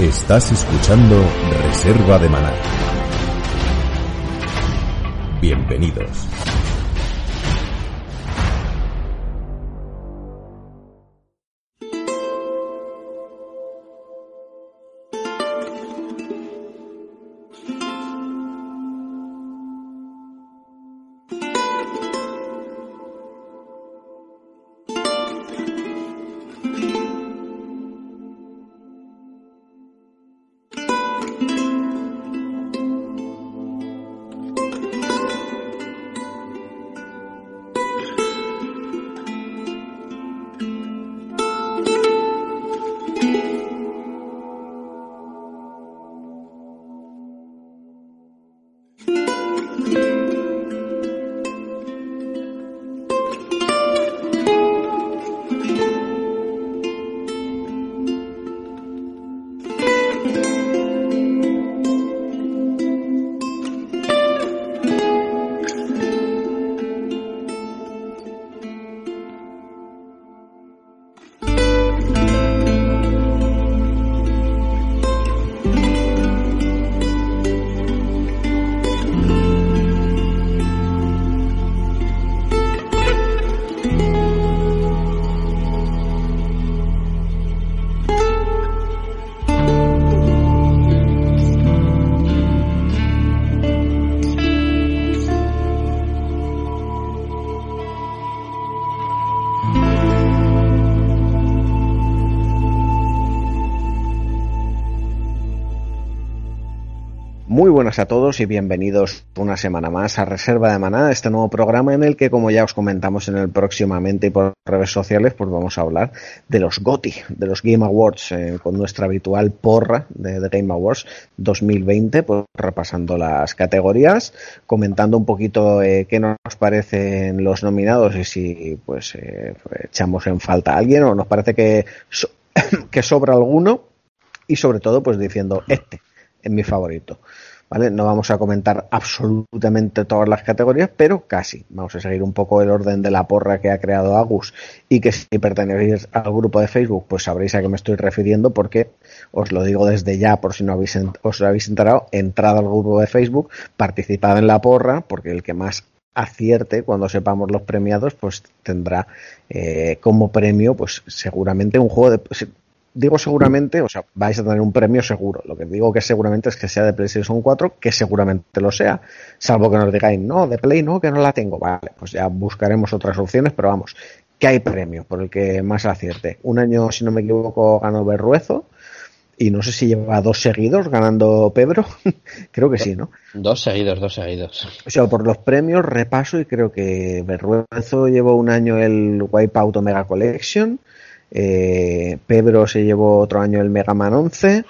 Estás escuchando Reserva de Maná. Bienvenidos. A todos y bienvenidos una semana más a Reserva de Maná, este nuevo programa en el que, como ya os comentamos en el próximamente y por redes sociales, pues vamos a hablar de los GOTY, de los Game Awards, eh, con nuestra habitual porra de, Game Awards 2020, pues repasando las categorías, comentando un poquito eh, qué nos parecen los nominados y si pues eh, echamos en falta a alguien o nos parece que, que sobra alguno y sobre todo pues diciendo este es mi favorito. No vamos a comentar absolutamente todas las categorías, pero casi. Vamos a seguir un poco el orden de la porra que ha creado Agus y que si pertenecéis al grupo de Facebook, pues sabréis a qué me estoy refiriendo porque os lo digo desde ya por si no habéis, os habéis enterado, entrad al grupo de Facebook, participad en la porra porque el que más acierte cuando sepamos los premiados pues tendrá eh, como premio pues seguramente un juego de digo seguramente, o sea, vais a tener un premio seguro. Lo que digo que seguramente es que sea de PlayStation 4, que seguramente lo sea. Salvo que nos digáis, no, de Play no, que no la tengo. Vale, pues ya buscaremos otras opciones, pero vamos, que hay premio por el que más acierte. Un año, si no me equivoco, ganó Berruezo. Y no sé si lleva dos seguidos ganando Pedro. creo que sí, ¿no? Dos seguidos, dos seguidos. O sea, por los premios repaso y creo que Berruezo llevó un año el Wipeout Omega Collection. Eh, Pedro se llevó otro año el Mega Man 11.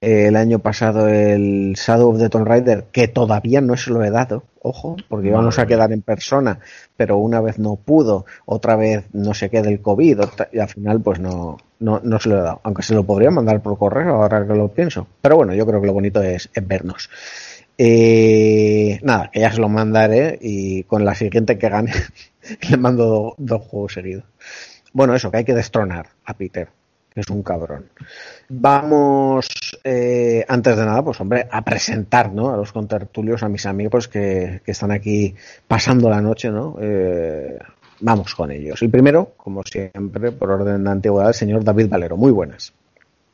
Eh, el año pasado el Shadow of the Tomb Raider, que todavía no se lo he dado, ojo, porque íbamos a quedar en persona, pero una vez no pudo, otra vez no se queda el COVID, y al final pues no, no, no se lo he dado, aunque se lo podría mandar por correo ahora que lo pienso. Pero bueno, yo creo que lo bonito es, vernos. Eh, nada, que ya se lo mandaré y con la siguiente que gane le mando dos juegos seguidos. Bueno, eso, que hay que destronar a Peter, que es un cabrón. Vamos, eh, antes de nada, pues hombre, a presentar, ¿no? A los contertulios, a mis amigos que, que están aquí pasando la noche, ¿no? Eh, vamos con ellos. El primero, como siempre, por orden de antigüedad, el señor David Valero. Muy buenas.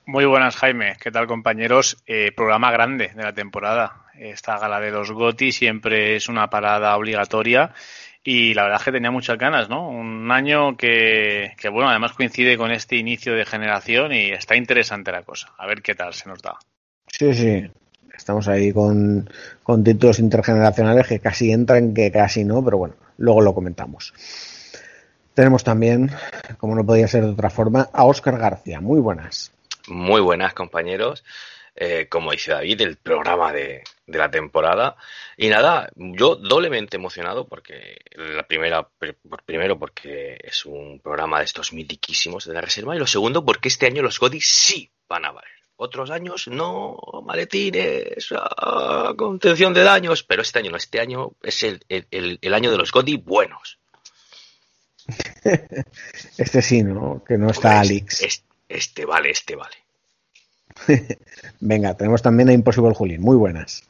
Muy buenas, Jaime. ¿Qué tal, compañeros? Eh, programa grande de la temporada. Esta gala de los GOTI siempre es una parada obligatoria y la verdad es que tenía muchas ganas, ¿no? Un año que, que, bueno, además coincide con este inicio de generación y está interesante la cosa. A ver qué tal se nos da. Sí, sí. Estamos ahí con, con títulos intergeneracionales que casi entran, que casi no, pero bueno, luego lo comentamos. Tenemos también, como no podía ser de otra forma, a Óscar García. Muy buenas. Muy buenas, compañeros. Eh, como dice David, el programa de, la temporada. Y nada, yo doblemente emocionado porque la primera, primero porque es un programa de estos mitiquísimos de la reserva y lo segundo porque este año los GODI sí van a valer. Otros años no, maletines, ah, contención de daños, pero este año no, este año es el, el, año de los GODI buenos. este sí, ¿no? Que no está Alex. este vale, este vale. Venga, tenemos también a Impossible Julín. Muy buenas.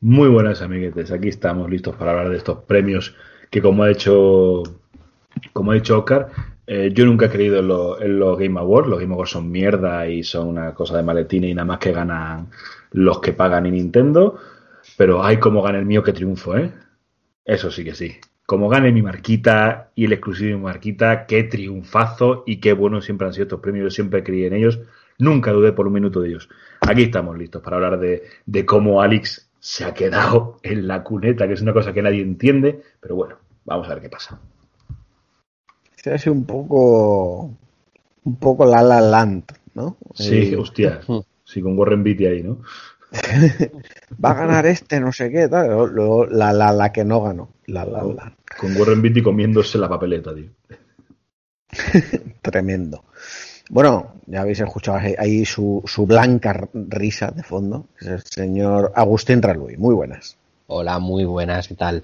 Muy buenas, amiguetes. Aquí estamos listos para hablar de estos premios que, como ha hecho, como ha dicho Oscar, eh, yo nunca he creído en, los Game Awards. Los Game Awards son mierda y son una cosa de maletín y nada más que ganan los que pagan en Nintendo. Pero hay como gana el mío que triunfo, ¿eh? Eso sí que sí. Como gane mi marquita y el exclusivo de mi marquita, qué triunfazo y qué buenos siempre han sido estos premios. Yo siempre creí en ellos. Nunca dudé por un minuto de ellos. Aquí estamos listos para hablar de, de cómo Alex se ha quedado en la cuneta, que es una cosa que nadie entiende. Pero bueno, vamos a ver qué pasa. Se hace un poco. Un poco la la land, ¿no? Sí, hostia. Sí, con Warren Beatty ahí, ¿no? Va a ganar este, no sé qué, tal. Luego la la la que no ganó. La la la. Con Warren Beatty comiéndose la papeleta, tío. Tremendo. Bueno, ya habéis escuchado ahí su, su blanca risa de fondo. Es el señor Agustín Raluy. Muy buenas. Hola, muy buenas, ¿qué tal?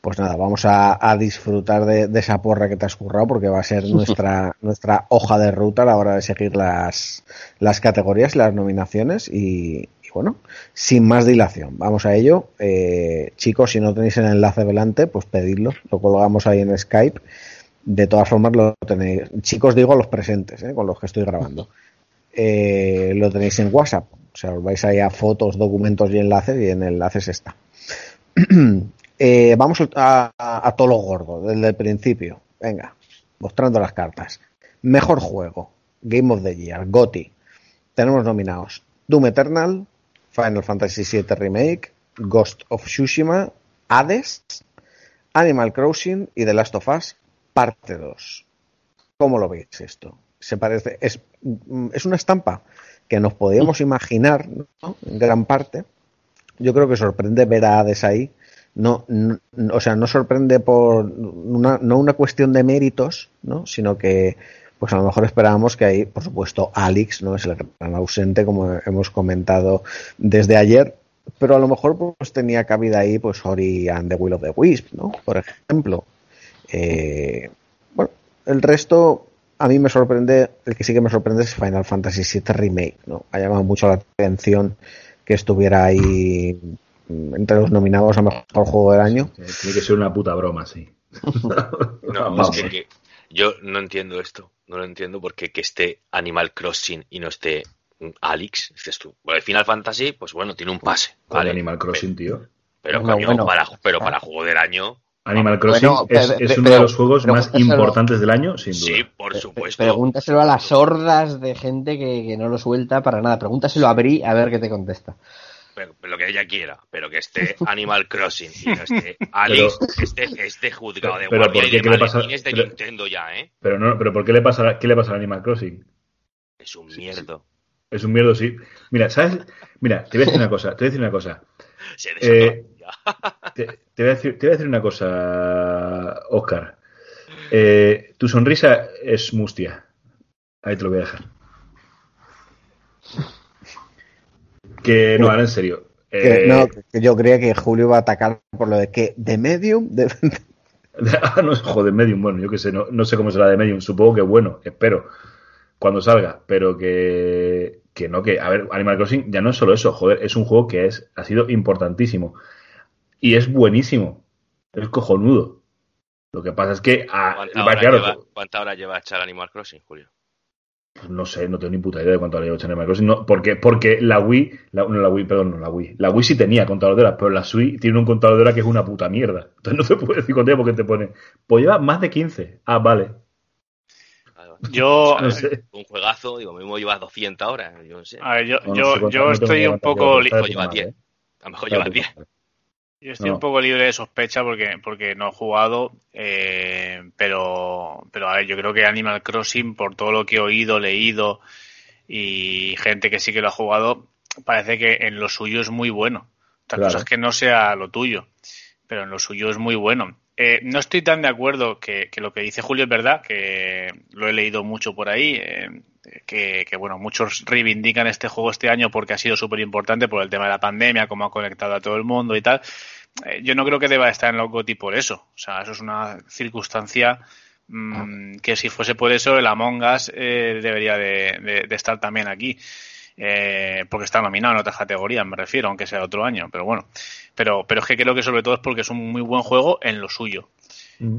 Pues nada, vamos a, disfrutar de, esa porra que te has currado porque va a ser nuestra, nuestra hoja de ruta a la hora de seguir las, las categorías, las nominaciones y, bueno, sin más dilación, vamos a ello. Eh, chicos, si no tenéis el enlace delante, pues pedidlo, lo colgamos ahí en Skype. De todas formas, lo tenéis, chicos, digo los presentes, eh, con los que estoy grabando. Eh, lo tenéis en WhatsApp, o sea, os vais ahí a fotos, documentos y enlaces y en enlaces está. Eh, vamos a, todo lo gordo, desde el principio. Venga, mostrando las cartas. Mejor juego, Game of the Year, GOTY. Tenemos nominados Doom Eternal, Final Fantasy VII Remake, Ghost of Tsushima, Hades, Animal Crossing y The Last of Us, parte 2. ¿Cómo lo veis esto? Se parece, es, es una estampa que nos podíamos imaginar, En gran parte. Yo creo que sorprende ver a Hades ahí, no, o sea, no sorprende por una, no una cuestión de méritos, ¿no? sino que pues a lo mejor esperábamos que ahí, por supuesto, Alex no es el gran ausente, como hemos comentado desde ayer, pero a lo mejor pues tenía cabida ahí pues Ori and the Will of the Wisp, ¿no? Por ejemplo. Eh, bueno, el resto a mí me sorprende, el que sí que me sorprende es Final Fantasy VII Remake, ¿no? Ha llamado mucho la atención que estuviera ahí entre los nominados a mejor juego del año. Tiene que ser una puta broma, sí. no, es que, yo no entiendo esto. No lo entiendo porque que esté Animal Crossing y no esté Alex, dices tú. Bueno, el Final Fantasy, pues bueno, tiene un pase. Vale. Animal Crossing, tío. Pero, para, pero para juego del año. Animal Crossing es, uno de los juegos más importantes del año, sin duda. Sí, por supuesto. Pregúntaselo a las hordas de gente que, que no lo suelta para nada. Pregúntaselo a Bri a ver qué te contesta lo que ella quiera, pero que esté Animal Crossing y no esté Alex, que esté, esté juzgado de pero, guardia y de pasa, de pero, Nintendo ya, ¿eh? Pero no, pero ¿por qué le pasa, qué le pasa al Animal Crossing? Es un mierdo. Es un mierdo, sí. Mira, ¿sabes? Mira, te voy a decir una cosa, te voy a decir una cosa. Eh, te, te, voy a decir, te voy a decir una cosa, Oscar. Eh, tu sonrisa es mustia. Ahí te lo voy a dejar. Que no, ahora en serio. Eh, no, que yo creía que Julio iba a atacar por lo de que de Medium. De... ah, no, joder, Medium, bueno, yo qué sé, no, no sé cómo será de Medium, supongo que bueno, espero, cuando salga, pero que, que no, que, a ver, Animal Crossing ya no es solo eso, joder, es un juego que es, ha sido importantísimo y es buenísimo, es cojonudo. Lo que pasa es que. Ah, ¿Cuánta, hora lleva, ¿Cuánta hora lleva echar Animal Crossing, Julio? Pues no sé, no tengo ni puta idea de cuánto había hecho Animal Crossing. No, porque, porque la Wii, la, no la Wii, perdón, no la Wii. La Wii sí tenía contador de horas, pero la Wii tiene un contador de horas que es una puta mierda. Entonces no te puedo decir cuánto porque te pone. Pues lleva más de 15. Ah, vale. Yo. Un juegazo, digo, mismo lleva 200 horas. Yo no sé. A ver, yo, yo, yo estoy un poco. A lo mejor lleva 10. Yo estoy un poco libre de sospecha porque, porque no he jugado, eh, pero, pero a ver, yo creo que Animal Crossing, por todo lo que he oído, leído y gente que sí que lo ha jugado, parece que en lo suyo es muy bueno. Otra cosa es que no sea lo tuyo, pero en lo suyo es muy bueno. Eh, no estoy tan de acuerdo que, que, lo que dice Julio es verdad, que lo he leído mucho por ahí. Eh, que, bueno, muchos reivindican este juego este año porque ha sido súper importante por el tema de la pandemia, cómo ha conectado a todo el mundo y tal. Eh, yo no creo que deba estar en los GOTY por eso. O sea, eso es una circunstancia Mm, que si fuese por eso, el Among Us eh, debería de, estar también aquí. Eh, porque está nominado en otras categorías, me refiero, aunque sea otro año, pero bueno. Pero, pero es que creo que sobre todo es porque es un muy buen juego en lo suyo.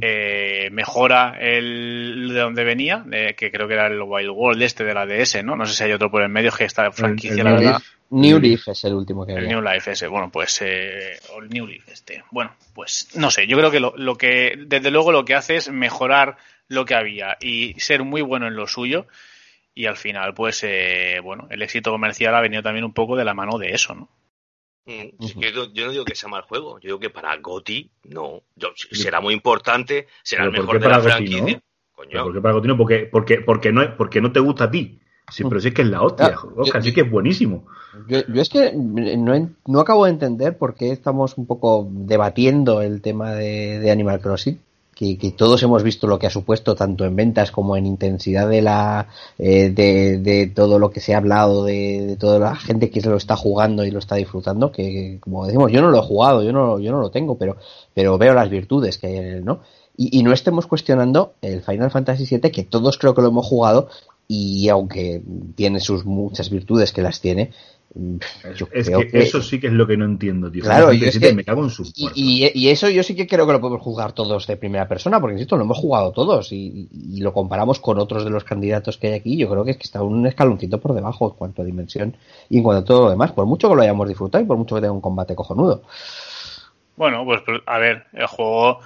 Eh, mejora el de donde venía, que creo que era el Wild World este de la DS, ¿no? No sé si hay otro por el medio que esta franquicia, la verdad. New Leaf es el último que El New Life ese, bueno, pues eh, el New Leaf este. Bueno, pues no sé, yo creo que lo, lo, que desde luego lo que hace es mejorar lo que había y ser muy bueno en lo suyo y al final pues eh, bueno, el éxito comercial ha venido también un poco de la mano de eso, ¿no? Mm, yo, no digo que sea mal juego, yo digo que para Goti no. será muy importante, será el mejor de la franquicia. ¿Por qué para Goti no? Porque, porque, porque, no, porque no te gusta a ti. Sí, pero sí es que es la hostia, Oscar, sí que es buenísimo. Yo, es que no, no, acabo de entender por qué estamos un poco debatiendo el tema de, Animal Crossing. Que, todos hemos visto lo que ha supuesto tanto en ventas como en intensidad de la eh, de, todo lo que se ha hablado de, toda la gente que se lo está jugando y lo está disfrutando que como decimos yo no lo he jugado yo no yo no lo tengo pero pero veo las virtudes que hay en él no y, y no estemos cuestionando el Final Fantasy VII que todos creo que lo hemos jugado y aunque tiene sus muchas virtudes que las tiene, es que, eso sí que es lo que no entiendo, tío. Claro, y, me cago en sus y, y, eso yo sí que creo que lo podemos jugar todos de primera persona, porque insisto, lo hemos jugado todos y, lo comparamos con otros de los candidatos que hay aquí. Yo creo que es que está un escaloncito por debajo en cuanto a dimensión y en cuanto a todo lo demás, por mucho que lo hayamos disfrutado y por mucho que tenga un combate cojonudo. Bueno, pues a ver, el juego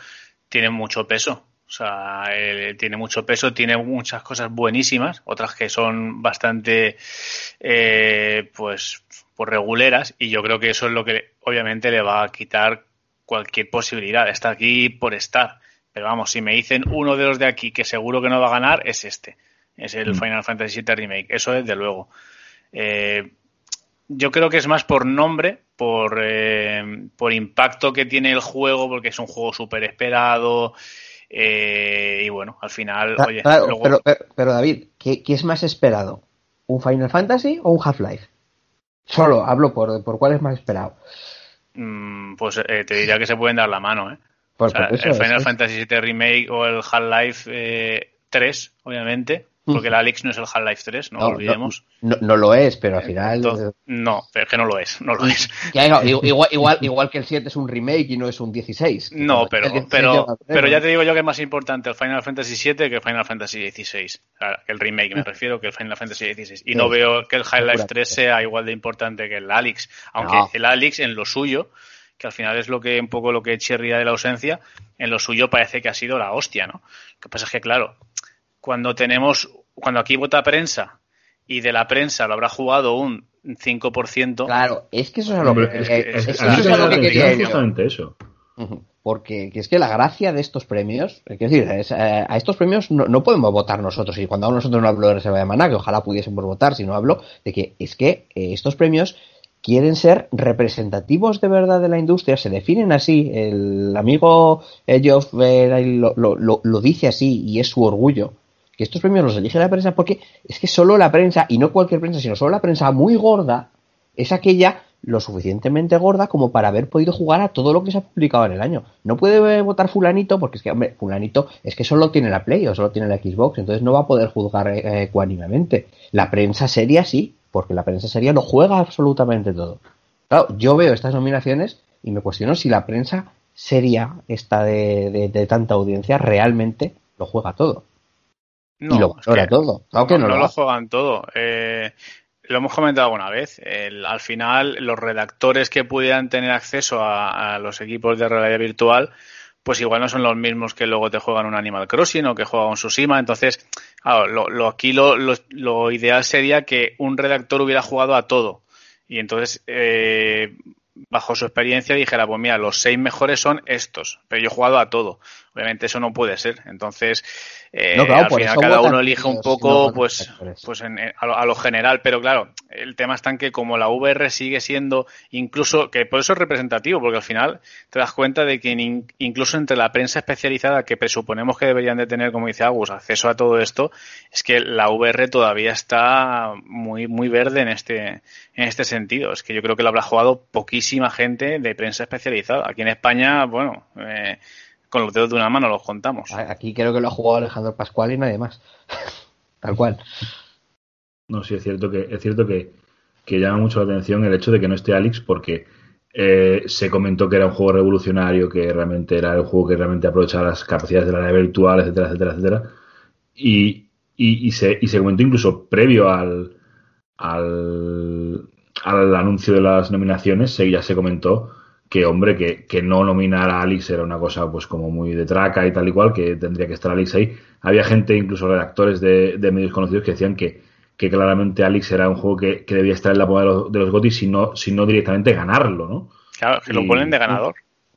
tiene mucho peso. O sea, tiene mucho peso, tiene muchas cosas buenísimas, otras que son bastante, eh, pues, pues, reguleras, y yo creo que eso es lo que obviamente le va a quitar cualquier posibilidad. Está aquí por estar. Pero vamos, si me dicen uno de los de aquí que seguro que no va a ganar, es este. Es el mm. Final Fantasy VII Remake. Eso desde luego. Eh, yo creo que es más por nombre, por, eh, por impacto que tiene el juego, porque es un juego súper esperado. Eh, y bueno, al final, oye, pero, pero, David, ¿qué, es más esperado? ¿Un Final Fantasy o un Half-Life? Solo hablo por, por cuál es más esperado. Mm, pues eh, te diría que se pueden dar la mano, ¿eh? Pues el Final Fantasy VII Remake o el Half-Life 3, eh, obviamente, porque el Alex no es el Half-Life 3, no, lo olvidemos. No, no, lo es, pero al final. no, pero es que no lo es, no lo es. igual, igual, igual, que el 7 es un remake y no es un 16. No, pero, pero, pero ya te digo yo que es más importante el Final Fantasy 7 que el Final Fantasy 16. El remake me mm. refiero que el Final Fantasy 16. Y no veo que el Half-Life 3 sea igual de importante que el Alex. Aunque el Alex en lo suyo que al final es lo que un poco lo que chirría de la ausencia, en lo suyo parece que ha sido la hostia, ¿no? Lo que pasa es que, claro, cuando tenemos, cuando aquí vota prensa y de la prensa lo habrá jugado un 5%. Claro, es que eso es lo que, quería justamente eso. Porque es que la gracia de estos premios, es decir, eh, a estos premios no, podemos votar nosotros. Y cuando nosotros no hablo de reserva de maná, que ojalá pudiésemos votar, si no hablo de que es que eh, estos premios quieren ser representativos de verdad de la industria, se definen así. El amigo Geoff lo, lo, lo dice así y es su orgullo que estos premios los elige la prensa porque es que solo la prensa, y no cualquier prensa, sino solo la prensa muy gorda, es aquella lo suficientemente gorda como para haber podido jugar a todo lo que se ha publicado en el año. No puede votar fulanito porque es que, hombre, fulanito es que solo tiene la Play o solo tiene la Xbox, entonces no va a poder juzgar eh, ecuánimamente. La prensa seria sí, porque la prensa seria lo juega absolutamente todo. Claro, yo veo estas nominaciones y me cuestiono si la prensa seria, esta de tanta audiencia, realmente lo juega todo. No, lo todo. no, lo, juegan todo. Eh, lo hemos comentado alguna vez. al final, los redactores que pudieran tener acceso a, los equipos de realidad virtual, pues igual no son los mismos que luego te juegan un Animal Crossing o que juegan un Tsushima. Entonces, lo, aquí lo, lo, ideal sería que un redactor hubiera jugado a todo. Y entonces, eh, bajo su experiencia, dijera, pues mira, los seis mejores son estos, pero yo he jugado a todo. Obviamente eso no puede ser. Entonces, eh, al final cada uno elige un poco, pues, pues a, lo, general. Pero claro, el tema está en que como la VR sigue siendo incluso, que por eso es representativo, porque al final te das cuenta de que incluso entre la prensa especializada que presuponemos que deberían de tener, como dice Agus, acceso a todo esto, es que la VR todavía está muy, muy verde en este, en este sentido. Es que yo creo que lo habrá jugado poquísima gente de prensa especializada. Aquí en España, bueno, eh, con los dedos de una mano los contamos. Aquí creo que lo ha jugado Alejandro Pascual y nadie más. Tal cual. No, sí, es cierto que, es cierto que, que llama mucho la atención el hecho de que no esté Alex porque eh, se comentó que era un juego revolucionario, que realmente era el juego que realmente aprovechaba las capacidades de la realidad virtual, etcétera, etcétera, etcétera. Y, y, se, y se comentó incluso previo al, al, al anuncio de las nominaciones, se, ya se comentó que, hombre, que, que, no nominar a Alex era una cosa pues como muy de traca y tal y cual, que tendría que estar Alex ahí. Había gente, incluso redactores de, de medios conocidos, que decían que, que claramente Alex era un juego que, que debía estar en la pomada de los, de los GOTY, si no, si no directamente ganarlo, ¿no? Claro, que lo ponen de ganador.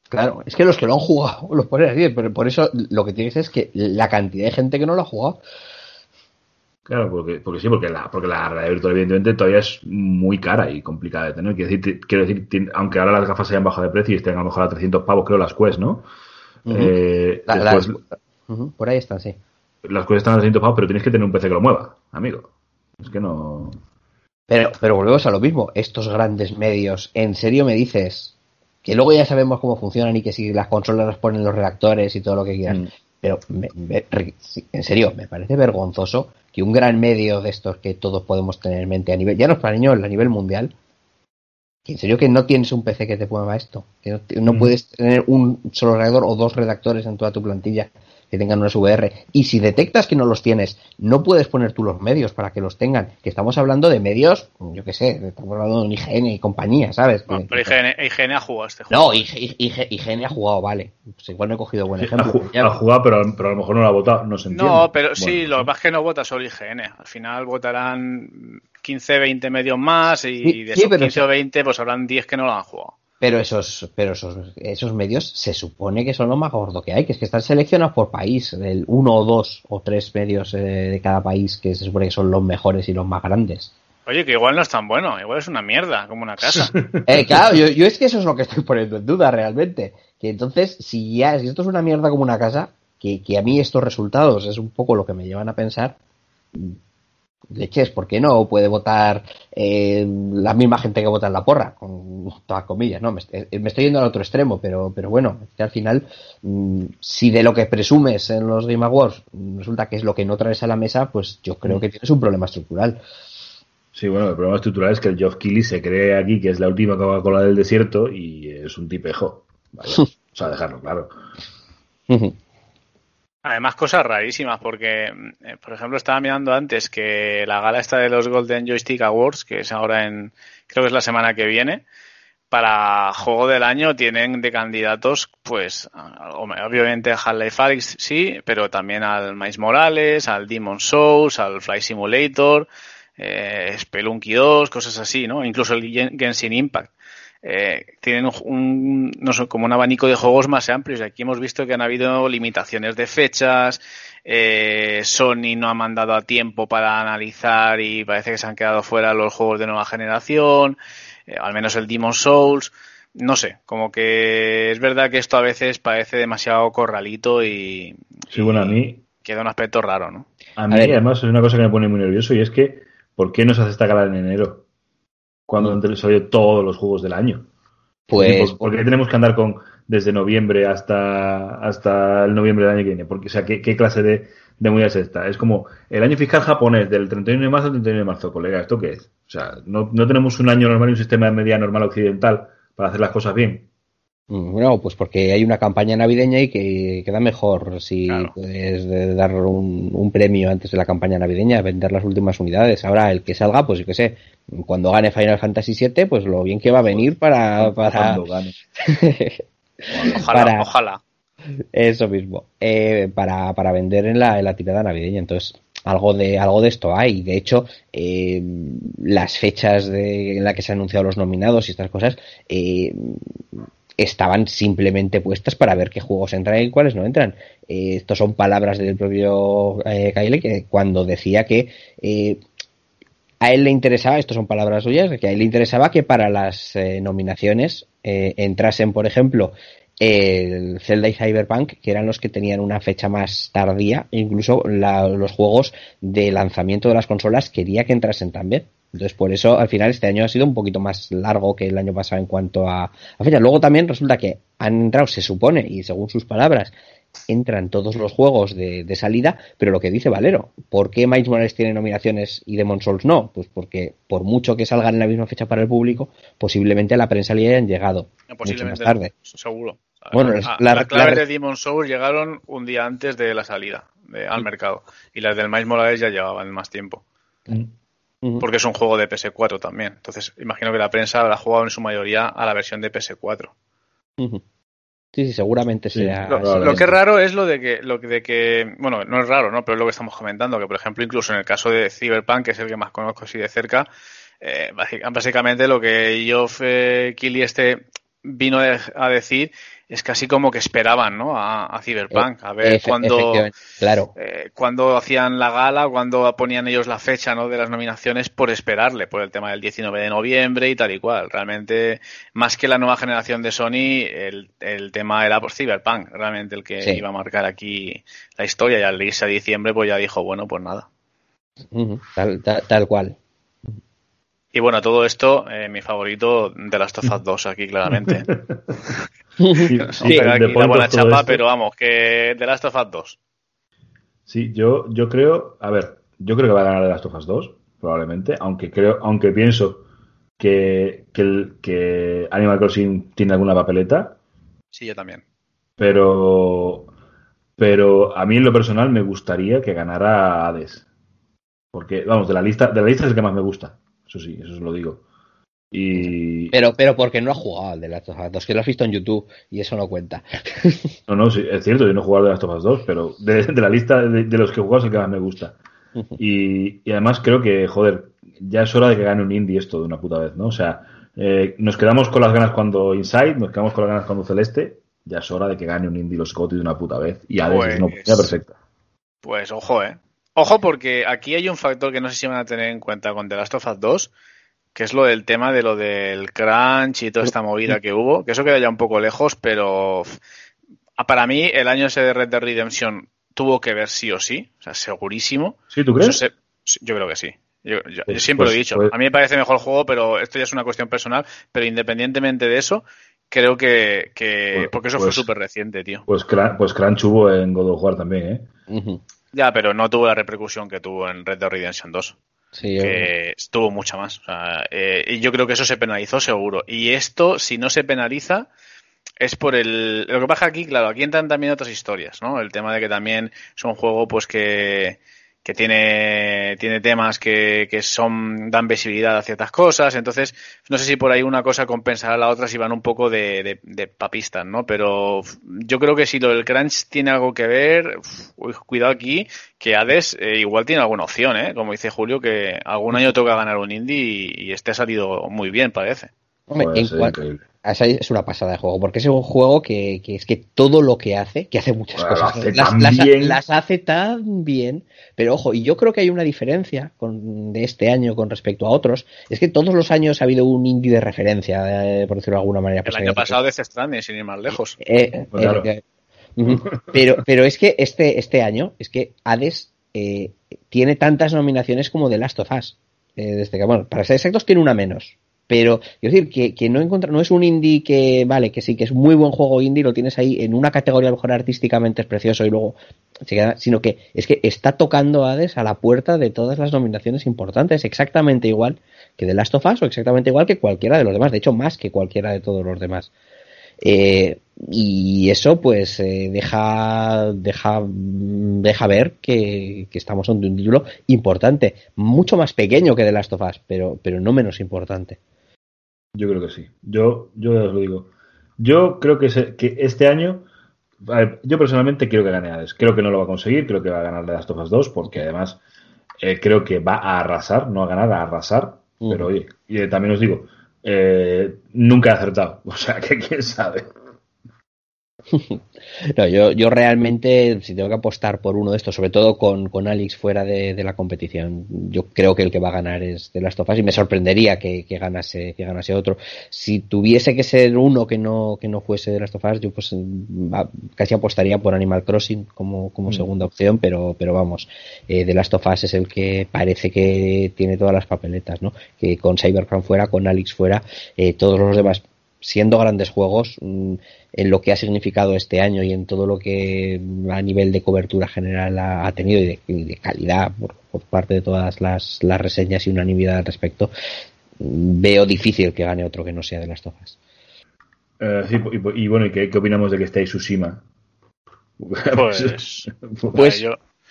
Claro, es que los que lo han jugado los ponen así, pero por eso lo que tienes es que la cantidad de gente que no lo ha jugado. Claro, porque, porque sí, porque la, porque la realidad virtual evidentemente todavía es muy cara y complicada de tener. Quiero decir, quiero decir aunque ahora las gafas hayan bajado de precio y estén a lo mejor a 300 pavos, creo, las Quest, ¿no? Uh -huh. eh, la, después, las, uh -huh. Por ahí están, sí. Las Quest están a 300 pavos, pero tienes que tener un PC que lo mueva, amigo. Es que no. Pero, pero volvemos a lo mismo. Estos grandes medios, ¿en serio me dices que luego ya sabemos cómo funcionan y que si las consolas las ponen los redactores y todo lo que quieran? Mm. Pero, me, me, en serio, me parece vergonzoso que un gran medio de estos que todos podemos tener en mente a nivel, ya no es para niños, a nivel mundial, que en serio que no tienes un PC que te mueva esto, que no, no mm. puedes tener un solo redactor o dos redactores en toda tu plantilla que tengan una VR. Y si detectas que no los tienes, no puedes poner tú los medios para que los tengan. Que estamos hablando de medios, yo qué sé, estamos hablando de un IGN y compañía, ¿sabes? No, pero IGN, IGN, ha jugado este juego. No, IGN, IGN ha jugado, vale. Pues igual no he cogido buen ejemplo. Ha, ha jugado, pero, pero, a lo mejor no lo ha votado, no se entiende. No, pero bueno, sí, lo que pasa es que no vota solo IGN. Al final votarán 15, 20 medios más y Sí, de sí, esos pero 15 o 20, pues habrán 10 que no lo han jugado. Pero esos, pero esos, esos medios se supone que son lo más gordo que hay, que es que están seleccionados por país, del uno o dos o tres medios eh, de cada país que se supone que son los mejores y los más grandes. Oye, que igual no es tan bueno, igual es una mierda, como una casa. Eh, claro, yo, yo es que eso es lo que estoy poniendo en duda realmente. Que entonces, si ya, si esto es una mierda como una casa, que, que a mí estos resultados es un poco lo que me llevan a pensar, leches, ¿por qué no puede votar eh, la misma gente que vota en la porra? Con todas comillas, ¿no? Me, me, estoy yendo al otro extremo, pero, pero bueno, al final, mmm, si de lo que presumes en los Game Awards resulta que es lo que no traes a la mesa, pues yo creo que tienes un problema estructural. Sí, bueno, el problema estructural es que el Geoff Keighley se cree aquí que es la última Coca-Cola del desierto y es un tipejo. O sea, dejarlo claro. Además, cosas rarísimas, porque, eh, por ejemplo, estaba mirando antes que la gala esta de los Golden Joystick Awards, que es ahora en, creo que es la semana que viene, para juego del año tienen de candidatos, pues, obviamente a Half-Life sí, pero también al Miles Morales, al Demon Souls, al Fly Simulator, eh, Spelunky 2, cosas así, ¿no? Incluso el Genshin Impact eh, tienen un, no sé, como un abanico de juegos más amplios. Y aquí hemos visto que han habido limitaciones de fechas, eh, Sony no ha mandado a tiempo para analizar y parece que se han quedado fuera los juegos de nueva generación, eh, al menos el Demon Souls. No sé, como que es verdad que esto a veces parece demasiado corralito y, sí, bueno, a mí queda un aspecto raro, ¿no? A mí, a además, es una cosa que me pone muy nervioso y es que, ¿por qué no se hace esta gala en enero? Cuando han salido todos los juegos del año. Pues, ¿Por, ¿por qué tenemos que andar con desde noviembre hasta hasta el noviembre del año que viene? Porque, o sea, ¿qué, qué clase de, de movida es esta? Es como el año fiscal japonés del 31 de marzo al 31 de marzo, colega. ¿Esto qué es? O sea, no, no tenemos un año normal y un sistema de media normal occidental para hacer las cosas bien. Bueno, pues porque hay una campaña navideña y que queda mejor si claro. puedes dar un, un, premio antes de la campaña navideña, vender las últimas unidades. Ahora, el que salga, pues yo qué sé, cuando gane Final Fantasy VII, pues lo bien que va a venir para... para... ojalá, para... ojalá. Eso mismo, eh, para, para vender en la, en la tirada navideña. Entonces, algo de algo de esto hay. De hecho, eh, las fechas de, en las que se han anunciado los nominados y estas cosas eh, estaban simplemente puestas para ver qué juegos entran y cuáles no entran. Eh, estos son palabras del propio eh, Kyle que cuando decía que eh, a él le interesaba, estos son palabras suyas, que a él le interesaba que para las eh, nominaciones eh, entrasen, por ejemplo, el Zelda y Cyberpunk, que eran los que tenían una fecha más tardía, incluso los juegos de lanzamiento de las consolas quería que entrasen también. Entonces, por eso, al final, este año ha sido un poquito más largo que el año pasado en cuanto a, a fecha. Luego también resulta que han entrado, se supone, y según sus palabras, entran todos los juegos de, de, salida, pero lo que dice Valero, ¿por qué Miles Morales tiene nominaciones y Demon Souls no? Pues porque por mucho que salgan en la misma fecha para el público, posiblemente a la prensa le hayan llegado mucho más tarde. Seguro. Bueno, la, la, la clave de Demon Souls llegaron un día antes de la salida de, al mercado y las del Miles Morales ya llevaban más tiempo. Porque es un juego de PS4 también. Entonces, imagino que la prensa la ha jugado en su mayoría a la versión de PS4. Uh Sí, sí, seguramente Sí, sea. Lo, que es raro es lo de que, lo de que, bueno, no es raro, ¿no? Pero es lo que estamos comentando, que por ejemplo, incluso en el caso de Cyberpunk, que es el que más conozco así de cerca, eh, básica- básicamente lo que Geoff eh, Keighley este vino a decir es casi como que esperaban, ¿no? A, a Cyberpunk, a ver cuándo, Claro. eh, cuando hacían la gala, cuando ponían ellos la fecha ¿no? de las nominaciones por esperarle, por el tema del 19 de noviembre y tal y cual. Realmente, más que la nueva generación de Sony, el, el tema era por Cyberpunk, realmente el que Sí. iba a marcar aquí la historia y al irse a diciembre pues ya dijo, bueno, pues nada. Tal, tal, tal cual. Y bueno, todo esto, eh, mi favorito de Last of Us 2 aquí claramente. Sí, sí, aquí la buena chapa, pero vamos, que de Last of Us 2. Sí, yo, yo creo, a ver, yo creo que va a ganar de las Us 2, probablemente, aunque creo, aunque pienso que, que, el- que Animal Crossing tiene alguna papeleta, Sí, yo también. pero, pero a mí en lo personal me gustaría que ganara Hades. Porque, vamos, de la lista, de la lista es el que más me gusta. Eso sí, eso os lo digo. Y Pero, pero porque no ha jugado al de las dos, que lo has visto en YouTube y eso no cuenta. no, no, sí, es cierto, yo no he jugado de las Us 2, pero de, de la lista de, de los que he jugado es el que más me gusta. Y, y además creo que, joder, ya es hora de que gane un indie esto de una puta vez, ¿no? O sea, eh, nos quedamos con las ganas cuando Inside, nos quedamos con las ganas cuando Celeste, ya es hora de que gane un indie los GOTY de una puta vez. Y Hades es una Pues- oportunidad perfecta. Pues ojo, eh. Ojo porque aquí hay un factor que no sé si van a tener en cuenta con The Last of Us 2, que es lo del tema de lo del crunch y toda esta movida que hubo, que eso queda ya un poco lejos, pero para mí el año ese de Red Dead Redemption tuvo que ver sí o sí, o sea, segurísimo. ¿Sí, tú crees? se- yo creo que sí. Yo, yo- yo Pues- siempre lo pues- he dicho. pues- A mí me parece mejor juego, pero esto ya es una cuestión personal. Pero independientemente de eso, creo que. que Pues- porque eso pues- fue súper reciente, tío. Pues, pues Crunch hubo en God of War también, ¿eh? Ya, pero no tuvo la repercusión que tuvo en Red Dead Redemption 2. Sí, que tuvo mucha más. O sea, eh, y yo creo que eso se penalizó seguro. Y esto, si no se penaliza, es por el. Lo que pasa aquí, claro, aquí entran también otras historias, ¿no? El tema de que también es un juego, pues que que tiene, tiene temas que, que son dan visibilidad a ciertas cosas, entonces no sé si por ahí una cosa compensará a la otra si van un poco de, de, de papistas, ¿no? Pero yo creo que si lo del crunch tiene algo que ver, uf, cuidado aquí, que Hades eh, igual tiene alguna opción, ¿eh? Como dice Julio, que algún año toca ganar un indie y, y este ha salido muy bien, parece. Hombre, en cuan- es una pasada de juego, porque es un juego que, que es que todo lo que hace, que hace muchas Bueno, cosas, hace las, hace tan bien, pero ojo, y yo creo que hay una diferencia con, de este año con respecto a otros, es que todos los años ha habido un indie de referencia, eh, por decirlo de alguna manera. El pues, año eh, pasado Death Stranding, sin ir más lejos. Eh, Pues claro. eh, pero, pero es que este, este año, es que Hades eh, tiene tantas nominaciones como The Last of Us. Eh, desde que, bueno, para ser exactos, tiene una menos. Pero, quiero decir, que, no encontra, no es un indie que, vale, que sí, que es muy buen juego indie, lo tienes ahí en una categoría, a lo mejor artísticamente es precioso y luego se queda, sino que es que está tocando Hades a la puerta de todas las nominaciones importantes, exactamente igual que The Last of Us o exactamente igual que cualquiera de los demás, de hecho, más que cualquiera de todos los demás. Eh, y eso pues eh, deja, deja, deja ver que, que estamos ante un título importante, mucho más pequeño que The Last of Us, pero, pero no menos importante. Yo creo que sí. Yo, yo ya os lo digo. Yo creo que, se- que este año, ver, yo personalmente quiero que gane Hades. Creo que no lo va a conseguir, creo que va a ganar The Last of Us 2, porque además eh, creo que va a arrasar, no a ganar, a arrasar. Pero oye, y eh, también os digo, eh, nunca he acertado. O sea, que quién sabe. No, yo, yo realmente, si tengo que apostar por uno de estos, sobre todo con, con Alex fuera de, la competición, yo creo que el que va a ganar es de Last of Us y me sorprendería que, ganase, que ganase otro. Si tuviese que ser uno que no, que no fuese de Last of Us, yo pues casi apostaría por Animal Crossing como, como mm. segunda opción, pero, pero vamos, eh, de Last of Us es el que parece que tiene todas las papeletas, ¿no? Que con Cyberpunk fuera, con Alex fuera, eh, todos los demás siendo grandes juegos mm, en lo que ha significado este año y en todo lo que a nivel de cobertura general ha, tenido y de, calidad por, parte de todas las, reseñas y unanimidad al respecto, mm, veo difícil que gane otro que no sea de las tofas. Eh, y, bueno, ¿y qué, opinámonos de que esté Tsushima? Pues, pues yo,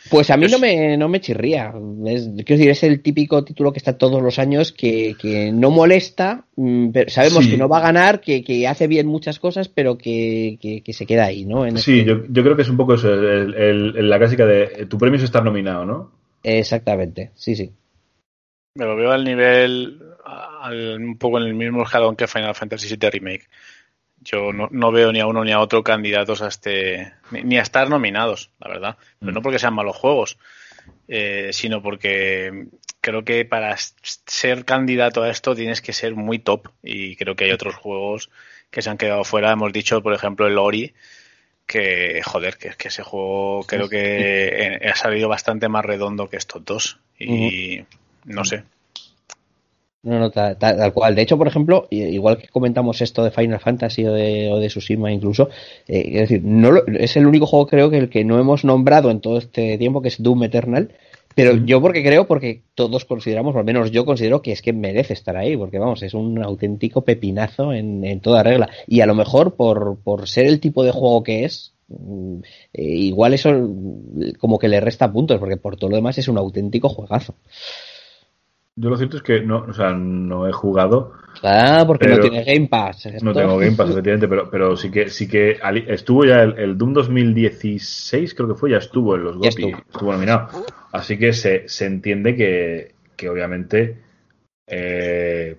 pues a mí no me, no me chirría. Es, quiero decir, es el típico título que está todos los años, que, que no molesta, mm, pero sabemos que no va a ganar, que, que, hace bien muchas cosas, pero que, que se queda ahí, ¿no? sí, este yo, yo, creo que es un poco eso, el, la clásica de tu premio es estar nominado, ¿no? Exactamente, sí, sí. Me lo veo al nivel, al, un poco en el mismo escalón que Final Fantasy VII Remake. Yo no, veo ni a uno ni a otro candidatos a este. ni a estar nominados, la verdad. Pero no mm. porque sean malos juegos, eh, sino porque creo que para ser candidato a esto tienes que ser muy top. Y creo que hay otros juegos que se han quedado fuera. Hemos dicho, por ejemplo, el Ori, que joder, que, que ese juego creo que ha salido bastante más redondo que estos dos. Y no sé. No, no, tal, cual. De hecho, por ejemplo, igual que comentamos esto de Final Fantasy o de, o de Tsushima incluso, eh, es decir, no es el único juego creo que el que no hemos nombrado en todo este tiempo, que es Doom Eternal, pero yo porque creo, porque todos consideramos, o al menos yo considero que es que merece estar ahí, porque vamos, es un auténtico pepinazo en, en toda regla. Y a lo mejor por, por ser el tipo de juego que es, mm, eh, igual eso como que le resta puntos, porque por todo lo demás es un auténtico juegazo. Yo lo cierto es que no, o sea, no he jugado. Ah, porque no tiene Game Pass. No tengo Game Pass, efectivamente, pero, pero sí que sí que estuvo ya el, Doom 2016, creo que fue, ya estuvo en los GOTY, estuvo. nominado. Así que se, se entiende que, que obviamente eh,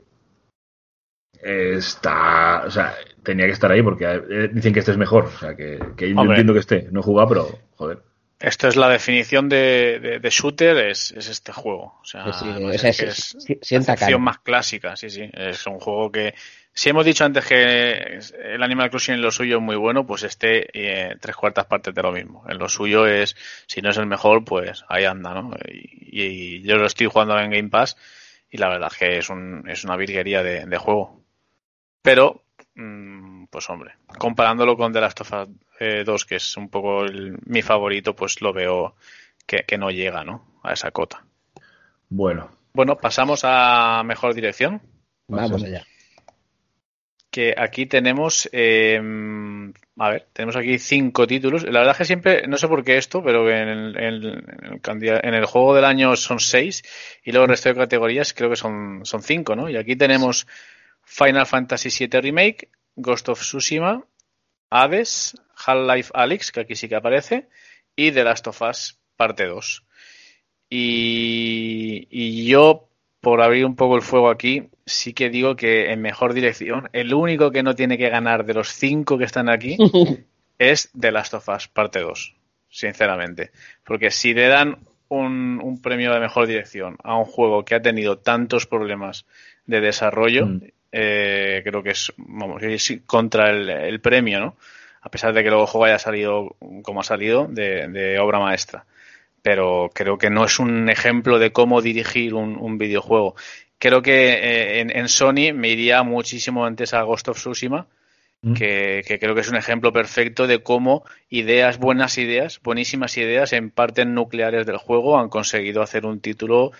está, o sea, tenía que estar ahí porque eh, dicen que este es mejor, o sea, que, que yo entiendo que esté, no he jugado, pero joder. Esto es la definición de, de, shooter, es, es, este juego. O sea, es, la acción más clásica, sí, sí. Es un juego que, si hemos dicho antes que el Animal Crossing en lo suyo es muy bueno, pues este eh, tres cuartas partes de lo mismo. En lo suyo es, si no es el mejor, pues ahí anda, ¿no? Y, yo lo estoy jugando en Game Pass y la verdad es que es, un, es una virguería de, de juego. Pero, mm, pues hombre, comparándolo con The Last of Us 2, que es un poco mi favorito, pues lo veo que, no llega, ¿no? A esa cota. Bueno. Bueno, pasamos a mejor dirección. Vamos allá. Que aquí tenemos, eh, a ver, tenemos aquí cinco títulos. La verdad es que siempre, no sé por qué esto, pero en el, en el, juego del año son seis y luego el resto de categorías creo que son, son cinco, ¿no? Y aquí tenemos Final Fantasy VII Remake, Ghost of Tsushima, Hades, Half-Life Alyx, que aquí sí que aparece, y The Last of Us parte 2. Y, yo, por abrir un poco el fuego aquí, sí que digo que en mejor dirección, el único que no tiene que ganar de los cinco que están aquí es The Last of Us parte 2, sinceramente. Porque si le dan un, premio de mejor dirección a un juego que ha tenido tantos problemas de desarrollo, mm. eh, creo que es, vamos, contra el, el premio, ¿no? A pesar de que luego el juego haya salido como ha salido, de, obra maestra. Pero creo que no es un ejemplo de cómo dirigir un, videojuego. Creo que eh, en, Sony me iría muchísimo antes a Ghost of Tsushima, mm. que, que, creo que es un ejemplo perfecto de cómo ideas, buenas ideas, buenísimas ideas en partes nucleares del juego han conseguido hacer un título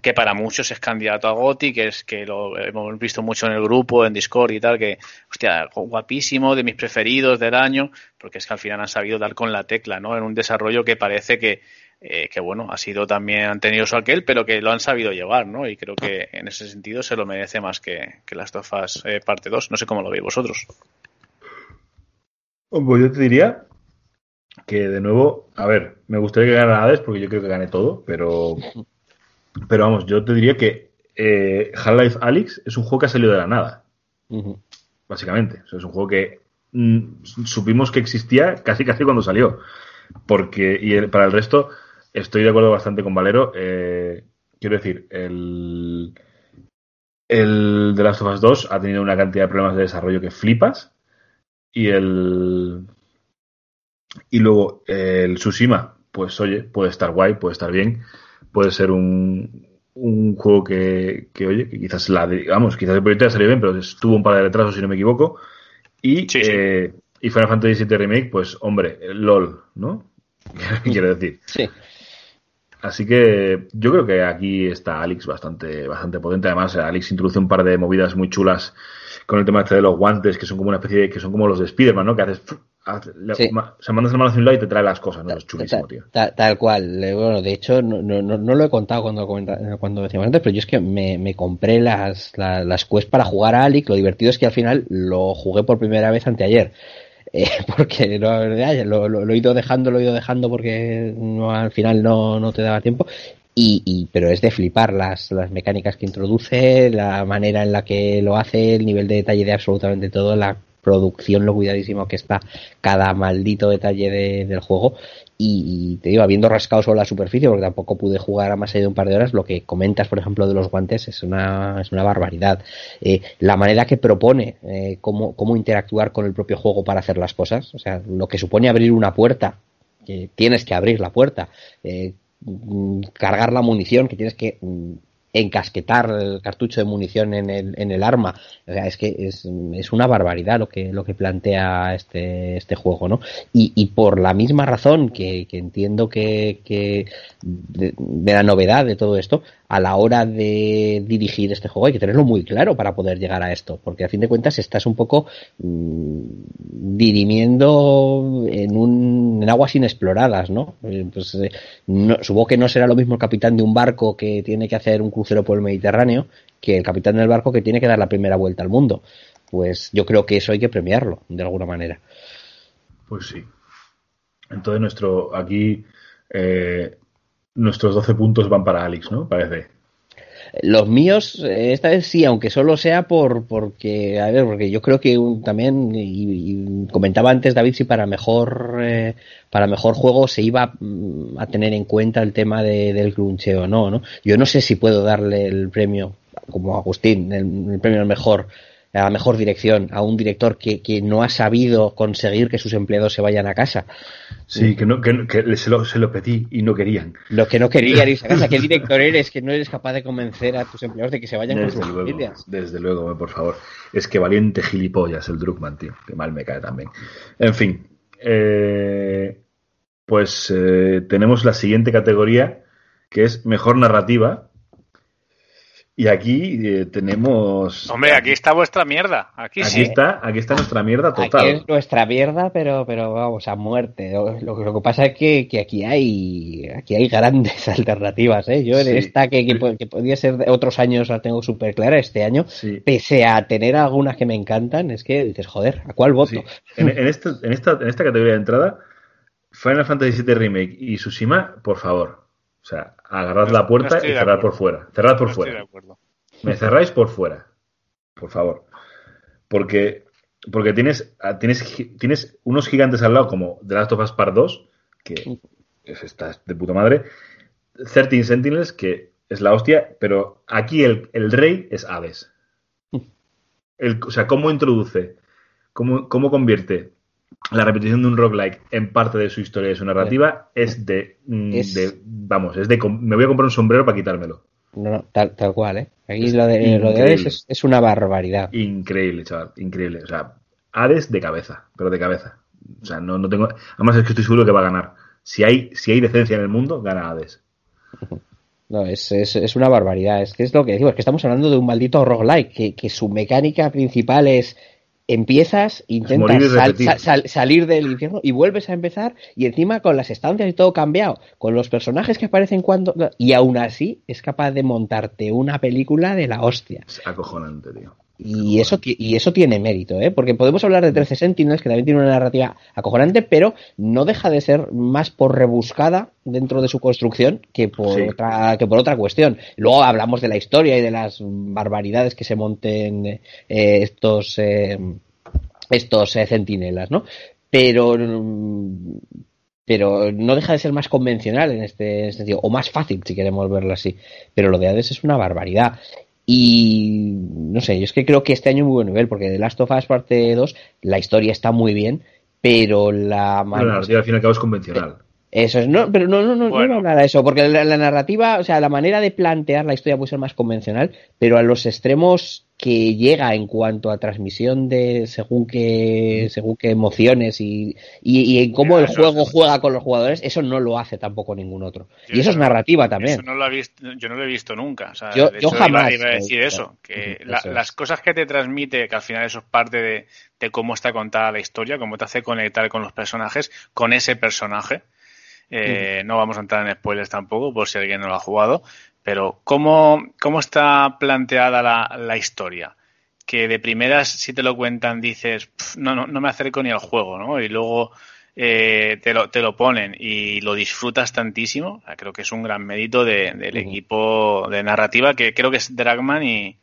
que para muchos es candidato a Goti, que es que lo hemos visto mucho en el grupo, en Discord y tal, que, hostia, guapísimo, de mis preferidos del año, porque es que al final han sabido dar con la tecla, ¿no? En un desarrollo que parece que, eh, que bueno, ha sido también, han tenido su aquel, pero que lo han sabido llevar, ¿no? Y creo que en ese sentido se lo merece más que, que las tofas eh, parte 2. No sé cómo lo veis vosotros. Pues yo te diría que de nuevo, a ver, me gustaría que ganara Hades porque yo creo que gane todo, pero pero vamos, yo te diría que eh, Half-Life Alyx es un juego que ha salido de la nada. Básicamente. es un juego que mm, supimos que existía casi casi cuando salió. Porque, y para el resto, estoy de acuerdo bastante con Valero. Eh, quiero decir, el, el The Last of Us 2 ha tenido una cantidad de problemas de desarrollo que flipas. Y el. Y luego el Tsushima, pues oye, puede estar guay, puede estar bien, puede ser un, un juego que, que, oye, que quizás la, vamos, quizás el proyecto ha salido bien, pero tuvo un par de retrasos, si no me equivoco. Y, eh, y Final Fantasy VII Remake, pues hombre, LOL, ¿no? Quiero decir. Sí. Así que yo creo que aquí está Alex bastante, bastante potente. Además, Alex introduce un par de movidas muy chulas con el tema este de los guantes, que son como una especie de, que son como los de Spiderman, ¿no? Que haces, sí. se mandas la mano hacia un lado y te trae las cosas, ¿no? Es chulísimo, tío. Tal, tal, cual. Bueno, de hecho, no, no, no, lo he contado cuando, cuando decíamos antes, pero yo es que me, me compré las, las, las quests para jugar a Alex. Lo divertido es que al final lo jugué por primera vez anteayer. Eh, porque lo, lo, lo, he ido dejando, lo he ido dejando porque no, al final no, no te daba tiempo. Y, y, pero es de flipar las, las mecánicas que introduce, la manera en la que lo hace, el nivel de detalle de absolutamente todo, la producción, lo cuidadísimo que está cada maldito detalle de, del juego. Y, te digo, habiendo rascado sobre la superficie, porque tampoco pude jugar a más allá de un par de horas, lo que comentas, por ejemplo, de los guantes es una, es una barbaridad. Eh, la manera que propone eh, cómo, cómo interactuar con el propio juego para hacer las cosas, o sea, lo que supone abrir una puerta, tienes que abrir la puerta, eh, cargar la munición, que tienes que encasquetar el cartucho de munición en el, en el arma. O sea, es que es, es, una barbaridad lo que, lo que plantea este, este juego, ¿no? Y, y por la misma razón que, que entiendo que, que de, de, la novedad de todo esto, a la hora de dirigir este juego hay que tenerlo muy claro para poder llegar a esto, porque a fin de cuentas estás un poco mmm, dirimiendo en, un, en aguas inexploradas, ¿no? Pues, eh, no, Supongo que no será lo mismo el capitán de un barco que tiene que hacer un crucero por el Mediterráneo que el capitán del barco que tiene que dar la primera vuelta al mundo. Pues yo creo que eso hay que premiarlo, de alguna manera. Pues sí. Entonces nuestro aquí eh, nuestros 12 puntos van para Alex, ¿no? Parece. Los míos, esta vez sí, aunque solo sea por porque, a ver, porque yo creo que también, y, comentaba antes David, si para mejor, eh, para mejor juego se iba mm, a tener en cuenta el tema de, del cruncheo, no, ¿no? Yo no sé si puedo darle el premio, como Agustín, el, el premio al mejor a la mejor dirección a un director que, que, no ha sabido conseguir que sus empleados se vayan a casa. Sí, que, no, que, que se, lo, se, lo, pedí y no querían. Lo que no querían irse a casa. ¿Qué director eres que no eres capaz de convencer a tus empleados de que se vayan desde con sus luego, familias? Desde luego, por favor. Es que valiente gilipollas el Druckmann, tío. Que mal me cae también. En fin. Eh, pues eh, tenemos la siguiente categoría que es mejor narrativa y aquí eh, tenemos. Hombre, aquí está vuestra mierda. Aquí, aquí sí. está, aquí está nuestra mierda total. Aquí es nuestra mierda, pero, pero vamos, a muerte. Lo, lo que pasa es que, que, aquí hay aquí hay grandes alternativas. ¿eh? Yo en sí. esta que, que, que, podía ser de otros años la tengo súper clara, este año, sí. pese a tener algunas que me encantan, es que dices, joder, ¿a cuál voto? Sí. En, en, este, en, esta, en esta categoría de entrada, Final Fantasy VII Remake y Tsushima, por favor. O sea, agarrad no, la puerta no y cerrad por fuera. Cerrad por no fuera. Me cerráis por fuera. Por favor. Porque, porque tienes, tienes, tienes unos gigantes al lado como The Last of Us Part 2, que es, está de puta madre. 13 Sentinels, que es la hostia, pero aquí el, el rey es Hades. El, o sea, cómo introduce, cómo, cómo convierte la repetición de un roguelike en parte de su historia y de su narrativa es de, mm, es de, vamos, es de me voy a comprar un sombrero para quitármelo. No, no tal, tal cual, ¿eh? Aquí es lo de, lo de Hades es, es, una barbaridad. Increíble, chaval, increíble. O sea, Hades de cabeza, pero de cabeza. O sea, no, no tengo. Además, es que estoy seguro que va a ganar. Si hay, si hay decencia en el mundo, gana Hades. No, es, es, es, una barbaridad. Es que es lo que digo, es que estamos hablando de un maldito roguelike, que, que su mecánica principal es empiezas, intentas sal, sal, sal, salir del infierno y vuelves a empezar y encima con las estancias y todo cambiado, con los personajes que aparecen cuando... Y aún así es capaz de montarte una película de la hostia. Es acojonante, tío. Y eso, y eso tiene mérito, ¿eh? porque podemos hablar de 13 Sentinels, que también tiene una narrativa acojonante, pero no deja de ser más por rebuscada dentro de su construcción que por, sí. otra, que por otra cuestión. Luego hablamos de la historia y de las barbaridades que se monten eh, estos, eh, estos eh, centinelas, ¿no? Pero pero no deja de ser más convencional en este sentido, o más fácil si queremos verlo así. Pero lo de Hades es una barbaridad. Y no sé, yo es que creo que este año muy buen nivel, porque The Last of Us parte 2, la historia está muy bien, pero la... Bueno, la narrativa al fin y al cabo es convencional. Eso es, no, pero no, no, no, Bueno. no, nada de eso, porque la, la narrativa, o sea, la manera de plantear la historia puede ser más convencional, pero a los extremos que llega en cuanto a transmisión de según qué, según qué emociones y, y, y en cómo el juego juega con los jugadores, eso no lo hace tampoco ningún otro. Y eso es narrativa también. Eso no lo he visto, yo no lo he visto nunca. O sea, Yo- de yo hecho, jamás Iba, iba a decir eso, que la- es. las cosas que te transmite, que al final eso es parte de, de cómo está contada la historia, cómo te hace conectar con los personajes, con ese personaje. Eh, No vamos a entrar en spoilers tampoco, por si alguien no lo ha jugado, pero ¿cómo, cómo está planteada la, la historia? Que de primeras, si te lo cuentan, dices, "Pf, no, no, no me acerco ni al juego, ¿no? Y luego eh, te, lo, te lo ponen y lo disfrutas tantísimo. O sea, creo que es un gran mérito de- del equipo de narrativa, que creo que es Dragman y,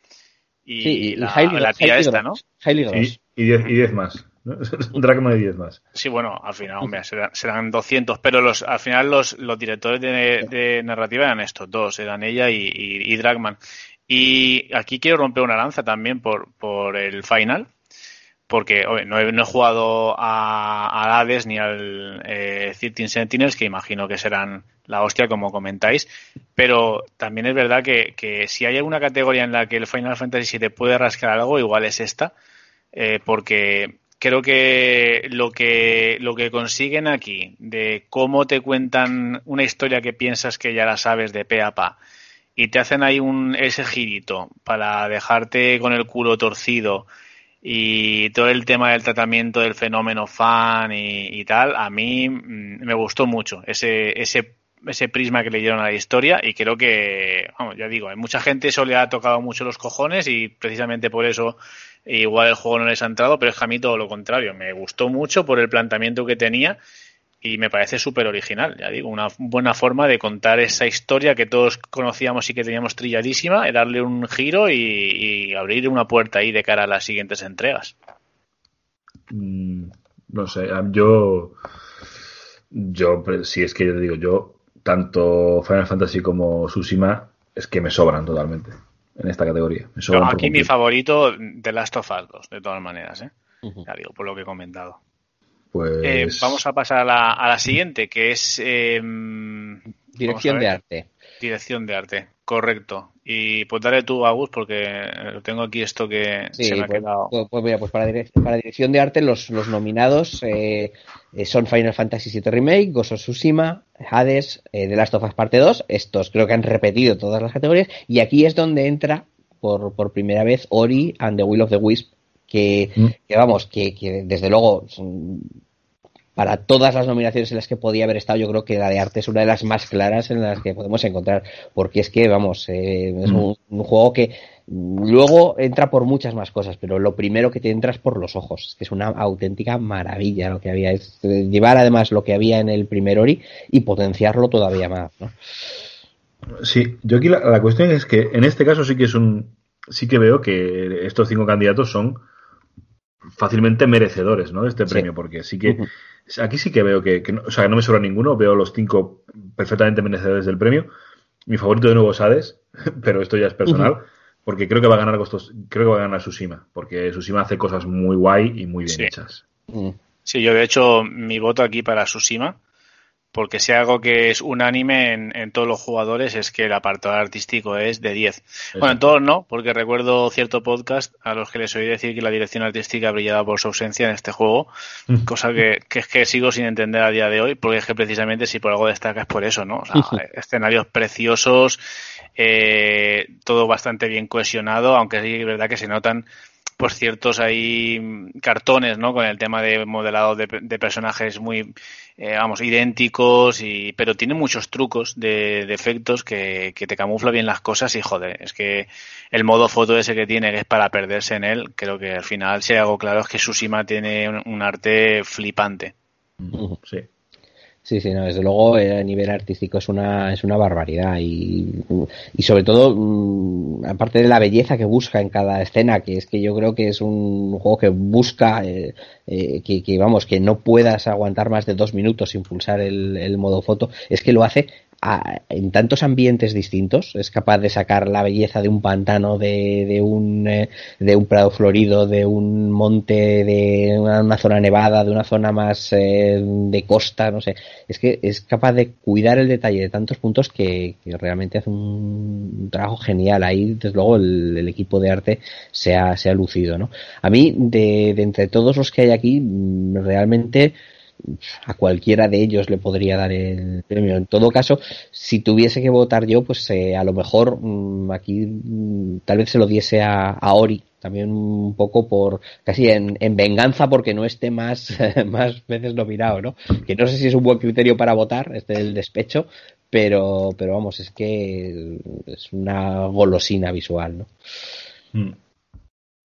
y, Sí, y, la, Hailey- la tía Hailey esta, Gross, ¿no? Hailey Gross. Y, y, diez, y diez más. Un Dragman de 10 más. Sí, bueno, al final, hombre, serán, serán 200, pero los, al final los, los directores de, narrativa eran estos dos, eran ella y, y, y Dragman. Y aquí quiero romper una lanza también por, por el final, porque no, he, jugado a, a Hades ni al eh, 13 Sentinels, que imagino que serán la hostia, como comentáis, pero también es verdad que, que si hay alguna categoría en la que el Final Fantasy VII puede rascar algo, igual es esta, eh, porque creo que lo que lo que consiguen aquí de cómo te cuentan una historia que piensas que ya la sabes de pe a pa y te hacen ahí un ese girito para dejarte con el culo torcido y todo el tema del tratamiento del fenómeno fan y, tal a mí mm, me gustó mucho ese ese ese prisma que le dieron a la historia y creo que, vamos, ya digo, hay mucha gente eso le ha tocado mucho los cojones y precisamente por eso igual el juego no les ha entrado, pero es que a mí todo lo contrario, me gustó mucho por el planteamiento que tenía y me parece súper original, ya digo, una buena forma de contar esa historia que todos conocíamos y que teníamos trilladísima, darle un giro y, y abrir una puerta ahí de cara a las siguientes entregas. Mm, no sé, yo. Yo, si es que yo te digo, yo, tanto Final Fantasy como Tsushima, es que me sobran totalmente en esta categoría. Aquí mi favorito, The Last of Us 2, de todas maneras, ¿eh? Ya digo, por lo que he comentado. Pues. Eh, vamos a pasar a la, a la siguiente, que es eh, Dirección de arte. dirección de arte. Correcto. Y pues dale tú, Agus, porque tengo aquí esto que Sí, se me ha pues, quedado. pues- pues mira, pues para, direc- para dirección de arte los, los nominados eh, eh, son Final Fantasy VII Remake, Ghost of Tsushima, Hades, eh, The Last of Us Parte 2. Estos creo que han repetido todas las categorías. Y aquí es donde entra por, por primera vez Ori and the Will of the Wisp, que, Mm. que vamos, que, que desde luego son- para todas las nominaciones en las que podía haber estado, yo creo que la de arte es una de las más claras en las que podemos encontrar, porque es que, vamos, eh, es Mm. un, un juego que luego entra por muchas más cosas, pero lo primero que te entra es por los ojos, es que es una auténtica maravilla lo que había, es eh, llevar además lo que había en el primer Ori y potenciarlo todavía más, ¿no? Sí, yo aquí la, la cuestión es que en este caso sí que es un. Sí que veo que estos cinco candidatos son fácilmente merecedores ¿no? de este Sí. premio, porque sí que aquí sí que veo que, que no, o sea, no me sobra ninguno, veo los cinco perfectamente merecedores del premio. Mi favorito de nuevo es Hades, pero esto ya es personal, porque creo que va a ganar Ghost- creo que va a ganar Tsushima, porque Tsushima hace cosas muy guay y muy bien Sí. hechas. Sí, yo de hecho mi voto aquí para Tsushima, porque si algo que es unánime en, en todos los jugadores es que el apartado artístico es de 10. Bueno, en todos no, porque recuerdo cierto podcast a los que les oí decir que la dirección artística brillaba por su ausencia en este juego, Mm. cosa que, que es que sigo sin entender a día de hoy, porque es que precisamente si por algo destaca es por eso, ¿no? O sea, Ujú. escenarios preciosos, eh, todo bastante bien cohesionado, aunque sí es verdad que se notan pues ciertos ahí cartones, ¿no? Con el tema de modelado de, de personajes muy, eh, vamos, idénticos, y, pero tiene muchos trucos de, de efectos que, te camufla bien las cosas y joder, es que el modo foto ese que tiene, que es para perderse en él, creo que al final, si hay algo claro, es que Tsushima tiene un, arte flipante. Sí. Sí, sí, no, desde luego eh, a nivel artístico es una, es una barbaridad y, y sobre todo, mm, aparte de la belleza que busca en cada escena, que es que yo creo que es un juego que busca eh, eh, que, que, vamos, que no puedas aguantar más de dos minutos sin pulsar el, el modo foto, es que lo hace en tantos ambientes distintos, es capaz de sacar la belleza de un pantano, de, de un, eh, de un prado florido, de un monte, de una, zona nevada, de una zona más eh, de costa, no sé. Es que es capaz de cuidar el detalle de tantos puntos que, realmente hace un, trabajo genial. Ahí, desde luego, el, el, equipo de arte se ha, se ha lucido, ¿no? A mí, de, de entre todos los que hay aquí, mm, realmente a cualquiera de ellos le podría dar el premio. En todo caso, si tuviese que votar yo, pues eh, a lo mejor mmm, aquí mmm, tal vez se lo diese a, a, Ori, también un poco por casi en, en venganza porque no esté más, más veces nominado, ¿no? Que no sé si es un buen criterio para votar, este del despecho, pero, pero vamos, es que es una golosina visual, ¿no? Mm.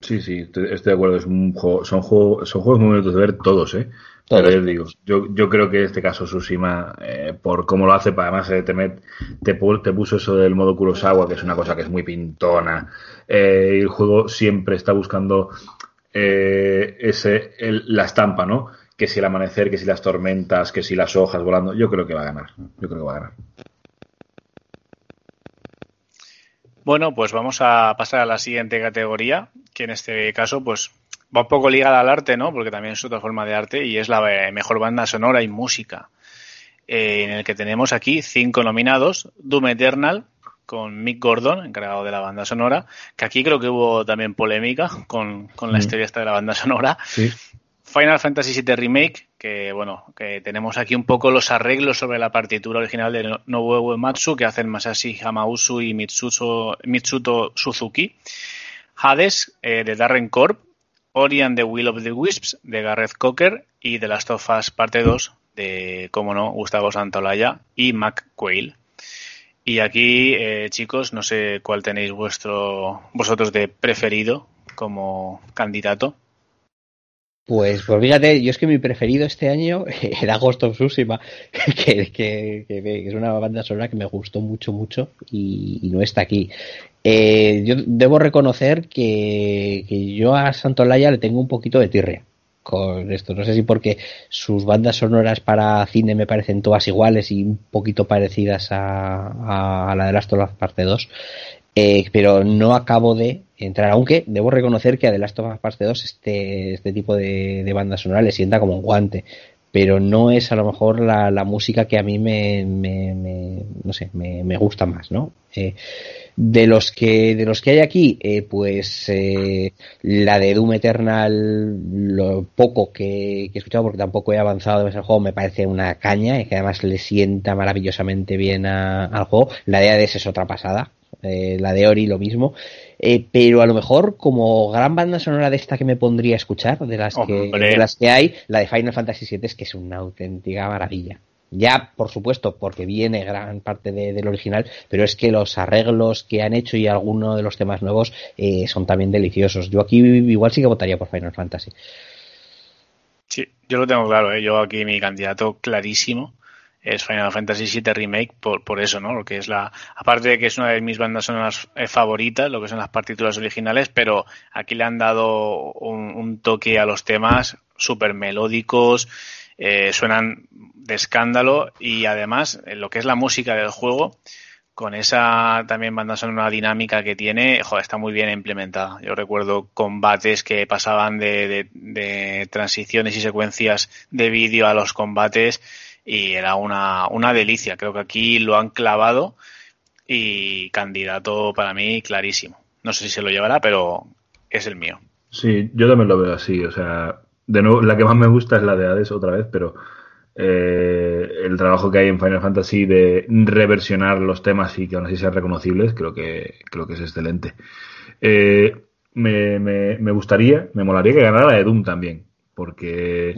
Sí, sí, estoy de acuerdo. Es un juego, son, juego, son juegos muy bonitos de ver todos, ¿eh? Pero yo digo, yo, yo creo que en este caso Tsushima, eh, por cómo lo hace, además eh, te, met, te, te, puso eso del modo Kurosawa, que es una cosa que es muy pintona. Eh, el juego siempre está buscando eh, ese, el, la estampa, ¿no? Que si el amanecer, que si las tormentas, que si las hojas volando. Yo creo que va a ganar. Yo creo que va a ganar. Bueno, pues vamos a pasar a la siguiente categoría, que en este caso, pues va un poco ligada al arte, ¿no? Porque también es otra forma de arte y es la mejor banda sonora y música. Eh, en el que tenemos aquí cinco nominados: Doom Eternal con Mick Gordon, encargado de la banda sonora, que aquí creo que hubo también polémica con, con la mm. historia esta de la banda sonora. Sí. Final Fantasy VII Remake, que bueno, que tenemos aquí un poco los arreglos sobre la partitura original de Nobuo Uematsu que hacen Masashi Hamausu y Mitsuto, Mitsuto Suzuki. Hades, eh, de Darren Korb, Ori the Will of the Wisps, de Gareth Cocker, y The Last of Us Parte 2, de, como no, Gustavo Santolaya y Mac Quayle. Y aquí, eh, chicos, no sé cuál tenéis vuestro vosotros de preferido como candidato. Pues, pues fíjate, yo es que mi preferido este año era Ghost of Tsushima, que, que, es una banda sonora que me gustó mucho, mucho y, y no está aquí. Eh, yo debo reconocer que, que, yo a Santolaya le tengo un poquito de tirria con esto. No sé si porque sus bandas sonoras para cine me parecen todas iguales y un poquito parecidas a, a la de Last of Us Parte 2. Eh, pero no acabo de entrar, aunque debo reconocer que a The Last of Us Parte 2 este, este tipo de, de banda sonora le sienta como un guante pero no es a lo mejor la, la música que a mí me, me, no sé, me, me, gusta más, ¿no? Eh, de los que de los que hay aquí, eh, pues eh, la de Doom Eternal, lo poco que, he escuchado, porque tampoco he avanzado en ese juego, me parece una caña y que además le sienta maravillosamente bien a, al juego. La de Hades es otra pasada, eh, la de Ori lo mismo. Eh, pero a lo mejor como gran banda sonora de esta que me pondría a escuchar, de las, que, de las que hay, la de Final Fantasy VII es que es una auténtica maravilla. Ya, por supuesto, porque viene gran parte de, del original, pero es que los arreglos que han hecho y algunos de los temas nuevos eh, son también deliciosos. Yo aquí igual sí que votaría por Final Fantasy. Sí, yo lo tengo claro, ¿eh? yo aquí mi candidato clarísimo es Final Fantasy VII Remake por, por eso, ¿no? Lo que es la, aparte de que es una de mis bandas sonoras eh, favoritas, lo que son las partituras originales, pero aquí le han dado un, un toque a los temas súper melódicos, eh, suenan de escándalo y además en lo que es la música del juego, con esa también banda sonora dinámica que tiene, joder, está muy bien implementada. Yo recuerdo combates que pasaban de, de, de transiciones y secuencias de vídeo a los combates y era una, una delicia. Creo que aquí lo han clavado y candidato para mí clarísimo. No sé si se lo llevará, pero es el mío. Sí, yo también lo veo así. O sea, de nuevo, la que más me gusta es la de Hades otra vez, pero eh, el trabajo que hay en Final Fantasy de reversionar los temas y que aún así sean reconocibles, creo que, creo que es excelente. Eh, me, me, me, gustaría, me molaría que ganara la de Doom también, porque,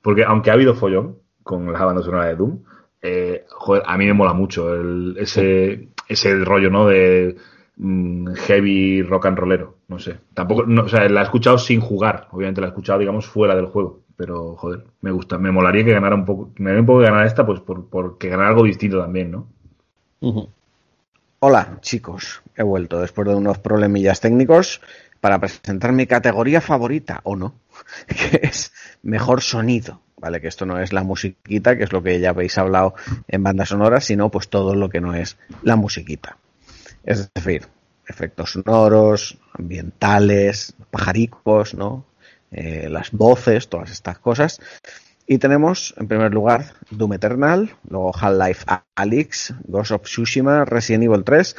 porque aunque ha habido follón, con la banda sonora de Doom. Eh, joder, a mí me mola mucho el, ese, ese rollo, ¿no? De, mm, heavy rock and rollero. No sé. Tampoco, no, o sea, la he escuchado sin jugar. Obviamente la he escuchado, digamos, fuera del juego. Pero, joder, me gusta. Me molaría que ganara un poco. Me daría un poco de ganar esta, pues por, porque ganara algo distinto también, ¿no? Hola, chicos. He vuelto después de unos problemillas técnicos para presentar mi categoría favorita, o no, que es mejor sonido. ¿Vale? Que esto no es la musiquita, que es lo que ya habéis hablado en bandas sonoras, sino pues todo lo que no es la musiquita. Es decir, efectos sonoros, ambientales, pajaricos, ¿no? Eh, las voces, todas estas cosas. Y tenemos, en primer lugar, Doom Eternal, luego Half-Life Alyx, Ghost of Tsushima, Resident Evil 3,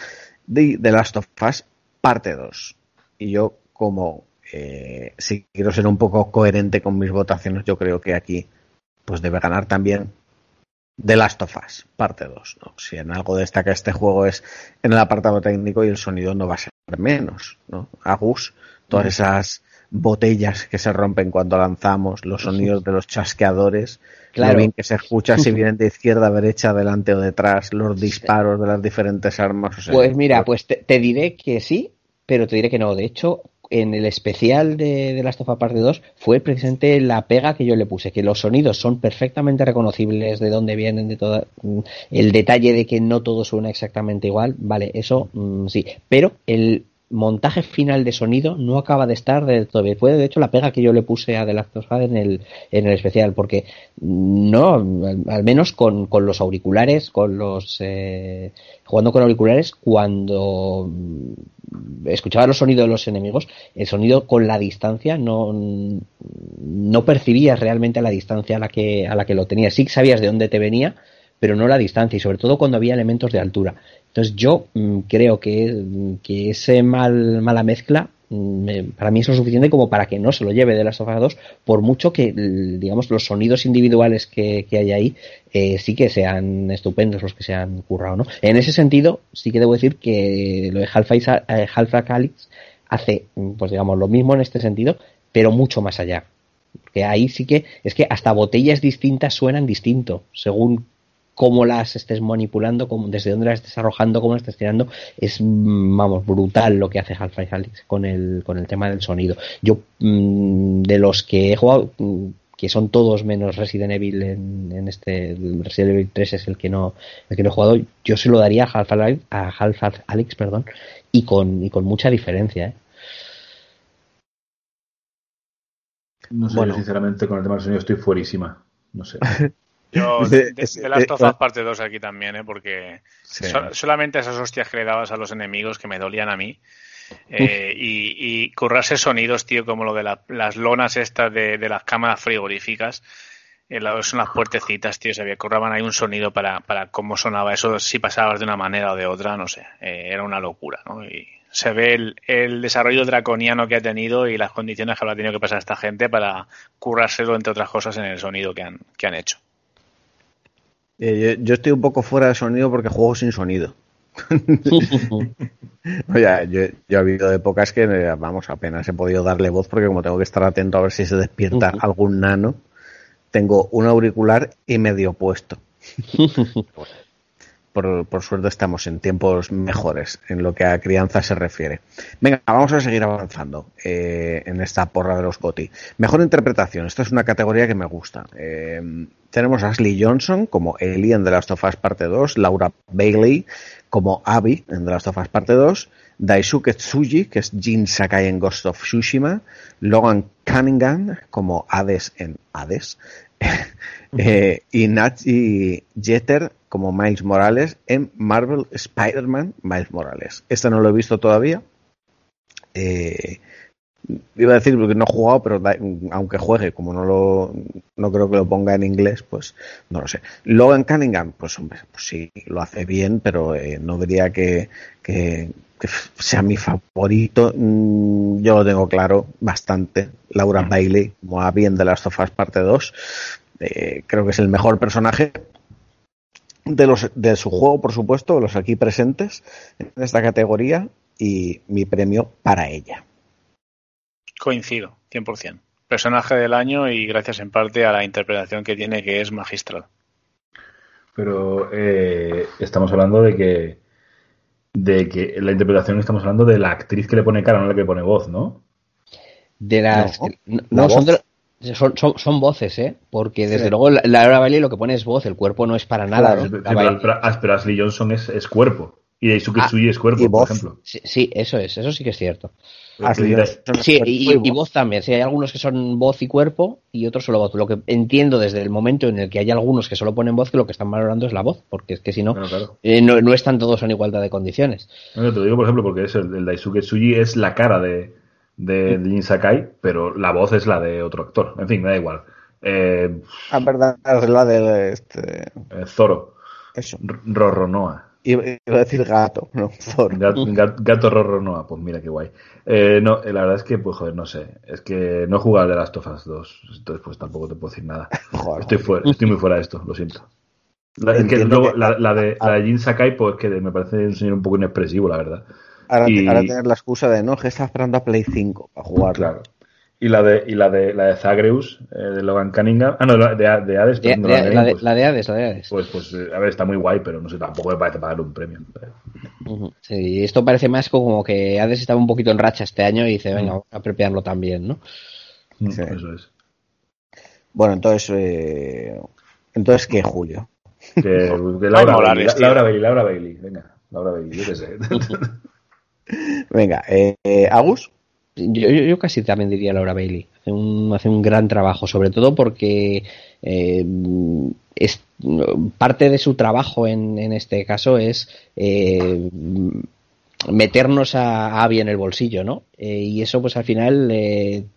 The, The Last of Us, parte 2. Y yo, como eh, si quiero ser un poco coherente con mis votaciones, yo creo que aquí pues debe ganar también The Last of Us, parte 2. ¿no? Si en algo destaca este juego es en el apartado técnico y el sonido no va a ser menos. ¿no? Agus, todas esas botellas que se rompen cuando lanzamos, los sonidos de los chasqueadores, claro. lo bien que se escucha si vienen de izquierda, derecha, delante o detrás, los disparos de las diferentes armas. O sea, pues mira, pues te, te, diré que sí, pero te diré que no. De hecho, en el especial de, de Last of Us Parte 2 fue precisamente la pega que yo le puse, que los sonidos son perfectamente reconocibles de dónde vienen, de todo mm, el detalle de que no todo suena exactamente igual, vale, eso mmm, sí, pero el montaje final de sonido no acaba de estar del todo bien. Fue de hecho la pega que yo le puse a The Last of Us en el, en el especial, porque no, al, menos con, con, los auriculares, con los eh, jugando con auriculares, cuando escuchaba los sonidos de los enemigos, el sonido con la distancia no, no percibías realmente la distancia a la que, a la que lo tenías. Sí sabías de dónde te venía, pero no la distancia, y sobre todo cuando había elementos de altura. Entonces yo mmm, creo que, que ese mal, mala mezcla mmm, para mí es lo suficiente como para que no se lo lleve de las of 2, por mucho que, digamos, los sonidos individuales que, que hay ahí eh, sí que sean estupendos los que se han currado, ¿no? En ese sentido, sí que debo decir que lo de Half-Life eh, Half Alyx hace, pues digamos, lo mismo en este sentido, pero mucho más allá. Porque ahí sí que, es que hasta botellas distintas suenan distinto, según cómo las estés manipulando, cómo, desde dónde las estés arrojando, cómo las estés tirando, es, vamos, brutal lo que hace Half-Life Alyx con el, con el tema del sonido. Yo, mmm, de los que he jugado, que son todos menos Resident Evil en, en, este, Resident Evil 3 es el que no, el que no he jugado, yo se lo daría a Half-Life, a Half-Life Alyx, perdón, y con, y con mucha diferencia, ¿eh? No sé, bueno. sinceramente con el tema del sonido estoy fuerísima. No sé. Yo, de, de, de las tofas parte 2 aquí también, ¿eh? porque sí. so, solamente esas hostias que le dabas a los enemigos que me dolían a mí. Eh, y, y, currarse sonidos, tío, como lo de la, las lonas estas de, de, las cámaras frigoríficas. Eh, son las puertecitas, tío, se curraban ahí un sonido para, para cómo sonaba eso, si pasabas de una manera o de otra, no sé, eh, era una locura, ¿no? Y se ve el, el, desarrollo draconiano que ha tenido y las condiciones que habrá tenido que pasar esta gente para currárselo, entre otras cosas, en el sonido que han, que han hecho. Eh, yo, yo, estoy un poco fuera de sonido porque juego sin sonido. Oye, yo, yo, he habido épocas que, eh, vamos, apenas he podido darle voz porque como tengo que estar atento a ver si se despierta uh -huh. algún nano, tengo un auricular y medio puesto. por, por, suerte estamos en tiempos mejores en lo que a crianza se refiere. Venga, vamos a seguir avanzando eh, en esta porra de los GOTI. Mejor interpretación. Esta es una categoría que me gusta. Eh, tenemos a Ashley Johnson como Ellie en The Last of Us Parte 2, Laura Bailey como Abby en The Last of Us Parte 2, Daisuke Tsuji, que es Jin Sakai en Ghost of Tsushima, Logan Cunningham como Hades en Hades, eh, y Nachi Jeter como Miles Morales en Marvel Spider-Man Miles Morales. Este no lo he visto todavía. Eh, iba a decir que no he jugado, pero da, aunque juegue, como no lo no creo que lo ponga en inglés, pues no lo sé. Logan Cunningham, pues hombre, pues sí, lo hace bien, pero eh, no diría que, que, que, sea mi favorito. Mm, yo lo tengo claro bastante. Laura. Bailey, como a bien de Last of Us parte 2. Eh, creo que es el mejor personaje de los de su juego, por supuesto, los aquí presentes en esta categoría y mi premio para ella. Coincido, 100%. Personaje del año y gracias en parte a la interpretación que tiene, que es magistral. Pero eh, estamos hablando de que de que la interpretación estamos hablando de la actriz que le pone cara, no la que pone voz, ¿no? De las. No, No, la no, son, voz. de- son, son, son voces, ¿eh? Porque desde Sí. luego la, la Laura Bailey lo que pone es voz, el cuerpo no es para nada. Claro. ¿no? Sí, La pero, Bailey- pero- ah, pero Ashley Johnson es, es cuerpo. Y Daisuke Ah, Tsuji es cuerpo, por voz. ejemplo. Sí, sí, eso es, eso sí que es cierto. Sí, y, y voz también. Sí, hay algunos que son voz y cuerpo y otros solo voz. Lo que entiendo desde el momento en el que hay algunos que solo ponen voz, que lo que están valorando es la voz, porque es que si no, claro. eh, no, no están todos en igualdad de condiciones. No, te lo digo, por ejemplo, porque es el, el Daisuke Tsuji es la cara de, de, de Jin Sakai, pero la voz es la de otro actor. En fin, me da igual. Eh, Ah, verdad, es la de este. eh, Zoro, Eso. R- Rorronoa. Iba a decir gato, no. Gato, gato Rorronoa, pues mira qué guay. Eh, no, eh, la verdad es que, pues joder, no sé. Es que no he jugado de Last of Us 2, entonces pues tampoco te puedo decir nada. Joder. Estoy, fuera, estoy muy fuera de esto, lo siento. La, es que Entiendo luego que- la, la de, la de Jin Sakai, pues que me parece un señor un poco inexpresivo, la verdad. Ahora, y- ahora tener la excusa de no, que está esperando a Play 5 para jugar. Claro. Y la de, y la de, la de Zagreus, eh, de Logan Cunningham. Ah, no, de, de, de Hades, De- perdón, de- Logan la, de, Cunningham, la de Hades, la de Hades. pues, pues, pues, eh, a ver, está muy guay, pero no sé, tampoco me parece pagar un premio. Sí, esto parece más como que Hades estaba un poquito en racha este año y dice, venga, vamos a prepararlo también, ¿no? Mm, Sí. Eso es. Bueno, entonces. Eh... Entonces, ¿qué, Julio? Que, que Laura, Bailey. Laura Bailey, Laura Bailey, venga, Laura Bailey, yo qué sé. Venga, eh, eh, Agus. Yo, yo, casi también diría Laura Bailey. Hace un, hace un gran trabajo, sobre todo porque eh, es, parte de su trabajo en, en este caso es eh, meternos a, Abby en el bolsillo, ¿no? Eh, y eso, pues al final,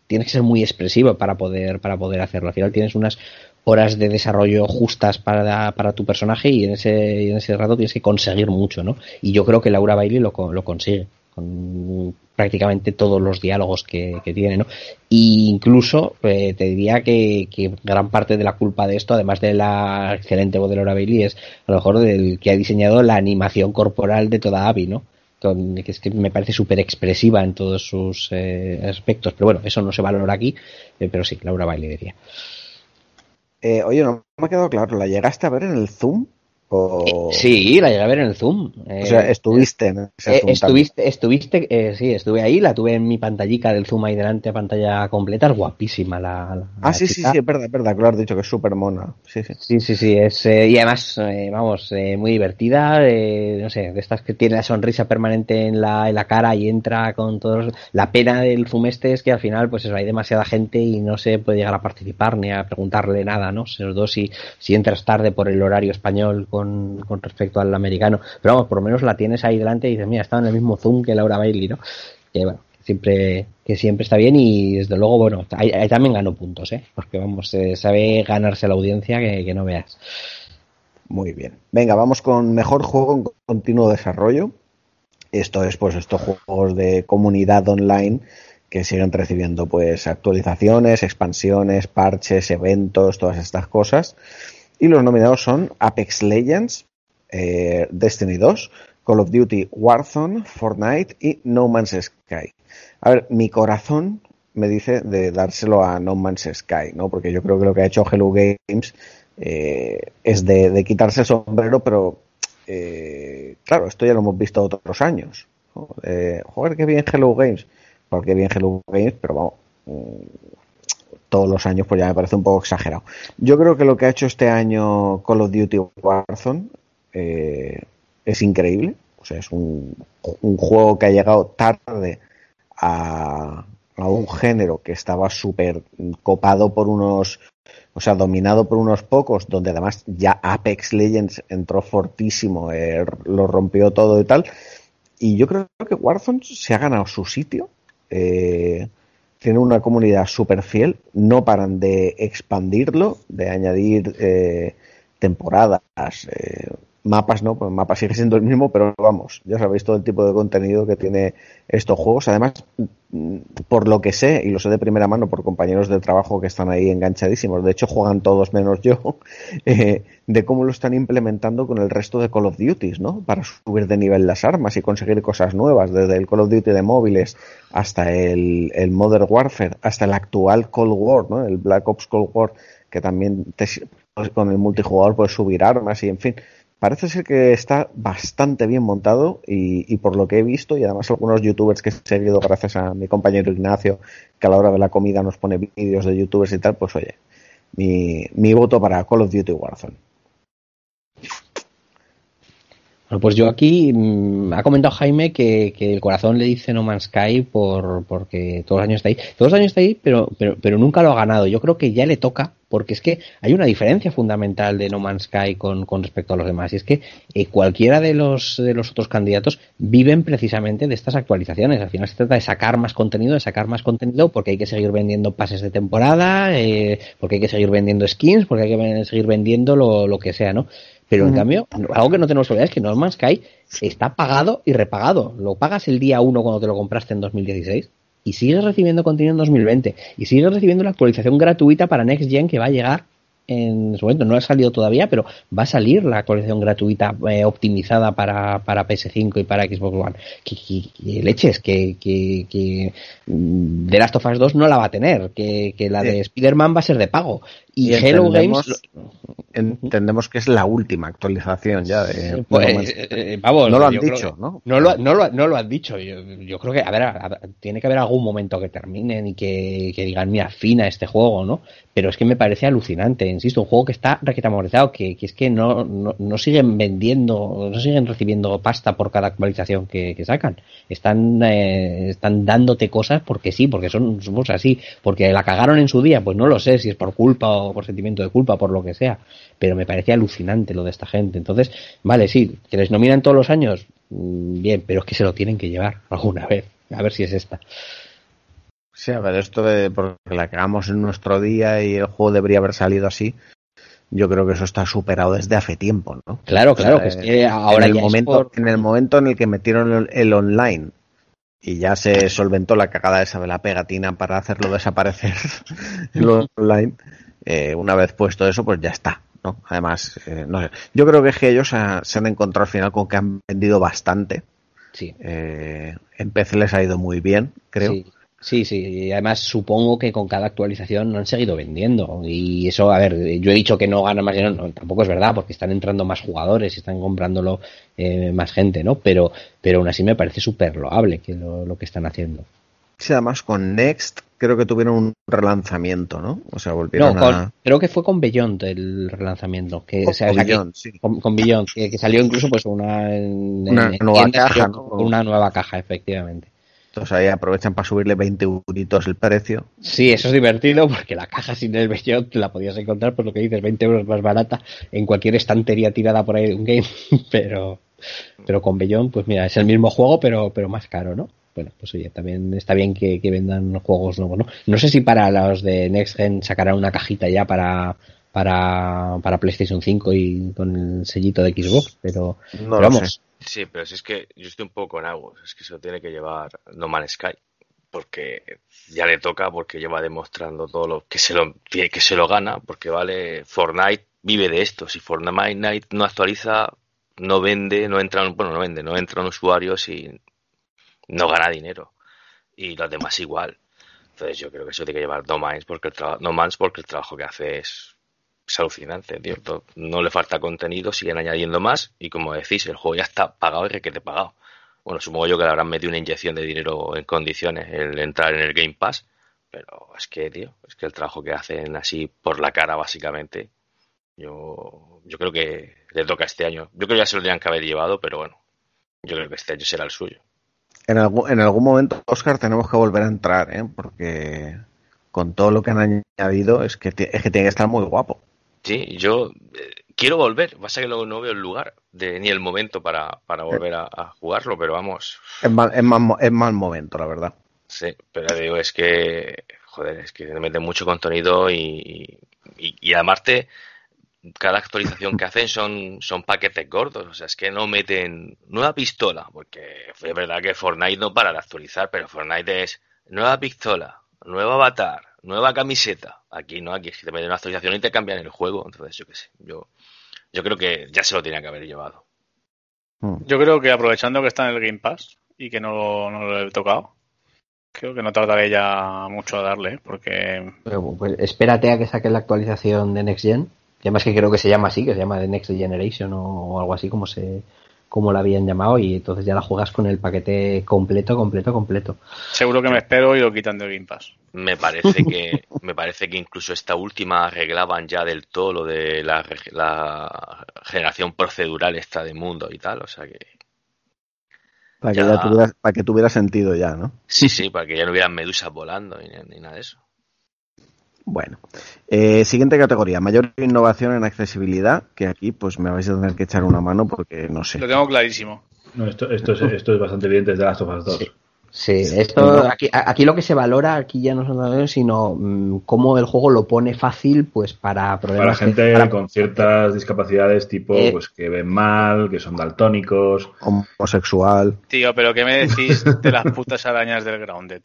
tienes que ser muy expresivo para poder, para poder hacerlo. Al final tienes unas horas de desarrollo justas para, para tu personaje y en ese, en ese rato tienes que conseguir mucho, ¿no? Y yo creo que Laura Bailey lo, lo consigue con prácticamente todos los diálogos que, que tiene, ¿no? Y incluso eh, te diría que, que gran parte de la culpa de esto, además de la excelente voz de Laura Bailey, es a lo mejor del que ha diseñado la animación corporal de toda Abby, ¿no? Que es que me parece súper expresiva en todos sus eh, aspectos. Pero bueno, eso no se valora aquí, eh, pero sí, Laura Bailey diría. Eh, oye, no me ha quedado claro, ¿la llegaste a ver en el Zoom? O... Sí, la llegué a ver en el Zoom. O sea, Eh, estuviste en ese Eh, Zoom estuviste, estuviste, eh, sí, estuve ahí, la tuve en mi pantallica del Zoom ahí delante, pantalla completa, es guapísima la, la- Ah, la sí, sí, chica. sí, es verdad, es verdad, que lo has dicho, que es súper mona. Sí, sí. Sí, sí, sí, es, eh, y además, eh, vamos, eh, muy divertida, eh, no sé, de estas que tiene la sonrisa permanente en la, en la cara y entra con todos. La pena del Zoom este es que al final, pues eso, hay demasiada gente y no se puede llegar a participar ni a preguntarle nada, ¿no? Sobre todo si, si entras tarde por el horario español con, respecto al americano. Pero vamos, por lo menos la tienes ahí delante y dices, mira, está en el mismo Zoom que Laura Bailey, ¿no? Que bueno, siempre, que siempre está bien y desde luego, bueno, ahí, ahí también ganó puntos, ¿eh? Porque vamos, eh, sabe ganarse la audiencia que, que no veas. Muy bien. Venga, vamos con mejor juego en continuo desarrollo. Esto es, pues, estos juegos de comunidad online que siguen recibiendo, pues, actualizaciones, expansiones, parches, eventos, todas estas cosas. Y los nominados son Apex Legends, eh, Destiny 2, Call of Duty Warzone, Fortnite y No Man's Sky. A ver, mi corazón me dice de dárselo a No Man's Sky, ¿no? Porque yo creo que lo que ha hecho Hello Games eh, es de, de quitarse el sombrero, pero eh, claro, esto ya lo hemos visto otros años. Eh, joder, qué bien Hello Games. Porque bien Hello Games, pero vamos, mm, todos los años pues ya me parece un poco exagerado. Yo creo que lo que ha hecho este año Call of Duty Warzone eh, es increíble. Es un, un juego que ha llegado tarde a, a un género que estaba súper copado por unos, o sea, dominado por unos pocos, donde además ya Apex Legends entró fortísimo, eh, lo rompió todo y tal. Y yo creo que Warzone se ha ganado su sitio. Eh, tiene una comunidad súper fiel, no paran de expandirlo, de añadir eh, temporadas, eh, mapas, ¿no? Pues mapa sigue siendo el mismo, pero vamos, ya sabéis todo el tipo de contenido que tiene estos juegos. Además, mm, por lo que sé, y lo sé de primera mano por compañeros de trabajo que están ahí enganchadísimos, de hecho juegan todos menos yo, eh, de cómo lo están implementando con el resto de Call of Duties, ¿no? Para subir de nivel las armas y conseguir cosas nuevas, desde el Call of Duty de móviles hasta el, el Modern Warfare, hasta el actual Cold War, ¿no? El Black Ops Cold War, que también te, pues, con el multijugador puedes subir armas y en fin parece ser que está bastante bien montado y, por lo que he visto y además algunos youtubers que he seguido gracias a mi compañero Ignacio que a la hora de la comida nos pone vídeos de youtubers y tal, pues oye, mi, voto para Call of Duty Warzone. Bueno, pues yo aquí mmm, ha comentado Jaime que, que, el corazón le dice No Man's Sky por, porque todos los años está ahí. Todos los años está ahí, pero, pero, pero nunca lo ha ganado. Yo creo que ya le toca, porque es que hay una diferencia fundamental de No Man's Sky con, con respecto a los demás. Y es que eh, cualquiera de los, de los otros candidatos viven precisamente de estas actualizaciones. Al final se trata de sacar más contenido, de sacar más contenido, porque hay que seguir vendiendo pases de temporada, eh, porque hay que seguir vendiendo skins, porque hay que seguir vendiendo lo, lo que sea, ¿no? Pero en cambio, algo que no tenemos olvidar es que No Man's Sky está pagado y repagado. Lo pagas el día 1 cuando te lo compraste en 2016 y sigues recibiendo contenido en 2020 y sigues recibiendo la actualización gratuita para Next Gen que va a llegar en su momento. No ha salido todavía, pero va a salir la actualización gratuita eh, optimizada para, para PS5 y para Xbox One. Que, que, que leches, que, que, que The Last of Us 2 no la va a tener, que, que la de. Spider-Man va a ser de pago. Y, y Hello Games entendemos que es la última actualización ya de pues, eh, vamos, no lo han dicho creo, ¿no? No lo, no, lo, no lo han dicho. Yo, yo, creo que a ver, a tiene que haber algún momento que terminen y que, que, digan mira fina este juego no pero es que me parece alucinante insisto un juego que está requetamorizado que, que es que no, no, no, siguen vendiendo no siguen recibiendo pasta por cada actualización que, que sacan. Están eh, están dándote cosas porque sí porque son somos así porque la cagaron en su día pues no lo sé si es por culpa o por sentimiento de culpa por lo que sea pero me parece alucinante lo de esta gente. Entonces, vale, sí, que les nominan todos los años, mm, bien, pero es que se lo tienen que llevar alguna vez. A ver si es esta. Sí, a ver, esto de porque la cagamos en nuestro día y el juego debería haber salido así, yo creo que eso está superado desde hace tiempo, ¿no? Claro, claro, o sea, que es que ahora en el momento, por... en el momento en el que metieron el, el online y ya se solventó la cagada esa de la pegatina para hacerlo desaparecer el online, eh, una vez puesto eso, pues ya está. ¿no? Además, eh, no sé. Yo creo que es que ellos se han encontrado al final con que han vendido bastante. Sí. Eh, en PC les ha ido muy bien, creo. Sí. Sí, sí, y además supongo que con cada actualización no han seguido vendiendo. Y eso, a ver, yo he dicho que no gana más dinero, no, tampoco es verdad, porque están entrando más jugadores y están comprándolo eh, más gente, ¿no? Pero, pero aún así me parece súper loable que lo, lo, que están haciendo. Sí, además con Next creo que tuvieron un relanzamiento, ¿no? O sea, volvieron no, con, a... creo que fue con Beyond el relanzamiento. Que, con, o sea, con o sea, Beyond, que, sí. con, con, Beyond, que, que, salió incluso pues una, en, una en, nueva en caja, ¿no? Una nueva caja, efectivamente. Entonces ahí aprovechan para subirle 20 euritos el precio. Sí, eso es divertido porque la caja sin el Beyond la podías encontrar, por lo que dices, 20 euros más barata en cualquier estantería tirada por ahí de un game, pero, pero con Beyond, pues mira, es el mismo juego, pero, pero más caro, ¿no? Bueno, pues oye, también está bien que, que, vendan juegos nuevos, ¿no? No sé si para los de Next Gen sacarán una cajita ya para, para, para PlayStation 5 y con el sellito de Xbox, pero, no pero vamos. Sé. Sí, pero si es que yo estoy un poco con aguas, es que se lo tiene que llevar No Man's Sky, porque ya le toca, porque lleva demostrando todo lo que se lo, que se lo gana, porque vale, Fortnite vive de esto, si Fortnite no actualiza, no vende, no entran, bueno, no vende, no entran usuarios y no gana dinero. Y los demás igual. Entonces yo creo que eso tiene que llevar No Man's porque el, no Man's porque el trabajo que hace es, es alucinante, tío. No le falta contenido, siguen añadiendo más y como decís, el juego ya está pagado y requete pagado. Bueno, supongo yo que le habrán metido una inyección de dinero en condiciones el entrar en el Game Pass, pero es que, tío, es que el trabajo que hacen así por la cara, básicamente, yo, yo creo que le toca este año. Yo creo que ya se lo tendrían que haber llevado, pero bueno, yo creo que este año será el suyo. En algún, en algún momento, Oscar, tenemos que volver a entrar, ¿eh? porque con todo lo que han añadido es que, es que tiene que estar muy guapo. Sí, yo eh, quiero volver, pasa que luego no veo el lugar de, ni el momento para, para volver a, a, jugarlo, pero vamos. Es mal, es, mal, es mal momento, la verdad. Sí, pero digo, es que, joder, es que te meten mucho contenido y, y, y además te, cada actualización que hacen son, son paquetes gordos, o sea, es que no meten nueva pistola, porque es verdad que Fortnite no para de actualizar, pero Fortnite es nueva pistola, nuevo avatar, nueva camiseta. Aquí no, aquí es que te meten una actualización y te cambian el juego, entonces yo qué sé, yo, yo creo que ya se lo tenía que haber llevado. Yo creo que aprovechando que está en el Game Pass y que no, no lo he tocado, creo que no tardaré ya mucho a darle, porque... Pero, pues, espérate a que saque la actualización de Next Gen además que creo que se llama así, que se llama The Next Generation o, algo así como se como la habían llamado y entonces ya la juegas con el paquete completo, completo, completo. Seguro que me espero y lo quitan de Game Pass. Me parece que me parece que incluso esta última arreglaban ya del todo lo de la, la generación procedural esta de mundo y tal, o sea que para que, ya tuviera, para que tuviera sentido ya, ¿no? Sí, sí, para que ya no hubieran medusas volando ni, nada de eso. Bueno, eh, siguiente categoría, mayor innovación en accesibilidad, que aquí pues me vais a tener que echar una mano porque no sé. Lo tengo clarísimo. No, esto, esto, es, esto es bastante evidente desde las of 2. Sí, esto aquí, aquí, lo que se valora aquí ya no son sino mm, cómo el juego lo pone fácil pues para problemas para gente con ciertas discapacidades tipo eh, pues que ven mal, que son daltónicos, homosexual. Tío, pero ¿qué me decís de las putas arañas del Grounded?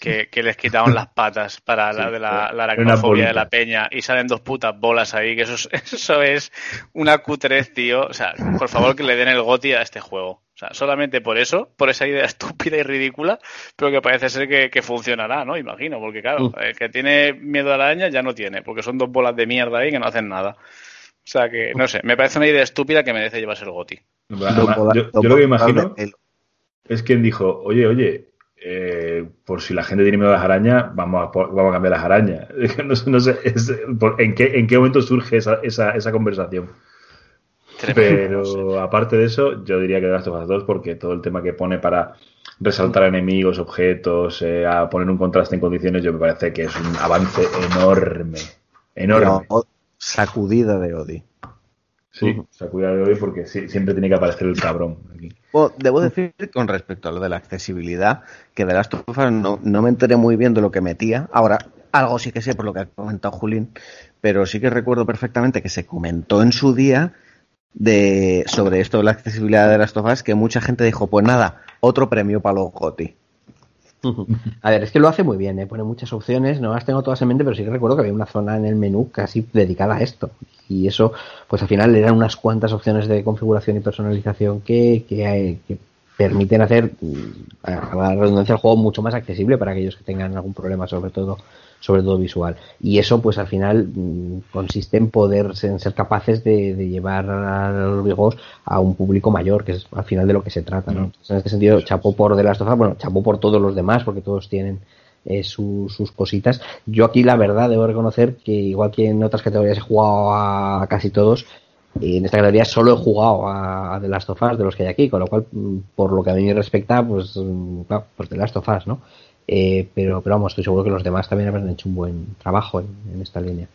Que, que, les quitaron las patas para la de la, la aracnofobia de la peña y salen dos putas bolas ahí, que eso es, eso es una cutrez, tío. O sea, por favor que le den el goti a este juego. O sea, solamente por eso, por esa idea estúpida y ridícula, pero que parece ser que, funcionará, ¿no? Imagino, porque claro, el que tiene miedo a la araña ya no tiene, porque son dos bolas de mierda ahí que no hacen nada. O sea que, no sé, me parece una idea estúpida que merece llevarse el goti. yo, lo que imagino es quien dijo, oye, oye, eh, por si la gente tiene miedo a las arañas, vamos a, vamos a cambiar las arañas. No, sé, ¿en, qué, ¿en qué momento surge esa, esa, esa conversación? Pero aparte de eso, yo diría que de las of 2 porque todo el tema que pone para resaltar enemigos, objetos, eh, a poner un contraste en condiciones, yo me parece que es un avance enorme. Enorme. sacudida de Odi. Sí, sacudida de Odi porque siempre tiene que aparecer el cabrón. Aquí. Debo decir con respecto a lo de la accesibilidad, que de las tofas no, no me enteré muy bien de lo que metía. Ahora, algo sí que sé por lo que ha comentado Julín, pero sí que recuerdo perfectamente que se comentó en su día de sobre esto de la accesibilidad de las tofas que mucha gente dijo, pues nada, otro premio para los GOTI. A ver, es que lo hace muy bien, ¿eh? pone muchas opciones, no las tengo todas en mente, pero sí que recuerdo que había una zona en el menú casi dedicada a esto. Y eso, pues al final eran unas cuantas opciones de configuración y personalización que, que, que permiten hacer, a la redundancia, el juego mucho más accesible para aquellos que tengan algún problema, sobre todo sobre todo visual. Y eso, pues al final, mm, consiste en poder en ser capaces de, llevar a los videojuegos a un público mayor, que es al final de lo que se trata. ¿no? en este sentido, chapó por de las bueno, chapó por todos los demás, porque todos tienen eh, sus cositas. Yo aquí, la verdad, debo reconocer que, igual que en otras categorías he jugado a, casi todos, en esta categoría solo he jugado a, The Last of Us de los que hay aquí, con lo cual, mm, por lo que a mí me respecta, pues, mm, pues The Last of Us, ¿no? Eh, pero, pero vamos, estoy seguro que los demás también habrán hecho un buen trabajo en, esta línea.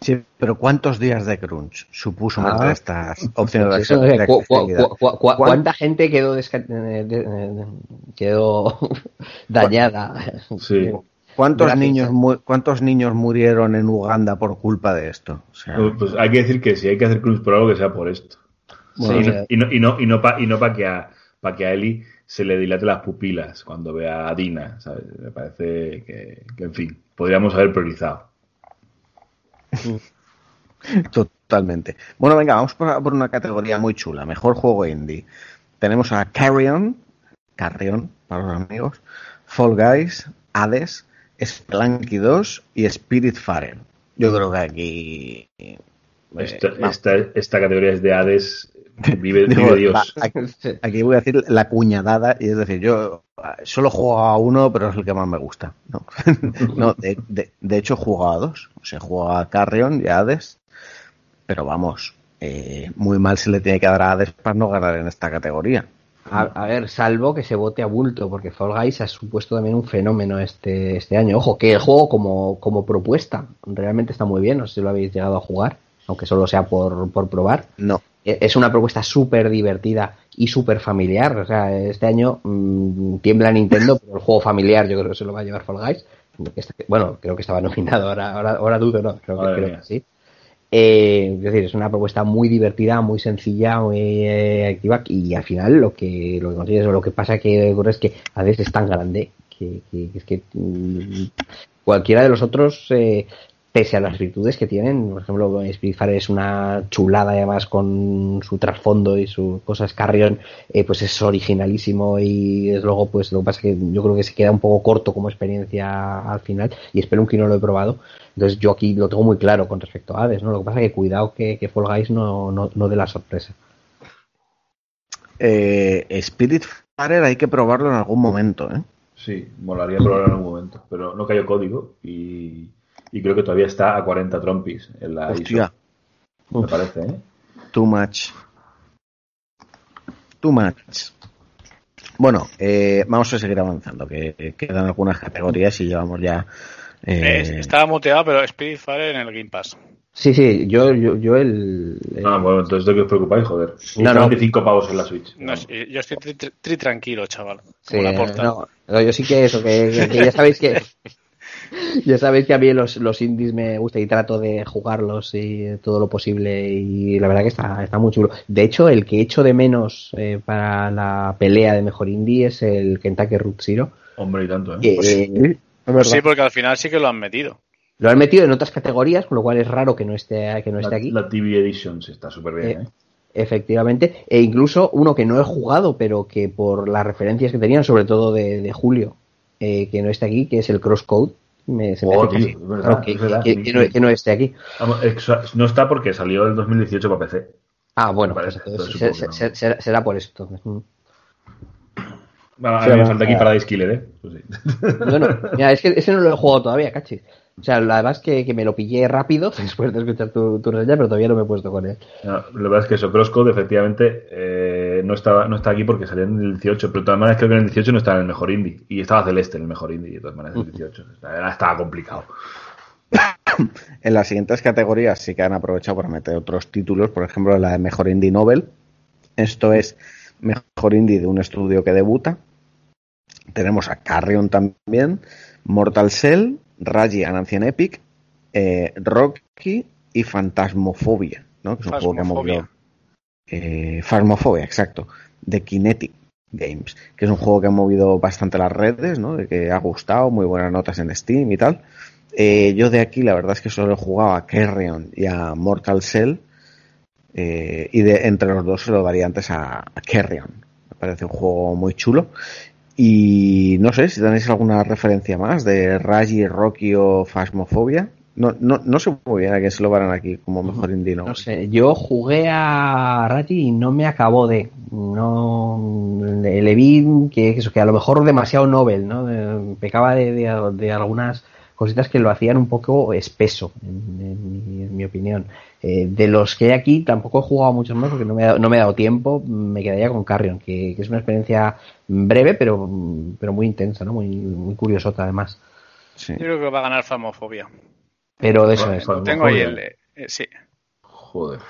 Sí, pero ¿cuántos días de crunch supuso ah, estas opciones de, de, ¿Cuánta gente quedó, eh, quedó dañada? Sí. ¿Cuántos niños, ¿Cuántos niños murieron en Uganda por culpa de esto? Pues, pues, hay que decir que si hay que hacer crunch por algo que sea por esto. y, no, y no, y no, para no que a, para que a Eli se le dilate las pupilas cuando vea a Dina, ¿sabes? Me parece que, en fin, podríamos haber priorizado. Totalmente. Bueno, venga, vamos por, una categoría muy chula. Mejor juego indie. Tenemos a Carrion, Carrion para los amigos, Fall Guys, Hades, Spelunky 2 y Spirit Fire. Yo creo que aquí... Eh, esta, esta, categoría es de Hades Vive, Dios. Aquí, voy a decir la cuñadada, y es decir, yo solo juego a uno, pero es el que más me gusta. No, no de, de, hecho he jugado a dos. O sea, jugado a Carrion y a Hades, pero vamos, eh, muy mal se le tiene que dar a Hades para no ganar en esta categoría. A, ver, salvo que se vote a bulto, porque Fall Guys ha supuesto también un fenómeno este, este año. Ojo, que el juego como, como propuesta realmente está muy bien, no sé si lo habéis llegado a jugar, aunque solo sea por, por probar. No. E, es una propuesta súper divertida y súper familiar. O sea, este año mmm, tiembla Nintendo, pero el juego familiar yo creo que se lo va a llevar Fall Guys. Bueno, creo que estaba nominado, ahora, ahora, ahora dudo, ¿no? Creo, que, creo que sí. Eh, es decir, es una propuesta muy divertida, muy sencilla, muy eh, activa y al final lo que lo que consigues, lo que pasa que ocurre es que a veces es tan grande que, que es que mmm, cualquiera de los otros eh, pese a las virtudes que tienen. Por ejemplo, Spiritfarer es una chulada además con su trasfondo y sus cosas Carrion, eh, pues es originalísimo y es luego pues lo que pasa que yo creo que se queda un poco corto como experiencia al final y espero que no lo he probado. Entonces yo aquí lo tengo muy claro con respecto a Hades, ¿no? Lo que pasa que cuidado que, que Fall Guys no, no, no dé la sorpresa. Eh, Spiritfarer hay que probarlo en algún momento, ¿eh? Sí, molaría probarlo en algún momento, pero no cayó código y, y creo que todavía está a 40 trompis en la Hostia. ISO. Me parece, ¿eh? Too much. Too much. Bueno, eh, vamos a seguir avanzando, que que quedan algunas categorías y llevamos ya... eh, Eh, estaba muteado, pero Spiritfarer en el Game Pass. Sí, sí, yo, yo, yo el, el- Ah, bueno, entonces de qué os preocupáis, joder. No, no. 25 pavos en la Switch. No, yo estoy tri, tri- tri tranquilo, chaval. Sí, Como la porta. no, no, yo sí que eso, que, que- que ya sabéis que ya sabéis que a mí los, los indies me gusta y trato de jugarlos y todo lo posible y la verdad que está, está muy chulo. De hecho, el que echo de menos eh, para la pelea de mejor indie es el Kentucky Root Zero. Hombre, y tanto, ¿eh? que, Pues eh, Pues sí, porque al final sí que lo han metido. Lo han metido en otras categorías, con lo cual es raro que no esté, que no esté la, aquí. la TV Editions está súper bien, Eh, ¿eh? Efectivamente, e incluso uno que no he jugado, pero que por las referencias que tenían, sobre todo de, de Julio, eh, que no esté aquí, que es el Crosscode. Me, se me Oh, hace tío, casi es verdad, raro que, verdad. que- que no, que no esté aquí. No está porque salió el 2018 para PC. Ah, bueno, pues parece, se- se- que será, será por esto. Bueno, a mí me falta aquí Paradise Killer, ¿eh? Eso sí. Bueno, mira, es que ese no lo he jugado todavía, cachis. O sea, la verdad es que, que me lo pillé rápido después de escuchar tu, tu reseña, pero todavía no me he puesto con él. No, la verdad es que eso, Crosscode, efectivamente, eh, no, estaba, no está aquí porque salió en el 18, pero de todas maneras creo que en el 18 no estaba en el mejor indie. Y estaba Celeste en el mejor indie, de todas maneras, en el 18. Estaba, estaba complicado. En las siguientes categorías sí que han aprovechado para meter otros títulos, por ejemplo, la de Mejor Indie Novel. Esto es Mejor Indie de un estudio que debuta. Tenemos a Carrion también, Mortal Cell, Raji and Ancient Epic, eh, Rocky y Fantasmofobia, ¿no? que es un juego que ha Phasmophobia. movido. Eh, Phasmophobia, exacto, de Kinetic Games, que es un juego que ha movido bastante las redes, ¿no? de que ha gustado, muy buenas notas en Steam y tal. Eh, yo de aquí la verdad es que solo he jugado a Carrion y a Mortal Cell eh, y de entre los dos se lo daría antes a, a Carrion. Me parece un juego muy chulo. Y no sé si tenéis alguna referencia más de Raji, Rocky o Phasmophobia. No, no, no sé muy bien a quién se lo van aquí como mejor indie, ¿no? Sé, yo jugué a Raji y no me acabó de. No. Le, le vi que, eso, que a lo mejor demasiado novel, ¿no? Pecaba de, de- de algunas cositas que lo hacían un poco espeso, en, en mi, en mi opinión. Eh, de los que hay aquí, tampoco he jugado muchos más porque no me, no me he dado tiempo. Me quedaría con Carrion, que, que es una experiencia breve, pero, pero muy intensa, ¿no? Muy, muy curiosota, además. Sí. Yo creo que va a ganar Famofobia. Pero de eso es. Tengo ahí el. eh, sí. Joder.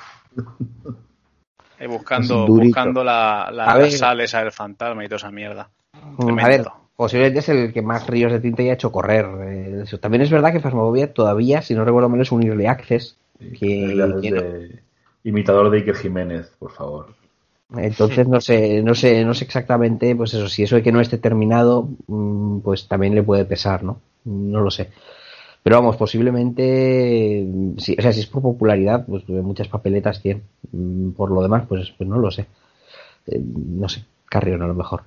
Ahí buscando, buscando la, la, A la sal esa del fantasma y toda esa mierda. Mm, A Tremendo. ver, posiblemente es el que más ríos de tinta ya ha hecho correr. eh, eso. También es verdad que Phasmophobia todavía, si no recuerdo mal, es un early access. Que, Le haces que no- de imitador de Iker Jiménez, por favor. Entonces no sé, no sé, no sé exactamente, pues eso, si eso de que no esté terminado, mm, pues también le puede pesar, ¿no? No lo sé. Pero vamos, posiblemente, mm, sí, o sea, si es por popularidad, pues muchas papeletas tiene. Mm, Por lo demás, pues, pues no lo sé. Eh, no sé, Carrion a lo mejor.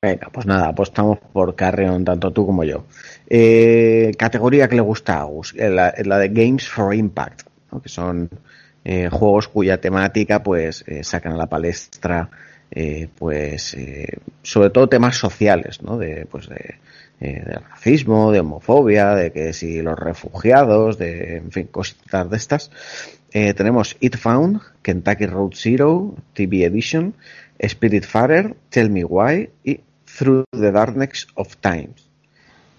Venga, pues nada, apostamos por Carrion, tanto tú como yo. Eh, categoría que le gusta a Agus, eh, la, la de Games for Impact, ¿no? que son eh, juegos cuya temática pues eh, sacan a la palestra eh, pues sobre todo temas sociales, ¿no? De pues de, racismo, de homofobia, de que si los refugiados, de en fin, cositas de estas. Tenemos It Found, Kentucky Road Zero, TV Edition, Spiritfarer, Tell Me Why y Through the Darkness of Times.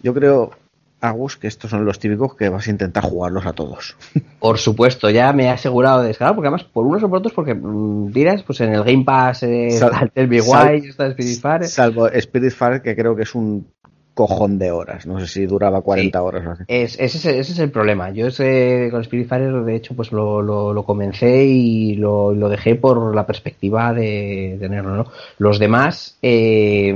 Yo creo, Agus, que estos son los típicos que vas a intentar jugarlos a todos. Por supuesto, ya me he asegurado de descargar, porque además, por unos o por otros, porque mm, dirás, pues en el Game Pass eh, Sal- está el Why, está Spiritfarer. Salvo que creo que es un cojón de horas. No sé si duraba 40 Sí. horas o así. Es, ese, es, ese es el problema. Yo ese, con Spiritfarer, de hecho, pues lo, lo, lo comencé y lo, lo dejé por la perspectiva de tenerlo, ¿no? Los demás, eh,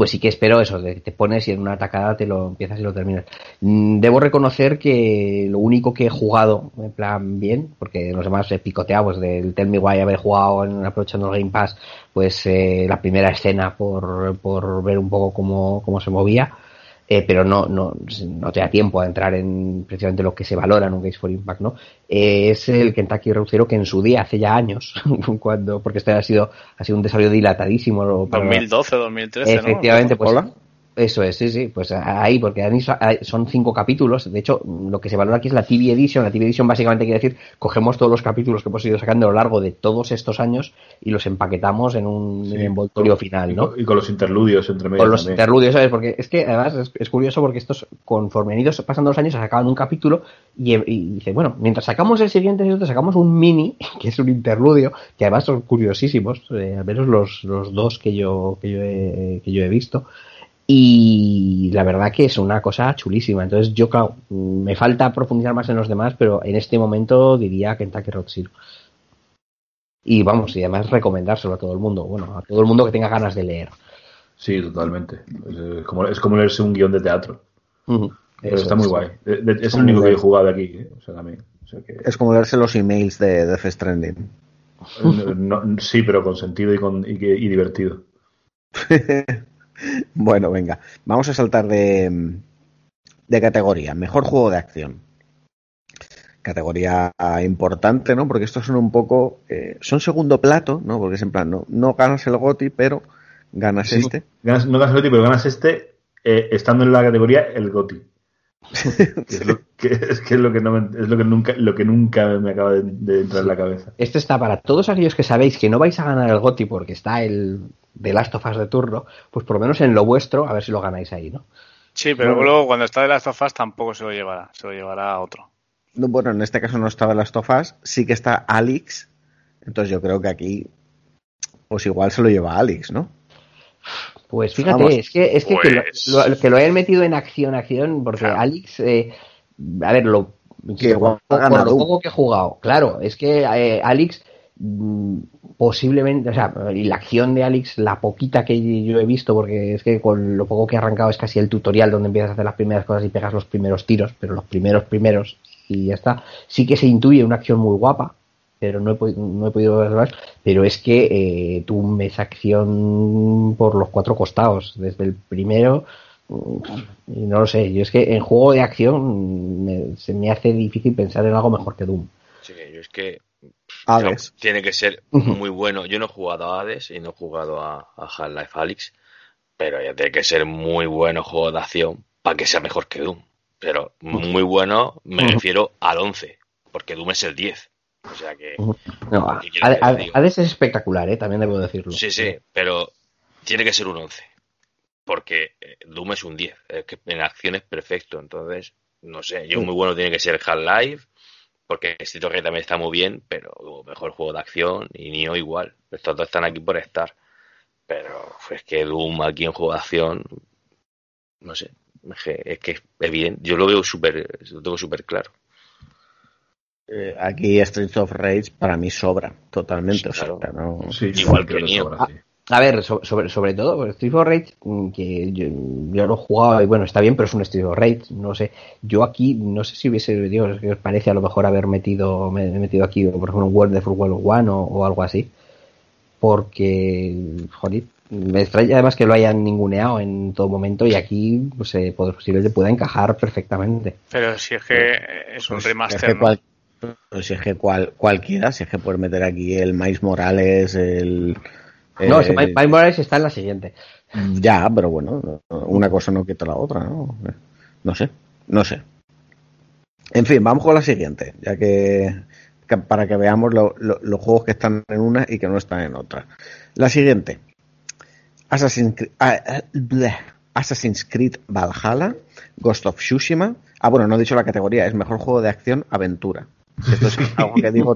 pues sí que espero eso, de que te pones y en una atacada te lo empiezas y lo terminas. Mm, Debo reconocer que lo único que he jugado, en plan bien, porque los demás he picoteado, pues del Tell Me Why haber jugado en aprovechando el Game Pass, pues eh, la primera escena por, por ver un poco cómo, cómo se movía, eh, pero no, no, no te da tiempo a entrar en precisamente lo que se valora en un Games for Impact, ¿no? Eh, es el Kentucky Road Zero que en su día, hace ya años, cuando, porque este ha sido, ha sido un desarrollo dilatadísimo. para- 2012, 2013, ¿no? Efectivamente, pues Hola. Eso es, sí, sí, pues ahí, porque son cinco capítulos, de hecho, lo que se valora aquí es la TV Edition, la TV Edition básicamente quiere decir, cogemos todos los capítulos que hemos ido sacando a lo largo de todos estos años y los empaquetamos en un Sí. envoltorio final, ¿no? y con los interludios entre medio. Con los también. interludios, ¿sabes? Porque es que además es, es curioso porque estos, conforme han ido pasando los años, sacaban un capítulo y, y dice, bueno, mientras sacamos el siguiente, nosotros sacamos un mini, que es un interludio, que además son curiosísimos, eh, al menos los, los dos que yo, que yo he, que yo he visto. Y la verdad que es una cosa chulísima. Entonces yo, claro, me falta profundizar más en los demás, pero en este momento diría Kentucky Road Zero. Y vamos, y además recomendárselo a todo el mundo. Bueno, a todo el mundo que tenga ganas de leer. Sí, totalmente. Es, como, es como leerse un guion de teatro. Pero Eso está es. muy guay. De- es el único que he jugado aquí. ¿eh? O sea, también. O sea que- Es como leerse los emails de Death Stranding. no- no- sí, pero con sentido y, con, y, que- y divertido. bueno, venga. Vamos a saltar de, de categoría. Mejor juego de acción. Categoría importante, ¿no? Porque estos son un poco. eh, son segundo plato, ¿no? Porque es en plan, no, no ganas el GOTI, pero ganas Sí. este. Ganas- no ganas el GOTY, pero ganas este eh, estando en la categoría el GOTY. Es, lo que, es que es lo que no me- es lo que nunca lo que nunca me acaba de, de entrar en la cabeza. Este está para todos aquellos que sabéis que no vais a ganar el GOTI porque está el de Last of Us de turno, pues por lo menos en lo vuestro, a ver si lo ganáis ahí, ¿no? Sí, pero Bueno. luego cuando está de Last of Us tampoco se lo llevará, se lo llevará a otro. No, bueno, en este caso no está de las tofas, sí que está Alex. Entonces yo creo que aquí. Pues igual se lo lleva Alex, ¿no? Pues fíjate, Vamos. es que, es que, que, Pues- lo, lo- que lo hayan metido en acción, acción, porque Claro. Alex, eh, a ver, lo, Que igual por, lo poco que he jugado, claro, es que eh, Alex mm, posiblemente, o sea, y la acción de Alex, la poquita que yo he visto, porque es que con lo poco que he arrancado es casi el tutorial donde empiezas a hacer las primeras cosas y pegas los primeros tiros, pero los primeros primeros y ya está. Sí que se intuye una acción muy guapa, pero no he, no he podido ver más. Pero es que eh, tú ves acción por los cuatro costados, desde el primero. mm, Y no lo sé, yo es que en juego de acción me- se me hace difícil pensar en algo mejor que Doom. Sí, yo es que Hades. no, tiene que ser muy bueno. Yo no he jugado a Hades y no he jugado a, a Half-Life Alyx, pero ya tiene que ser muy bueno juego de acción para que sea mejor que Doom. Pero muy bueno me refiero al 11, porque Doom es el 10. O sea que. No, es espectacular, ¿eh? también debo decirlo. Sí, sí, pero tiene que ser un 11. Porque eh, Doom es un 10. Es que en acción es perfecto. Entonces, no sé. Yo muy bueno tiene que ser Half-Life. Porque Street Fighter también está muy bien. Pero mejor juego de acción. Y Nioh igual. Estos dos están aquí por estar. Pero es que Doom aquí en juego de acción. No sé. Es que es, bien. Yo lo veo súper. Lo tengo súper claro. Eh, aquí Streets of Rage para mí sobra totalmente. Sí, o sea, claro. no- Sí, Igual que Nioh. sobra, sí. A ver, so- sobre, sobre todo, pues, Street of Rage, mm, que yo, yo lo he jugado y bueno, está bien, pero es un Street of Rage, no sé. Yo aquí, no sé si hubiese, digo, que os parece a lo mejor haber metido, me, he metido aquí, por ejemplo, un World of World One o, o algo así. Porque, joder, me extraña además que lo hayan ninguneado en todo momento y aquí, pues, eh, posiblemente pueda encajar perfectamente. Pero si es que es un pues, remaster, es que ¿no? cual- si es que cual- cualquiera, si es que puedes meter aquí el Miles Morales, el. No, eh, ese Miles Morales está en la siguiente. Ya, pero bueno, una cosa no quita la otra, ¿no? No sé, no sé. En fin, vamos con la siguiente, ya que, que para que veamos lo- lo- los juegos que están en una y que no están en otra. La siguiente, Assassin's Creed, ah, ah, bleh. Assassin's Creed Valhalla, Ghost of Tsushima. Ah, bueno, no he dicho la categoría, es mejor juego de acción aventura. Esto es algo que digo,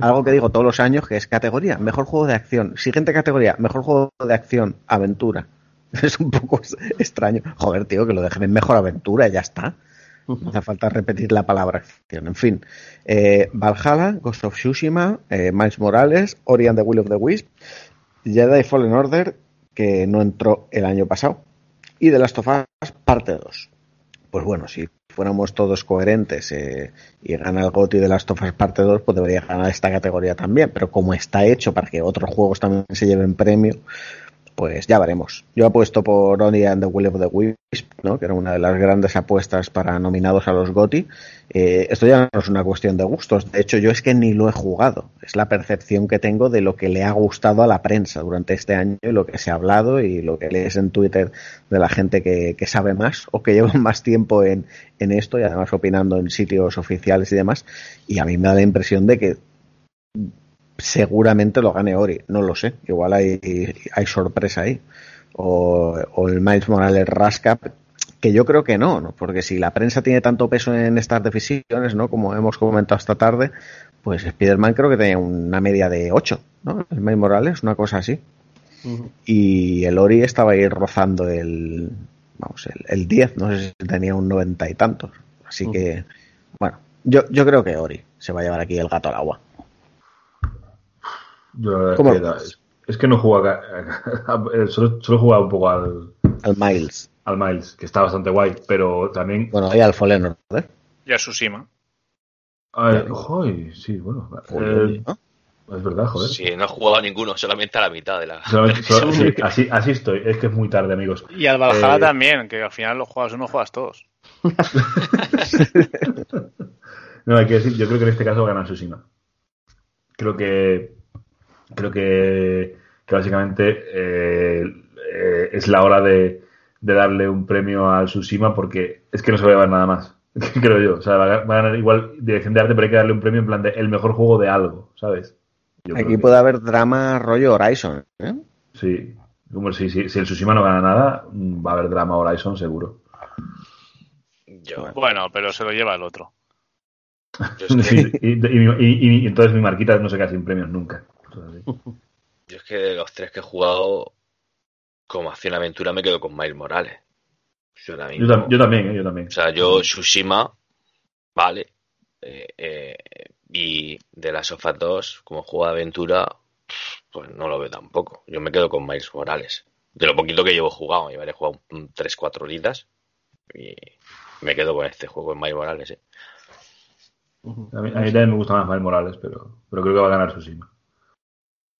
algo que digo todos los años, que es categoría, mejor juego de acción. Siguiente categoría, mejor juego de acción, aventura. Es un poco extraño. Joder, tío, que lo dejen en mejor aventura ya está. No hace falta repetir la palabra acción. En fin, eh, Valhalla, Ghost of Tsushima, eh, Miles Morales, Ori and the Will of the Wisp, Jedi Fallen Order, que no entró el año pasado. Y de Last of Us parte 2. Pues bueno, si fuéramos todos coherentes eh, y gana el GOTY de Last of Us parte 2, pues debería ganar esta categoría también. Pero como está hecho para que otros juegos también se lleven premio, pues ya veremos. Yo apuesto por Ori and the Will of the Wisp, ¿no? que era una de las grandes apuestas para nominados a los GOTY. Eh, esto ya no es una cuestión de gustos. De hecho, yo es que ni lo he jugado. Es la percepción que tengo de lo que le ha gustado a la prensa durante este año y lo que se ha hablado y lo que lees en Twitter de la gente que, que sabe más o que lleva más tiempo en, en esto y además opinando en sitios oficiales y demás. Y a mí me da la impresión de que seguramente lo gane Ori, no lo sé, igual hay, hay sorpresa ahí. O, o el Miles Morales Rascap, que yo creo que no, ¿no? porque si la prensa tiene tanto peso en estas decisiones, ¿no? como hemos comentado esta tarde, pues Spider-Man creo que tenía una media de 8, ¿no? El Miles Morales, una cosa así. Uh -huh. Y el Ori estaba ahí rozando el, vamos, el, el 10, no sé si tenía un 90 y tantos. Así uh -huh. que, bueno, yo, yo creo que Ori se va a llevar aquí el gato al agua. Yo, ¿Cómo? Es, que, es que no juega, solo, solo jugaba un poco al, al Miles. Al Miles, que está bastante guay, pero también. Bueno, y al Fallen Order. Y a Tsushima. A ver, joder, sí, bueno. Eh. Es verdad, joder. Sí, no he jugado a ninguno, solamente a la mitad de la. Solamente, solo, sí, así, así estoy, es que es muy tarde, amigos. Y al Valhalla eh... también, que al final los juegas uno, juegas todos. no, hay que decir, yo creo que en este caso gana Tsushima. Creo que creo que, que básicamente eh, eh, es la hora de, de, darle un premio al Tsushima porque es que no se va a llevar nada más, creo yo. O sea, va a, va a ganar igual dirección de arte, pero hay que darle un premio en plan de el mejor juego de algo, ¿sabes? Yo Aquí puede que... haber drama rollo Horizon, ¿eh? Sí, como si, si, si, el Tsushima no gana nada, va a haber drama Horizon seguro. Yo. Bueno, pero se lo lleva el otro. sí, y, y, y, entonces mi marquita no se queda sin premios nunca. Yo es que de los tres que he jugado como acción aventura me quedo con Miles Morales. Yo, yo, yo también, ¿eh? yo también. O sea, yo Tsushima, vale. Eh, eh, y de las Sofas 2, como juego de aventura, pues no lo veo tampoco. Yo me quedo con Miles Morales. De lo poquito que llevo jugado, me he jugado 3-4 horitas y me quedo con este juego en Miles Morales. ¿eh? A, mí, a mí también me gusta más Miles Morales, pero, pero creo que va a ganar Tsushima.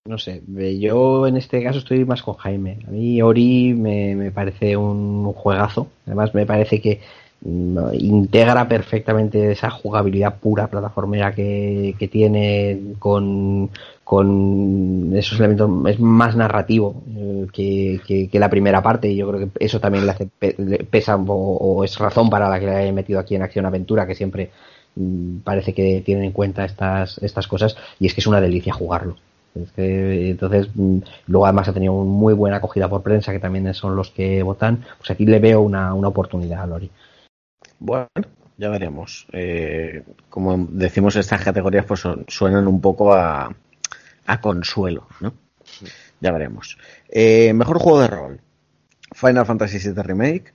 No sé, yo en este caso estoy más con Jaime. A mí Ori me, me parece un juegazo. Además me parece que mm, integra perfectamente esa jugabilidad pura plataformera que, que tiene con, con, esos elementos, es más narrativo eh, que, que, la primera parte y yo creo que eso también le hace pesa o, es razón para la que le haya metido aquí en Acción Aventura, que siempre mm, parece que tienen en cuenta estas, estas cosas y es que es una delicia jugarlo. Es que, entonces, mm, luego además ha tenido muy buena acogida por prensa, que también son los que votan. Pues aquí le veo una, una oportunidad a Lori. Bueno, ya veremos. Eh, como decimos, estas categorías pues suenan un poco a, a consuelo, ¿no? Ya veremos. Eh, mejor juego de rol. Final Fantasy VII Remake,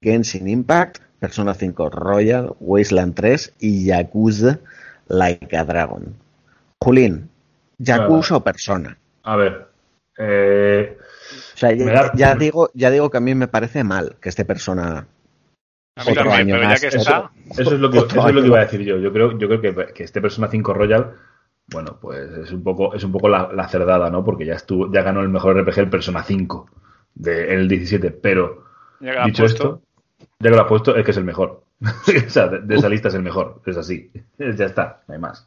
Genshin Impact, Persona 5 Royal, Wasteland 3 y Yakuza Like a Dragon. Julín, Yakuza o persona. A ver. Eh, o sea, ya, da... ya, digo, ya digo que a mí me parece mal que esté persona. otro también, año más. Eso, eso, es lo que, eso es lo que iba a decir yo. Yo creo, yo creo que, que este Persona 5 Royal, bueno, pues es un poco, es un poco la, la cerdada, ¿no? Porque ya estuvo, ya ganó el mejor RPG el Persona 5 de, en el 17. Pero dicho esto, ya que lo ha puesto, es que es el mejor. o sea, de, de, esa lista es el mejor. Es así. ya está, no hay más.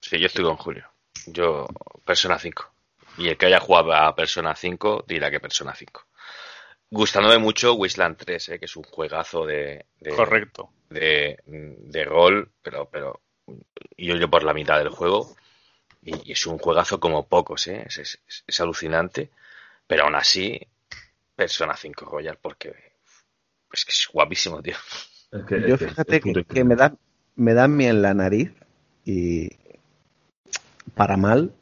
Sí, yo estoy con Julio. Yo, Persona 5. Y el que haya jugado a Persona 5 dirá que Persona 5. Gustándome mucho Wasteland 3, ¿eh? que es un juegazo de. de Correcto. De, de, rol, pero, pero yo, yo por la mitad del juego. Y, y es un juegazo como pocos, ¿eh? es, es, es, alucinante. Pero aún así, Persona 5 Royal, porque es que es guapísimo, tío. Es que, yo fíjate que, que, me da me da en la nariz y, para mal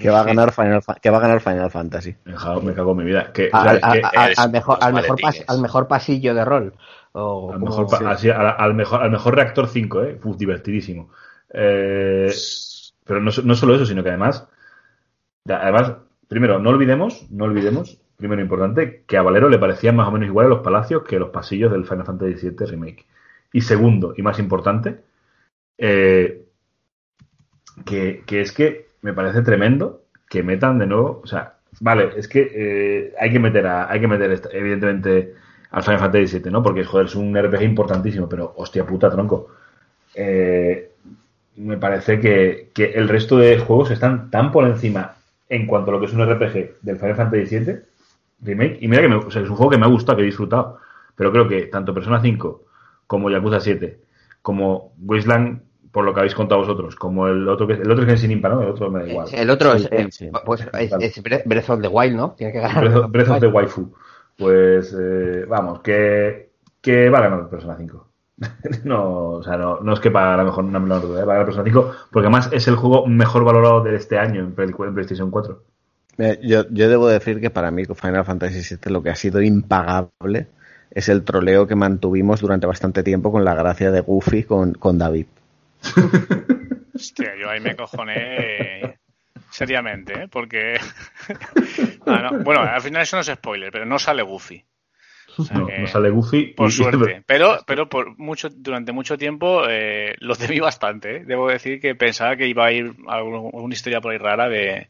que va a ganar Final que va a ganar Final Fantasy. Me cago, me cago en mi vida. Que, al, que, al, al, mejor, al, mejor pas, al mejor pasillo de rol. O al, mejor, sí. así, al, mejor, al mejor reactor 5, ¿eh? Uf, divertidísimo. Eh, pero no, no, solo eso, sino que además, además primero, no olvidemos, no olvidemos, primero importante, que a Valero le parecían más o menos iguales los palacios que los pasillos del Final Fantasy VII Remake. Y segundo, y más importante, eh, que, que es que me parece tremendo que metan de nuevo, o sea, vale, es que eh, hay que meter hay que meter evidentemente al Final Fantasy VII, ¿no? Porque joder, es un RPG importantísimo, pero hostia puta tronco. Eh, me parece que, que el resto de juegos están tan por encima en cuanto a lo que es un RPG del Final Fantasy VII Remake. Y mira que me- o sea, es un juego que me ha gustado, que he disfrutado. Pero creo que tanto Persona 5 como Yakuza 7, como Wasteland, por lo que habéis contado vosotros, como el otro que el otro es Genshin Impact, ¿no? El otro me da igual. El otro Sí, es, eh, pues, es, es Breath of the Wild, ¿no? Tiene que ganar. Breath of, Breath of the Waifu. Pues eh, vamos, que, que va a ganar Persona 5. no, o sea, no, no es que para a lo mejor una menor duda, ¿eh? va a ganar Persona 5, porque además es el juego mejor valorado de este año en, Play- en PlayStation 4. Eh, Yo, yo debo decir que para mí con Final Fantasy VII lo que ha sido impagable es el troleo que mantuvimos durante bastante tiempo con la gracia de Goofy con, con David. Hostia, yo ahí me cojoné eh, seriamente, ¿eh? porque... Ah, no, Bueno, al final eso no es spoiler, pero no sale Goofy. O sea No, sale Goofy. Por y- suerte. Pero, pero por mucho, durante mucho tiempo eh, lo temí bastante. ¿eh? Debo decir que pensaba que iba a ir alguna historia por ahí rara de,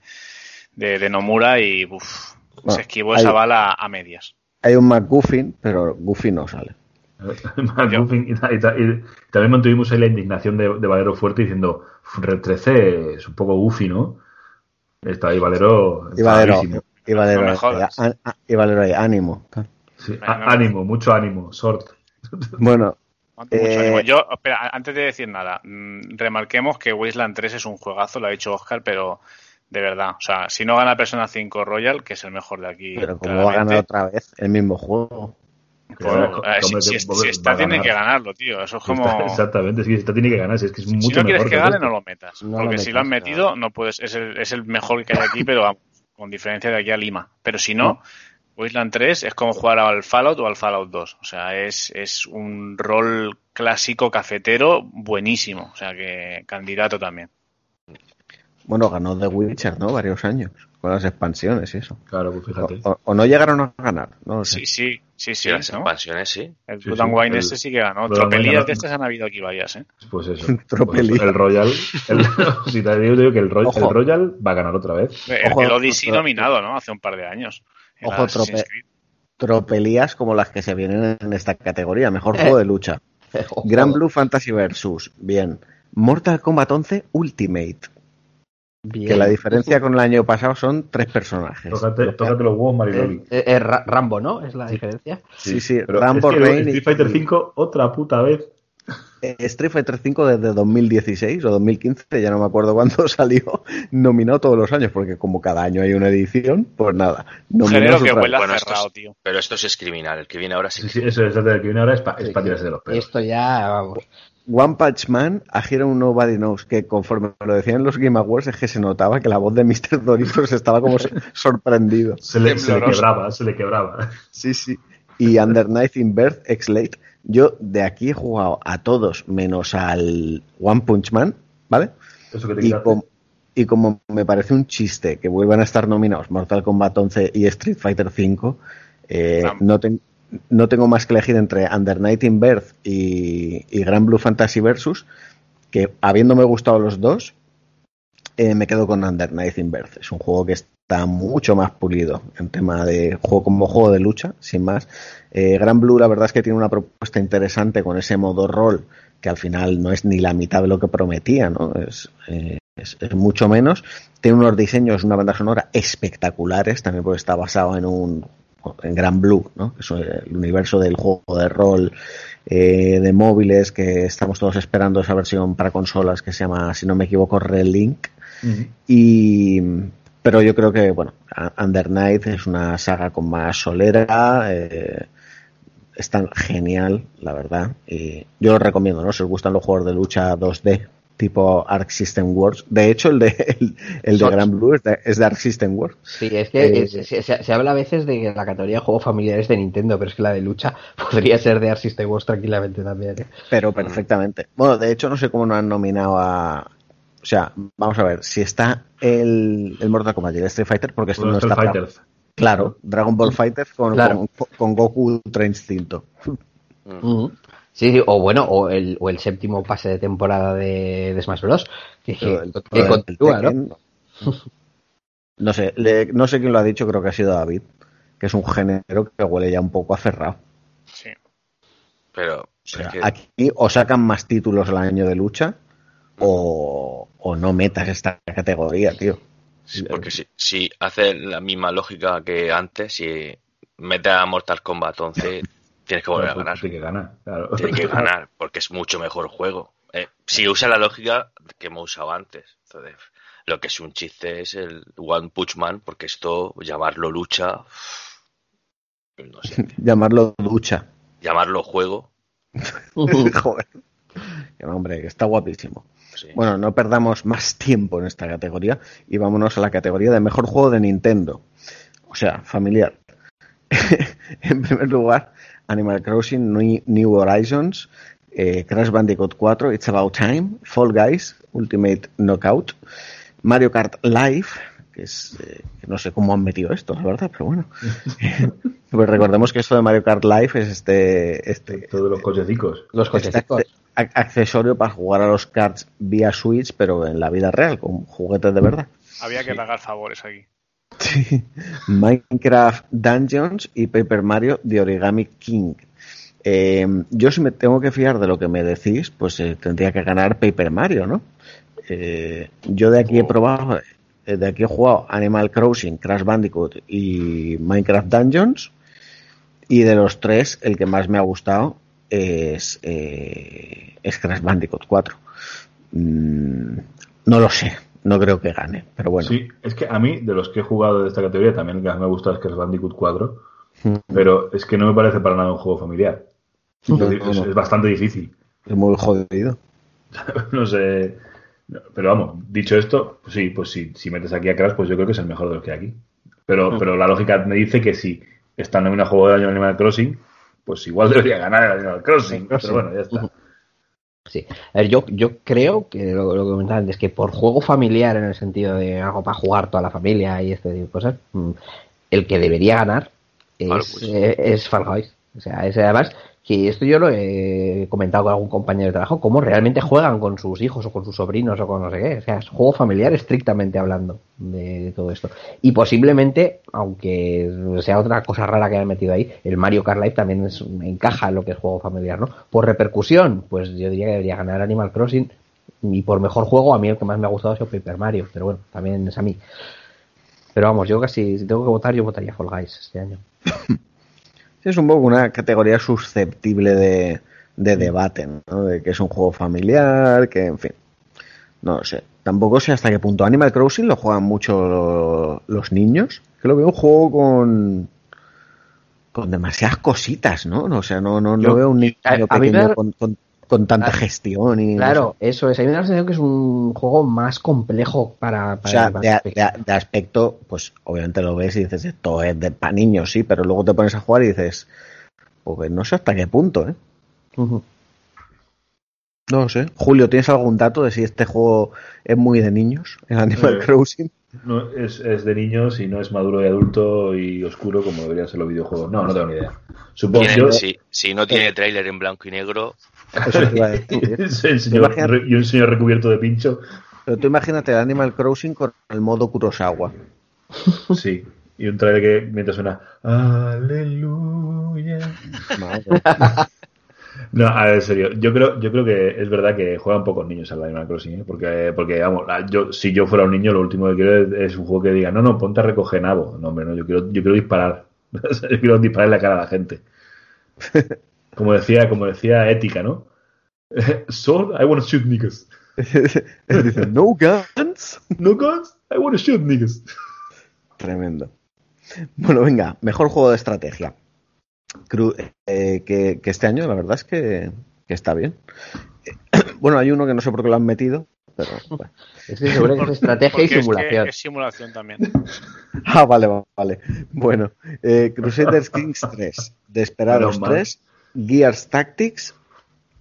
de, de Nomura y uf, Bueno, se esquivó hay- esa bala a medias. Hay un McGuffin, pero Goofy no sale. Más Yo- Goofy, y, ta- y ta- y también mantuvimos ahí la indignación de, de Valero fuerte diciendo Red 13 es un poco Goofy, ¿no? Está ahí Valero. Y Valero, enfadadísimo. y Valero, No ahí, y Valero ahí, ánimo. Sí, ánimo, mucho ánimo, sort. Bueno, Mucho Eh, ánimo. Yo, espera, antes de decir nada, mm, remarquemos que Wasteland 3 es un juegazo, lo ha dicho Oscar, pero de verdad, o sea, si no gana Persona 5 Royal, que es el mejor de aquí, pero como va a ganar otra vez el mismo juego. Claro, si, si- si está, tiene que ganarlo, tío. Eso es como. Está- exactamente, es que esta tiene que ganar, si es que es Si mucho no quieres mejor que gane, no lo metas. No lo porque si lo han metido, no puedes. Es el, es el mejor que hay aquí, pero vamos, con diferencia de aquí a Lima. Pero si no, Wasteland 3 es como jugar al Fallout o al Fallout 2. O sea, es, es un rol clásico cafetero buenísimo. O sea, que candidato también. Bueno, ganó The Witcher, ¿no? Varios años, con las expansiones y eso. Claro, pues O, fíjate. o- o no llegaron a ganar, no lo sé. Sí, sí, sí, sí. Sí, las ¿no? expansiones, sí. El Sí, Blood and Wine el- ese sí que ganó. Tropelías de estas han habido aquí varias, ¿eh? Pues eso. Pues el Royal, el, si te digo, digo que el, Roy- Ojo. el Royal va a ganar otra vez. El, Ojo, el Odyssey nominado, ¿no? Hace un par de años. Ojo, trope-. Tropelías como las que se vienen en esta categoría. Mejor juego de lucha. Gran Blue Fantasy Versus. Bien. Mortal Kombat 11 Ultimate. Bien. Que la diferencia con el año pasado son tres personajes. Tócate, tócate los huevos, Mariloli. Eh, eh, Ra- Rambo, ¿no? Es la diferencia. Sí, sí, Pero Rambo es que y- Street Fighter 5 otra puta vez. Eh, Street Fighter 5 desde 2016 o 2015, ya no me acuerdo cuándo salió, nominado todos los años, porque como cada año hay una edición, pues nada. Género que huele Bueno, cerrado, es- tío. Pero esto sí es criminal. El que viene ahora sí Sí, que sí, eso es el que viene ahora es para Sí, tirarse de los pelos. Esto ya, vamos. One Punch Man, A Hero Nobody Knows, que conforme lo decían los Game Awards es que se notaba que la voz de Mr. Doritos estaba como so- sorprendido. Se le, se le tembloroso. quebraba, se le quebraba. Sí, sí. Y Under Night in Birth, X-Late. Yo de aquí he jugado a todos menos al One Punch Man, ¿vale? Eso que te Y, com- y como me parece un chiste que vuelvan a estar nominados Mortal Kombat 11 y Street Fighter 5, eh, no, ten- no tengo más que elegir entre Under Night in Birth y, y Grand Blue Fantasy Versus, que habiéndome gustado los dos, eh, me quedo con Under Night in Birth. Es un juego que está mucho más pulido en tema de juego como juego de lucha, sin más. Eh, Gran Blue, la verdad es que tiene una propuesta interesante con ese modo rol que al final no es ni la mitad de lo que prometía, ¿no? Es, eh, es, es mucho menos. Tiene unos diseños, una banda sonora espectaculares, también porque está basado en un en Gran Blue, ¿no? Que es el universo del juego de rol eh, de móviles que estamos todos esperando esa versión para consolas que se llama, si no me equivoco, Relink. Ujú. Y pero yo creo que bueno, Under Night es una saga con más solera, eh, es tan genial, la verdad. Y yo lo recomiendo, ¿no? Si os gustan los juegos de lucha 2D tipo Arc System Works. De hecho, el de el, el de Soch. Gran Blue es de, es de Arc System Works. Sí, es que Eh, es- se, se- habla a veces de que la categoría de juegos familiares de Nintendo, pero es que la de lucha podría ser de Arc System Works tranquilamente también. ¿eh? Pero perfectamente. Bueno, de hecho, no sé cómo no han nominado a. O sea, vamos a ver, si está el, el Mortal Kombat y el Street Fighter, porque esto Bueno, no está. Fighter. Claro, Dragon Ball Fighter con, Claro. con, con Goku Ultra Instinto. Ujú. Sí, sí, o bueno, o el, o el séptimo pase de temporada de, de Smash Bros. Que, el- el continúa, ¿no? Tekken, No sé, le- no sé quién lo ha dicho, creo que ha sido David, que es un género que huele ya un poco aferrado. Sí. Pero O sea, es que- aquí o sacan más títulos al año de lucha o, o no metas esta categoría, tío. Sí, porque si, si hace la misma lógica que antes, si metes a Mortal Kombat 11, tienes que volver a ganar. Tiene que ganar, claro. Tienes que ganar, porque es mucho mejor juego. Eh, si usa la lógica que hemos usado antes. Entonces, lo que es un chiste es el One Punch Man, porque esto, llamarlo lucha, no sé, Llamarlo ducha. llamarlo juego, Joder. Que hombre, que está guapísimo. sí. Bueno, no perdamos más tiempo en esta categoría y vámonos a la categoría de mejor juego de Nintendo. O sea, familiar. en primer lugar, Animal Crossing New- Horizons, eh, Crash Bandicoot 4, It's About Time, Fall Guys, Ultimate Knockout, Mario Kart Live, que es, eh, no sé cómo han metido esto, la verdad, pero bueno. pues recordemos que esto de Mario Kart Live es este, este, Todos los cochecicos. Los este cochecitos. acce- ac- accesorio para jugar a los karts vía Switch, pero en la vida real, con juguetes de verdad. Había que pagar favores aquí. Sí. Minecraft Dungeons y Paper Mario de Origami King. Eh, yo si me tengo que fiar de lo que me decís, pues eh, tendría que ganar Paper Mario, ¿no? Eh, yo de aquí he probado, eh, de aquí he jugado Animal Crossing, Crash Bandicoot y Minecraft Dungeons. Y de los tres, el que más me ha gustado es, eh, es Crash Bandicoot 4. Mm, no lo sé, no creo que gane, pero bueno. Sí, es que a mí, de los que he jugado de esta categoría, también el que más me gusta es Crash Bandicoot 4, Mm. pero es que no me parece para nada un juego familiar. No, es, no, no. es bastante difícil. Es muy jodido. no sé. Pero vamos, dicho esto, pues sí, pues sí, si metes aquí a Crash, pues yo creo que es el mejor de los que hay aquí. Pero, pero la lógica me dice que si está en una juego de año Animal Crossing, pues igual debería ganar el Animal Crossing. Pero bueno, ya está. Sí. A ver, yo, yo creo que lo, lo que comentaba antes, que por juego familiar, en el sentido de algo para jugar toda la familia y este tipo de cosas, mm, el que debería ganar es, Claro, pues. eh, es Fall Guys. O sea, es además que esto yo lo he comentado con algún compañero de trabajo, cómo realmente juegan con sus hijos o con sus sobrinos o con no sé qué. O sea, es juego familiar estrictamente hablando de, todo esto. Y posiblemente, aunque sea otra cosa rara que hayan metido ahí, el Mario Kart Live también es, encaja en lo que es juego familiar, ¿no? Por repercusión, pues yo diría que debería ganar Animal Crossing. Y por mejor juego, a mí el que más me ha gustado ha sido Paper Mario, pero bueno, también es a mí. Pero vamos, yo casi, si tengo que votar, yo votaría Fall Guys este año. Es un poco una categoría susceptible de, de debate, ¿no? De que es un juego familiar, que en fin. No sé. Tampoco sé hasta qué punto. Animal Crossing lo juegan mucho lo- los niños. Que lo veo un juego con. con demasiadas cositas, ¿no? O sea, no, no, veo un niño a- a mí pequeño me- con, con- con tanta Claro. gestión y. no Claro, eso es. A mí me da la sensación que es un juego más complejo para. O para sea, el más de, pequeño. de- de aspecto, pues obviamente lo ves y dices, esto es de para niños, sí, pero luego te pones a jugar y dices, pues no sé hasta qué punto, ¿eh? Ujú. No lo sé. Julio, ¿tienes algún dato de si este juego es muy de niños, el Animal Eh, Crossing? No, es, es de niños y no es maduro y adulto y oscuro como deberían ser los videojuegos. No, no tengo ni idea. Supongo yo. si, si no tiene tráiler en blanco y negro, Eso te iba a decir. es el señor- Imagínate- y un señor recubierto de pincho. Pero tú imagínate el Animal Crossing con el modo Kurosawa. Sí. Y un trailer que mientras suena Aleluya. No, a ver, en serio, yo creo, yo creo que es verdad que juegan pocos niños al Animal Crossing, ¿eh? porque, porque vamos, yo, si yo fuera un niño, lo último que quiero es, es un juego que diga, no, no, ponte a recoger nabo. No, hombre, no, yo quiero, yo quiero disparar. yo quiero disparar en la cara a la gente. Como decía, como decía Ética, ¿no? Sword, I want to shoot niggas. Dice, no guns. No guns, I want to shoot niggas. Tremendo. Bueno, venga, mejor juego de estrategia. Cru- eh, que, que este año la verdad es que, que está bien. Bueno, hay uno que no sé por qué lo han metido, pero bueno. Es que seguro que es estrategia y Porque es que simulación. Es, simulación también. Ah, vale, vale. Bueno, eh, Crusaders Kings 3, Desperados Menos mal. 3, Gears Tactics,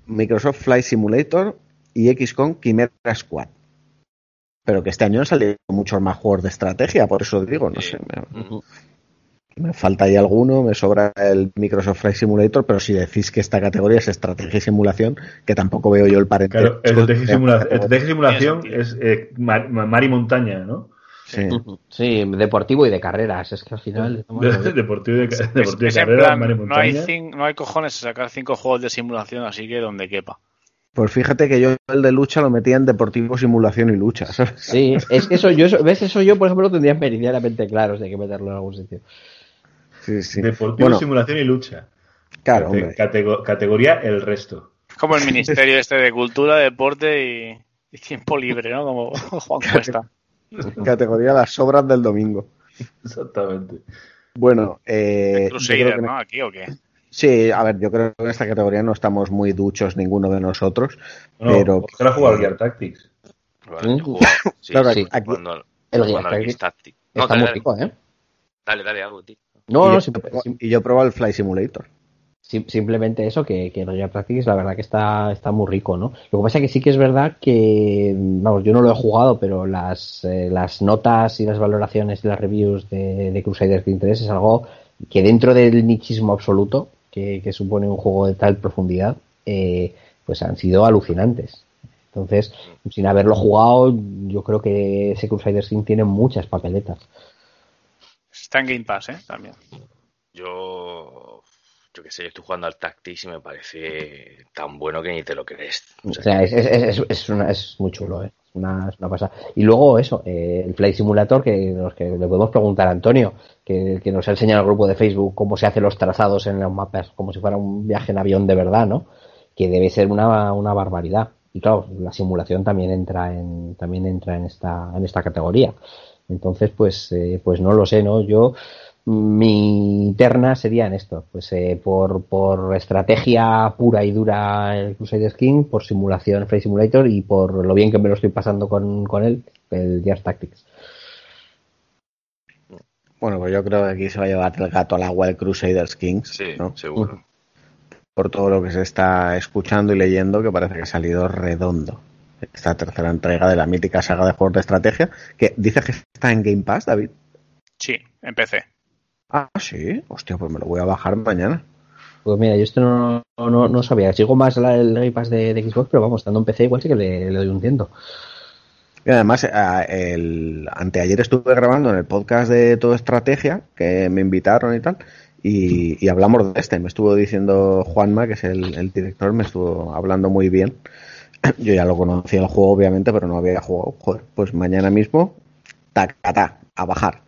Microsoft Flight Simulator y XCOM Chimera Squad. pero que este año han salido muchos más juegos de estrategia, por eso digo, no Sí. sé. Me, falta ahí alguno, me sobra el Microsoft Flight Simulator, pero si decís que esta categoría es estrategia y simulación, que tampoco veo yo el parentesco. Claro, estrategia y simula- simulación es eh, mar, mar y montaña, ¿no? Sí. Sí, deportivo y de carreras. Es que al final. deportivo de, Es- deportivo de es en carrera, plan, mar y no, hay montaña. cin- no hay cojones de sacar cinco juegos de simulación, así que donde quepa. Pues fíjate que yo el de lucha lo metía en deportivo, simulación y lucha. ¿sabes? Sí, es que eso yo, eso- ves, eso yo, por ejemplo, lo tendría meridianamente claro, si hay que meterlo en algún sitio. Sí, sí. Deportivo, Bueno, simulación y lucha. claro, Cate- hombre. catego- categoría el resto. Como el ministerio este de cultura, deporte y, y tiempo libre, ¿no? Como Juan Cuesta. Categoría las sobras del domingo. Exactamente. Bueno, eh, yo creo Crusader, que- ¿no? Aquí o qué. sí, a ver, yo creo que en esta categoría no estamos muy duchos ninguno de nosotros, No, pero ¿vosotros has jugado al Gear Tactics? Vale, yo jugado, sí, Claro, sí, aquí- jugando- El Gear Tactics. No, Está dale, muy dale, rico, ¿eh? dale, dale, algo, tío. No, y, no, yo, sim- y yo he probado el Fly Simulator. Sim- simplemente eso, que, que el Gear Tactics la verdad que está, está muy rico, ¿no? Lo que pasa que sí que es verdad que, vamos, yo no lo he jugado, pero las, eh, las notas y las valoraciones y las reviews de, de Crusaders de interés es algo que dentro del nichismo absoluto, que, que supone un juego de tal profundidad, eh, pues han sido alucinantes. Entonces, sin haberlo jugado, yo creo que ese Crusader King tiene muchas papeletas. Está en Game Pass, ¿eh? También. Yo, yo qué sé, yo estoy jugando al Tactics y me parece tan bueno que ni te lo crees. O sea, es, es, es, es una- es muy chulo, ¿eh? una, una pasada. Y luego eso, eh, el Flight Simulator, que, los que le podemos preguntar a Antonio, que, que nos ha enseñado el grupo de Facebook cómo se hacen los trazados en los mapas, como si fuera un viaje en avión de verdad, ¿no? Que debe ser una, una barbaridad. Y claro, la simulación también entra en, también entra en esta, en esta categoría. Entonces, pues, eh, pues no lo sé, ¿no? Yo, mi terna sería en esto, pues eh, por, por estrategia pura y dura el Crusader King, por simulación Flight Simulator y por lo bien que me lo estoy pasando con, con él, el Gears Tactics. Bueno, pues yo creo que aquí se va a llevar el gato al agua el Crusaders Kings, sí, ¿no? seguro. Por todo lo que se está escuchando y leyendo, que parece que ha salido redondo. Esta tercera entrega de la mítica saga de juegos de estrategia, que dice que está en Game Pass, David. Sí, empecé. Ah, sí. Hostia, pues me lo voy a bajar mañana. Pues mira, yo esto no, no, no sabía. Sigo más la- el Game Pass de, de Xbox, pero vamos, estando en PC igual sí que le, le doy un tiento. Y además, eh, el, anteayer estuve grabando en el podcast de Todo Estrategia, que me invitaron y tal, y, y hablamos de este. Me estuvo diciendo Juanma, que es el, el director, me estuvo hablando muy bien. Yo ya lo conocía el juego, obviamente, pero no había jugado. Joder, pues mañana mismo, tac, tac, a bajar.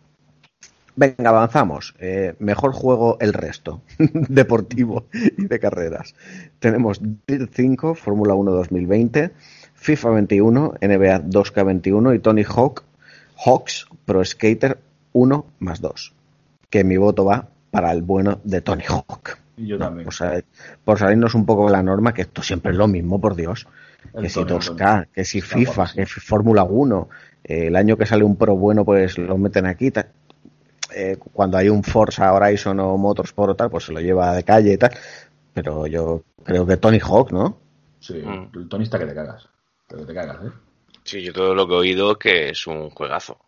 Venga, avanzamos. Eh, mejor juego el resto, deportivo y de carreras. Tenemos Dirt 5, Fórmula 1 2020, FIFA 21, NBA 2K21 y Tony Hawk, Hawks Pro Skater 1 más 2. Que mi voto va para el bueno de Tony Hawk. Y yo también. Por, sal- por salirnos un poco de la norma, que esto siempre es lo mismo, por Dios. El Que si Tony, 2K, que si FIFA, que si Fórmula 1, eh, el año que sale un pro bueno, pues lo meten aquí. Eh, cuando hay un Forza Horizon o Motorsport o tal, pues se lo lleva de calle y tal. Pero yo creo que Tony Hawk, ¿no? Sí, Mm. el Tony está que te cagas. Pero te cagas, ¿eh? Sí, yo todo lo que he oído que es un juegazo.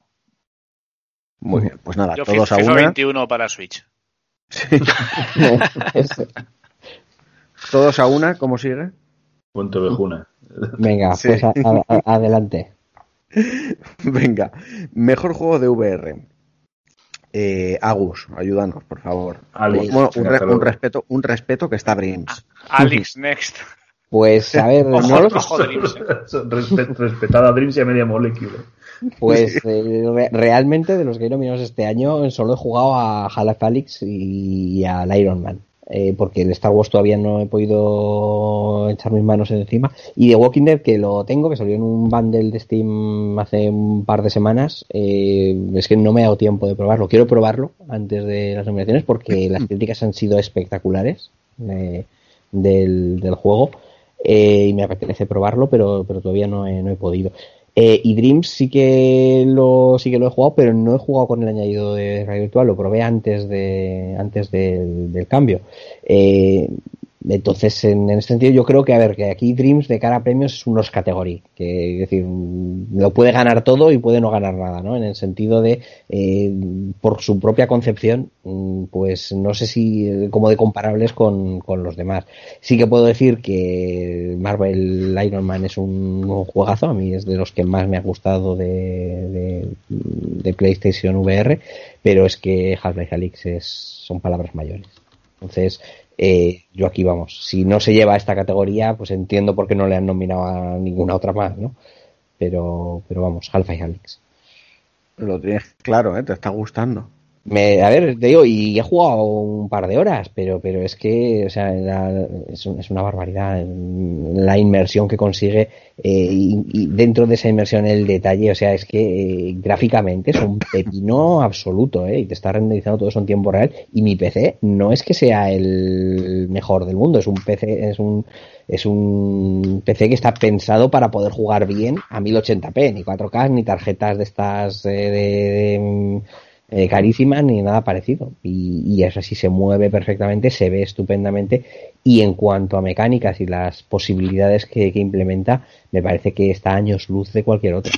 Muy bien, pues nada, Yo todos a una. 21 para Switch. Todos a una, ¿cómo sigue? Puente Ovejuna. Venga, Sí. pues a- a- a- adelante. Venga, mejor juego de VR. Eh, Agus, ayúdanos, por favor. Alex, Bueno, un, re- respeto, un respeto que está Dreams. Alex Next. Pues a ver, Ojo, no ojo, Dreams. Respet- respetada a Dreams y a media molécula. Pues eh, re- realmente de los que hay nominados este año solo he jugado a Half Alyx y al Iron Man. Eh, porque el Star Wars todavía no he podido echar mis manos encima. Y de Walking Dead, que lo tengo, que salió en un bundle de Steam hace un par de semanas, eh, es que no me ha dado tiempo de probarlo. Quiero probarlo antes de las nominaciones porque las críticas han sido espectaculares eh, del, del juego. eh, y me apetece probarlo, pero, pero todavía no he, no he podido. Eh, y Dreams sí que lo sí que lo he jugado, pero no he jugado con el añadido de realidad virtual, lo probé antes de antes del, del cambio. Eh, Entonces, en, ese sentido, yo creo que, a ver, que aquí Dreams de cara a premios es unos categoría, que es decir, lo puede ganar todo y puede no ganar nada, ¿no? En el sentido de, eh, por su propia concepción, mm, pues no sé si como de comparables con, con, los demás. Sí que puedo decir que Marvel Iron Man es un, juegazo, a mí es de los que más me ha gustado de, de, PlayStation VR, pero es que Half-Life Alyx son palabras mayores. Entonces, eh, yo aquí vamos, si no se lleva a esta categoría, pues entiendo por qué no le han nominado a ninguna otra más, ¿no? Pero, pero vamos, Half-Life Alyx. Lo tienes claro, ¿eh? Te está gustando. Me, a ver, te digo, y he jugado un par de horas, pero, pero es que, o sea, es, es, una barbaridad la inmersión que consigue eh, y, dentro de esa inmersión el detalle, o sea, es que eh, gráficamente es un pepino absoluto, ¿eh? Y te está renderizando todo eso en tiempo real y mi PC no es que sea el mejor del mundo, es un PC, es un, es un PC que está pensado para poder jugar bien a 1080p, ni 4K, ni tarjetas de estas de eh, carísima ni nada parecido. Y, y, eso sí se mueve perfectamente, se ve estupendamente. Y en cuanto a mecánicas y las posibilidades que, implementa, me parece que está años luz de cualquier otro.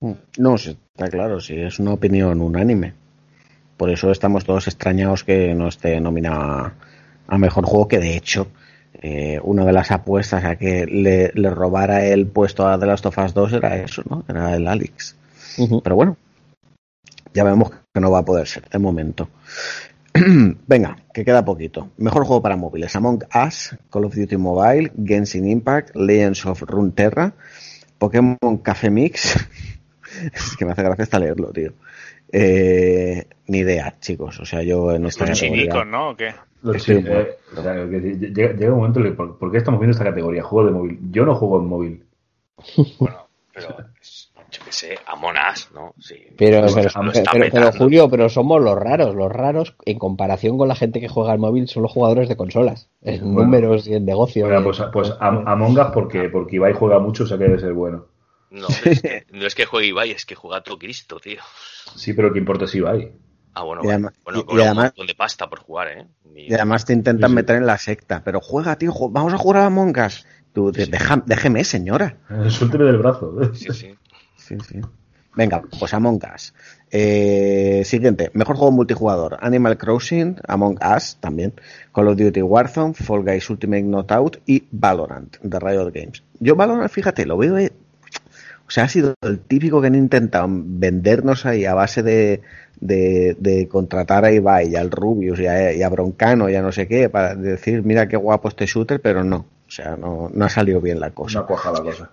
Mm, no, está claro, sí, es una opinión unánime. Por eso estamos todos extrañados que no esté nominado a, mejor juego, que de hecho, eh, una de las apuestas a que le, le, robara el puesto a The Last of Us 2 era eso, ¿no? Era el Alex. Pero bueno, ya vemos que no va a poder ser de momento. Venga, que queda poquito. Mejor juego para móviles: Among Us, Call of Duty Mobile, Genshin Impact, Legends of Runeterra, Pokémon Café Mix. es que me hace gracia hasta leerlo, tío. Eh, ni idea, chicos. O sea, yo en esta categoría... ¿no? ¿O qué? Sí, eh, llega, llega, un momento, ¿por, ¿por qué estamos viendo esta categoría? Juego de móvil. Yo no juego en móvil. Bueno, pero qué sé, Amonas, ¿no? Sí, pero, pero, Julio, pero somos los raros. Los raros, en comparación con la gente que juega al móvil, son los jugadores de consolas. En números y en negocio. Bueno, pues, pues Among Us porque, porque Ibai juega mucho, o sea que debe ser bueno. No, es que, no es que juegue Ibai, es que juega todo Cristo, tío. Sí, pero ¿qué importa si Ibai? Ah, bueno, bueno, bueno, y, además, un montón de pasta por jugar, ¿eh? Y, además te intentan meter en la secta. Pero juega, tío, vamos a jugar a Among Us. Tú, déjeme, señora. Suélteme del brazo. Sí, sí. Venga, pues Among Us. Eh, siguiente, mejor juego multijugador. Animal Crossing, Among Us también. Call of Duty Warzone, Fall Guys Ultimate Knockout y Valorant de Riot Games. Yo Valorant, fíjate, lo veo... Eh, o sea, ha sido el típico que han intentado vendernos ahí a base de, de, contratar a Ibai y al Rubius y a, Broncano y a no sé qué para decir, mira qué guapo este shooter, pero no. O sea, no, ha salido bien la cosa. No cuaja la cosa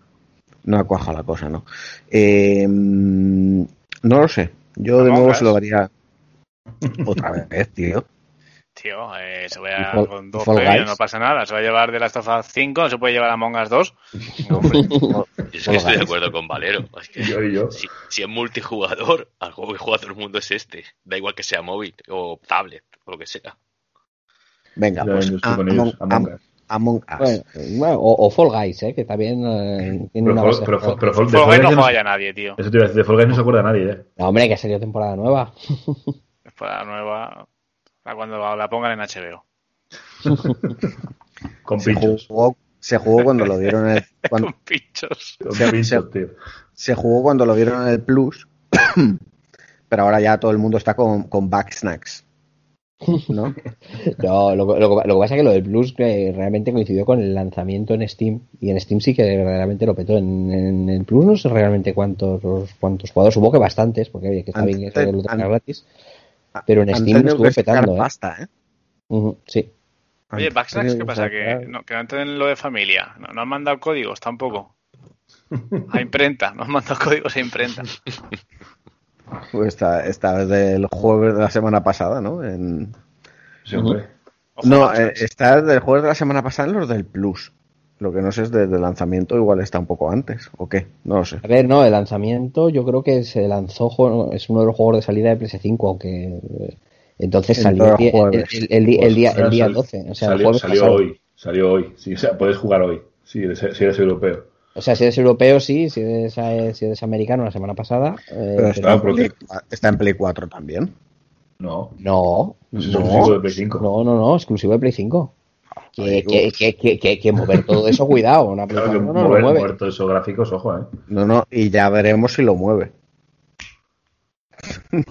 no acuaja la cosa, ¿no? Eh, no lo sé. Yo de nuevo se lo daría otra vez, tío. Tío, eh, se va a llevar con dos premios, no pasa nada. Se va a llevar de las of 5, no se puede llevar a Mongas 2. es que estoy de acuerdo con Valero. yo y yo. Si, si, es multijugador, al juego que juega todo el mundo es este. Da igual que sea móvil o tablet o lo que sea. Venga, pues Among Us. Bueno, o, Fall Guys, ¿eh? que también eh, tiene una base. Pero, pero, Fall, Guys no juega ya nadie, tío. Eso te iba a decir, de Fall Guys no se acuerda nadie, ¿eh? No, hombre, que salió temporada nueva. temporada nueva, a cuando la pongan en HBO. Con pinchos. Se jugó, se jugó cuando lo dieron en el... Cuando, Con pinchos. Con se, pinchos, tío. Se jugó cuando lo dieron en el Plus, pero ahora ya todo el mundo está con, con back snacks. ¿No? no lo, que pasa es que lo del Plus realmente coincidió con el lanzamiento en Steam y en Steam sí que verdaderamente lo petó. En, el Plus no sé realmente cuántos cuántos jugadores, supongo que bastantes, porque oye, que está bien eso de lo gratis. Pero en Steam estuvo petando, ¿eh? Pasta, ¿eh? sí. Oye, Backsnacks, ¿qué pasa? Que no, que no entienden lo de familia. No, no han mandado códigos tampoco. A imprenta, no han mandado códigos a imprenta. Pues está, está desde el jueves de la semana pasada, ¿no? En... No, eh, está desde el jueves de la semana pasada en los del Plus. Lo que no sé es desde el lanzamiento, igual está un poco antes, ¿o qué? No lo sé. A ver, no, el lanzamiento yo creo que se lanzó, es uno de los juegos de salida de PS5, aunque eh, entonces salió el, el, día, el día 12. O sea, salió, salió hoy, salió hoy. Sí, o sea, puedes jugar hoy, si si eres europeo. O sea, si eres europeo, sí, si eres, si eres americano la semana pasada. Eh, pero está, en Play, está, en Play, 4 también. No. No. No, es exclusivo de Play 5. No, no, no, exclusivo de Play 5. Que, que, que, que, que, mover todo eso, cuidado. Una Claro que no lo mover, mueve. mover todos esos gráficos, ojo, ¿eh? No, no, y ya veremos si lo mueve.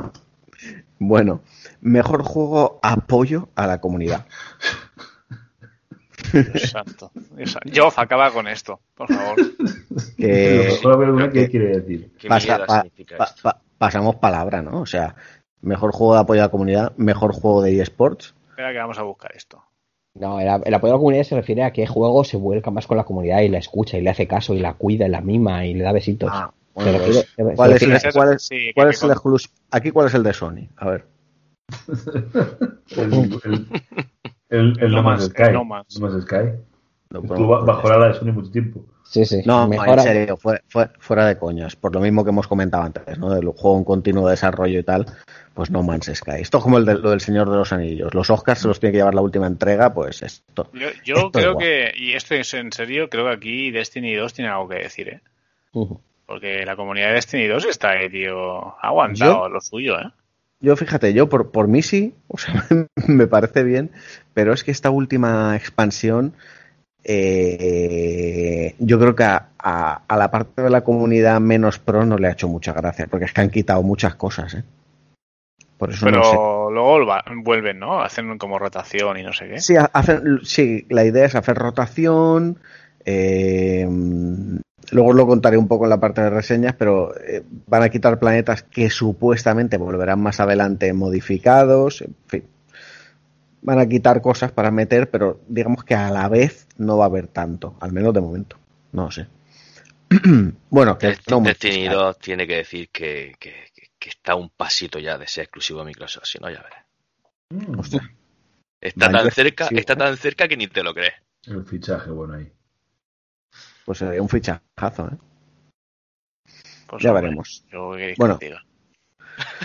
bueno, mejor juego apoyo a la comunidad. Dios santo. Dios. Joff, acaba con esto, por favor. Que- que- ¿qué quiere decir? ¿Qué Pasa- pa- pasamos palabra, ¿no? O sea, mejor juego de apoyo a la comunidad, mejor juego de eSports. Espera que vamos a buscar esto. No, el, el apoyo a la comunidad se refiere a que juego se vuelca más con la comunidad y la escucha y le hace caso y la cuida y la mima y le da besitos. Ah, Se bueno, refiere- pues, ¿cuál es el, cuál es- Sí, que- cuál que es el con- exclus- Aquí, ¿cuál es el de Sony? A ver. El, el, el, No Man's- Sky. No Man's Sky. No, Estuvo ba- bajo la ala de Sony mucho tiempo. Sí, sí. No, Mejora- en serio, fue- fue- fuera de coñas. Por lo mismo que hemos comentado antes, ¿no? Del juego en continuo desarrollo y tal, pues no Man's Sky. Esto es como el de, lo del Señor de los Anillos. Los Oscars se los tiene que llevar la última entrega, pues esto. Yo, yo Esto creo que, y esto es en serio, creo que aquí Destiny 2 tiene algo que decir, ¿eh? Porque la comunidad de Destiny 2 está ahí, tío. Ha aguantado lo suyo, ¿eh? Yo, fíjate, yo por, por mí sí, o sea, me parece bien, pero es que esta última expansión, eh, yo creo que a, a- a la parte de la comunidad menos pro no le ha hecho mucha gracia, porque es que han quitado muchas cosas, ¿eh? Por eso Pero no sé. luego va- vuelven, ¿no? Hacen como rotación y no sé qué. Sí, ha- hacen, sí, la idea es hacer rotación. eh, luego os lo contaré un poco en la parte de reseñas, pero eh, van a quitar planetas que supuestamente volverán más adelante modificados. En fin, van a quitar cosas para meter, pero digamos que a la vez no va a haber tanto, al menos de momento. No sé. bueno, que Dest- no Destiny 2 tiene que decir que, que, que- que está un pasito ya de ser exclusivo de Microsoft, si no ya verás. Mm, Hostia, Está tan cerca, sí, está ¿eh? tan cerca que ni te lo crees. el fichaje, bueno, ahí. pues sería un fichajazo, ¿eh? Pues, Ya hombre, veremos. Yo Bueno.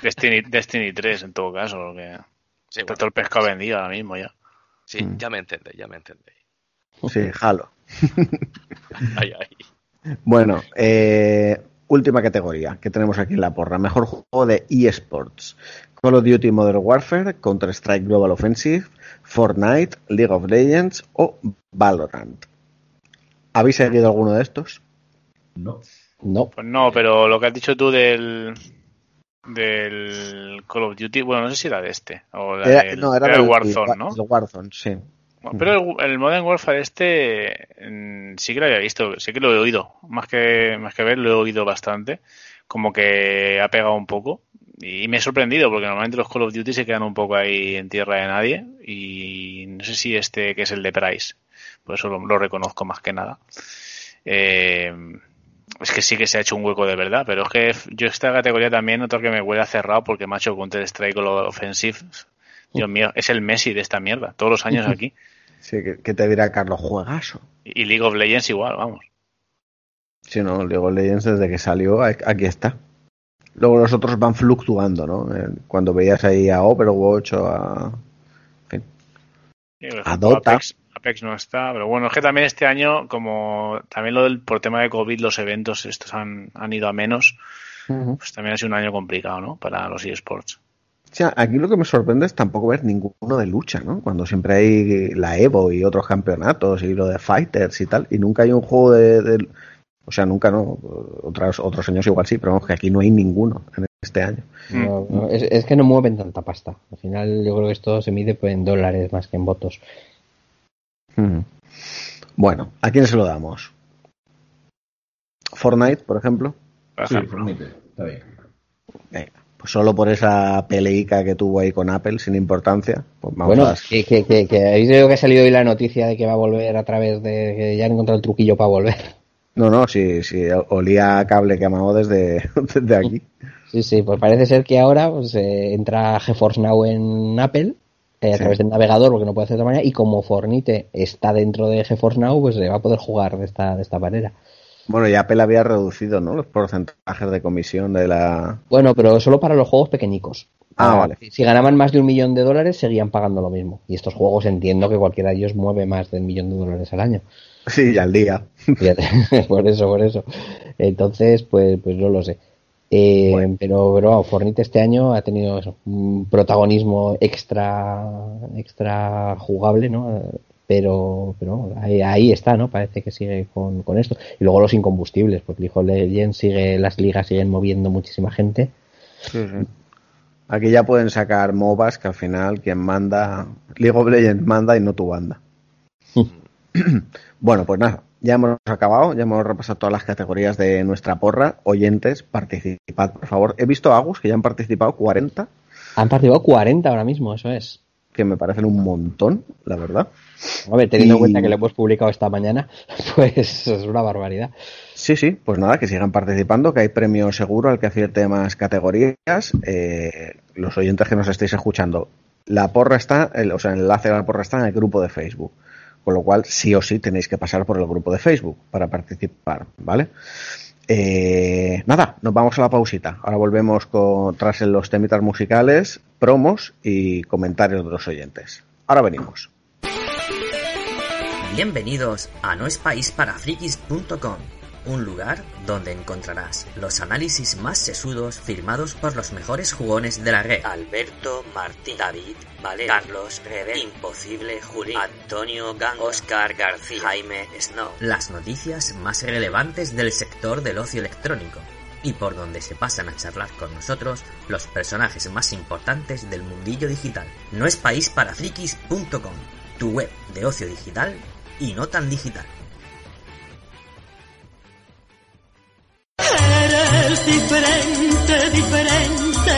Destiny, Destiny 3 en todo caso, porque Sí, está bueno, todo el pescado vendido ahora mismo ya. sí, Mm. ya me entendéis, ya me entendéis. Sí, jalo. Ay, ay. Bueno, eh, última categoría que tenemos aquí en la porra. Mejor juego de eSports. Call of Duty Modern Warfare, Counter-Strike Global Offensive, Fortnite, League of Legends o Valorant. ¿Habéis seguido alguno de estos? No. No. Pues no, pero lo que has dicho tú del del Call of Duty, bueno, no sé si era de este o la Era- del, no, era era del del Warzone, ¿no? del Warzone, sí. Bueno, Pero el, el Modern Warfare este mm, sí que lo había visto, sí que lo he oído, más que más que ver lo he oído bastante, como que ha pegado un poco y me he sorprendido porque normalmente los Call of Duty se quedan un poco ahí en tierra de nadie y no sé si este que es el de Price, por eso lo, lo reconozco más que nada. Eh, es que sí que se ha hecho un hueco de verdad, pero es que yo esta categoría también noto que me huele a cerrado porque macho Counter Strike Global Offensive, Dios mío, es el Messi de esta mierda, todos los años aquí. Sí, que, que te dirá Carlos, juegazo. Y League of Legends igual, vamos. Sí, no, League of Legends desde que salió, aquí está. Luego los otros van fluctuando, ¿no? Eh, Cuando veías ahí a Overwatch o a... en fin. A Dota. Apex, Apex no está, pero bueno, es que también este año, como también lo del, por tema de COVID, los eventos estos han, han ido a menos, pues también ha sido un año complicado, ¿no? Para los eSports. O sea, aquí lo que me sorprende es tampoco ver ninguno de lucha, ¿no? Cuando siempre hay la Evo y otros campeonatos y lo de Fighters y tal, y nunca hay un juego de... de- o sea, nunca no. Otros, otros años igual sí, pero vamos, que aquí no hay ninguno en este año. No, no, es, es que no mueven tanta pasta. Al final yo creo que esto se mide pues, en dólares más que en votos. Bueno, ¿a quién se lo damos? Fortnite, por ejemplo. Por Sí, permite. Está bien. Venga, pues solo por esa peleica que tuvo ahí con Apple, sin importancia. Pues vamos bueno, a... que, que, que, que habéis oído que ha salido hoy la noticia de que va a volver a través de que ya han encontrado el truquillo para volver. No, no, sí, sí, olía a cable quemado desde, desde aquí. Sí, sí, pues parece ser que ahora pues, eh, entra GeForce Now en Apple eh, a Sí. través del navegador, porque no puede hacer de otra manera, y como Fornite está dentro de GeForce Now, pues se va a poder jugar de esta, de esta manera. Bueno, y Apple había reducido, ¿no? Los porcentajes de comisión de la... Bueno, pero solo para los juegos pequeñicos. Ah, Ah, vale. Si ganaban más de un millón de dólares, seguían pagando lo mismo. Y estos juegos entiendo que cualquiera de ellos mueve más de un millón de dólares al año. Sí, al día. Por eso, por eso. Entonces, pues, pues no lo sé. Eh, Bueno. Pero, pero vamos, Fornite este año ha tenido eso, un protagonismo extra, extra jugable, ¿no? pero, pero ahí, ahí, está, ¿no? Parece que sigue con, con, esto. Y luego los incombustibles, porque League of Legends sigue, las ligas siguen moviendo muchísima gente. Sí, sí. Aquí ya pueden sacar MOBAs que al final quien manda, League of Legends manda y no tu banda. bueno, pues nada, ya hemos acabado, ya hemos repasado todas las categorías de nuestra porra. Oyentes, participad, por favor. He visto a Agus que ya han participado 40. Han participado 40 ahora mismo, eso es que me parecen un montón, la verdad. A ver, teniendo y... en cuenta que lo hemos publicado esta mañana, pues es una barbaridad. Sí, sí, pues nada, que sigan participando, que hay premio seguro al que acierte más categorías. Eh, los oyentes que nos estéis escuchando, la porra está, el, o sea, el enlace de la porra está en el grupo de Facebook. Con lo cual, sí o sí tenéis que pasar por el grupo de Facebook para participar, ¿vale? Eh, nada, nos vamos a la pausita. Ahora volvemos con, tras los temitas musicales, promos y comentarios de los oyentes. Ahora venimos. Bienvenidos a noespaisparafrikis.com, un lugar donde encontrarás los análisis más sesudos firmados por los mejores jugones de la red. Alberto, Martín, David, Vale, Carlos, Rebe, Imposible, Juli, Antonio, Gang, Oscar, García, Jaime, Snow. Las noticias más relevantes del sector del ocio electrónico y por donde se pasan a charlar con nosotros los personajes más importantes del mundillo digital. No es país para frikis.com, tu web de ocio digital y no tan digital. Eres diferente, diferente.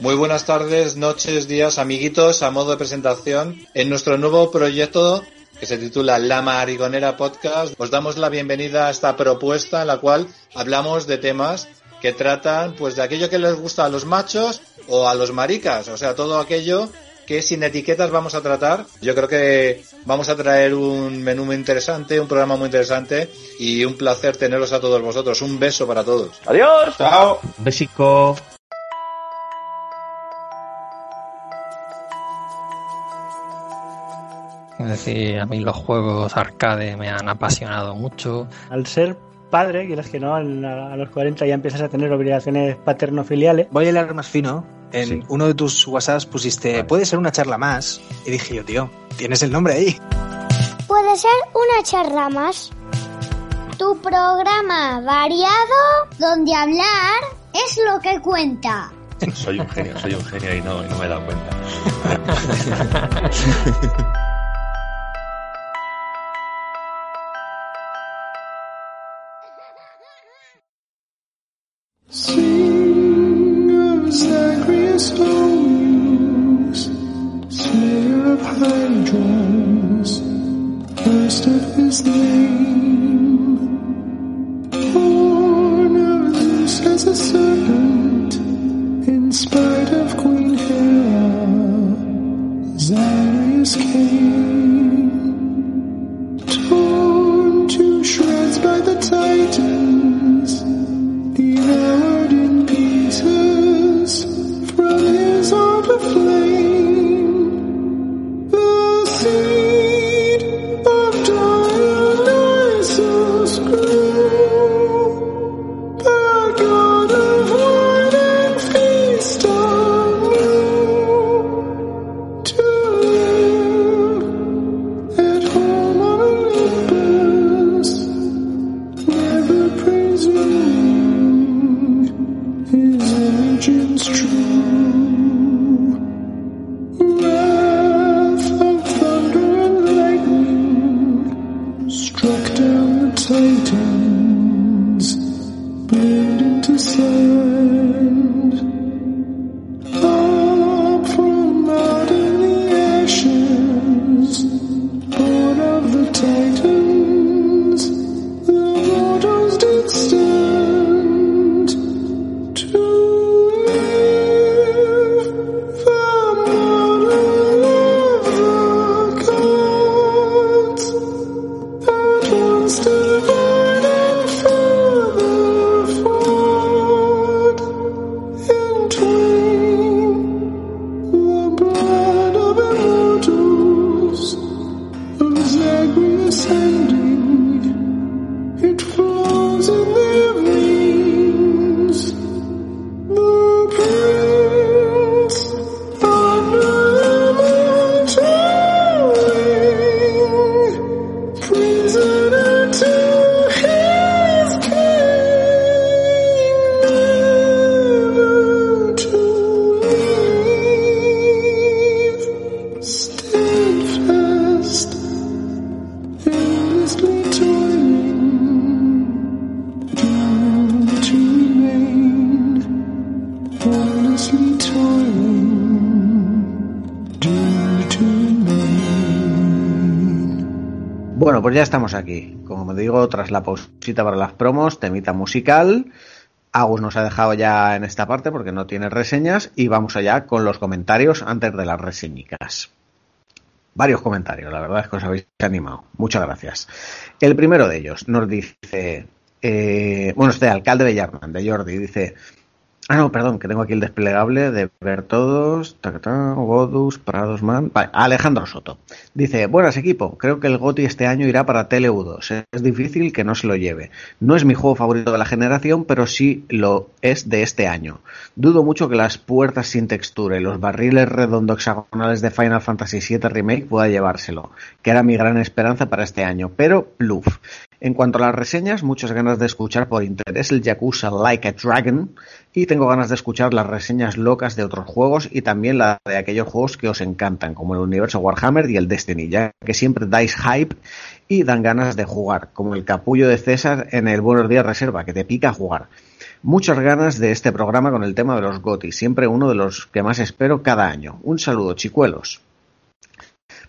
Muy buenas tardes, noches, días, amiguitos, a modo de presentación. En nuestro nuevo proyecto que se titula La Marigonera Podcast, os damos la bienvenida a esta propuesta en la cual hablamos de temas que tratan pues de aquello que les gusta a los machos o a los maricas, o sea, todo aquello que sin etiquetas vamos a tratar. Yo creo que vamos a traer un menú muy interesante, un programa muy interesante y un placer teneros a todos vosotros. Un beso para todos. Adiós. Chao. Besico. Es decir, a mí los juegos arcade me han apasionado mucho. Al ser padre, quieres que no, a los 40 ya empiezas a tener obligaciones paterno-filiales. Voy a hilar más fino en uno de tus WhatsApps pusiste, puede ser una charla más. Y dije yo, tío, tienes el nombre ahí. Puede ser una charla más. Tu programa variado donde hablar es lo que cuenta. Soy un genio, soy un genio y no, me he dado cuenta. See. stones, slayer of first of his name. Ya estamos aquí. Como digo, tras la pausita para las promos, temita musical. Agus nos ha dejado ya en esta parte porque no tiene reseñas y vamos allá con los comentarios antes de las reseñicas. Varios comentarios, la verdad es que os habéis animado. Muchas gracias. El primero de ellos nos dice, eh, bueno, este alcalde de Yarman, de Jordi, dice, Ah, no, perdón, que tengo aquí el desplegable de ver todos. Godus, Prados Man. Vale, Alejandro Soto. Dice, buenas equipo, creo que el GOTI este año irá para TLU2. Es difícil que no se lo lleve. No es mi juego favorito de la generación, pero sí lo es de este año. Dudo mucho que las puertas sin textura y los barriles redondo hexagonales de Final Fantasy VII Remake pueda llevárselo, que era mi gran esperanza para este año. Pero, pluf. En cuanto a las reseñas, muchas ganas de escuchar por interés el Yakuza Like a Dragon y tengo ganas de escuchar las reseñas locas de otros juegos y también la de aquellos juegos que os encantan, como el universo Warhammer y el Destiny, ya que siempre dais hype y dan ganas de jugar, como el capullo de César en el Buenos Días Reserva, que te pica jugar. Muchas ganas de este programa con el tema de los GOTI, siempre uno de los que más espero cada año. Un saludo, chicuelos.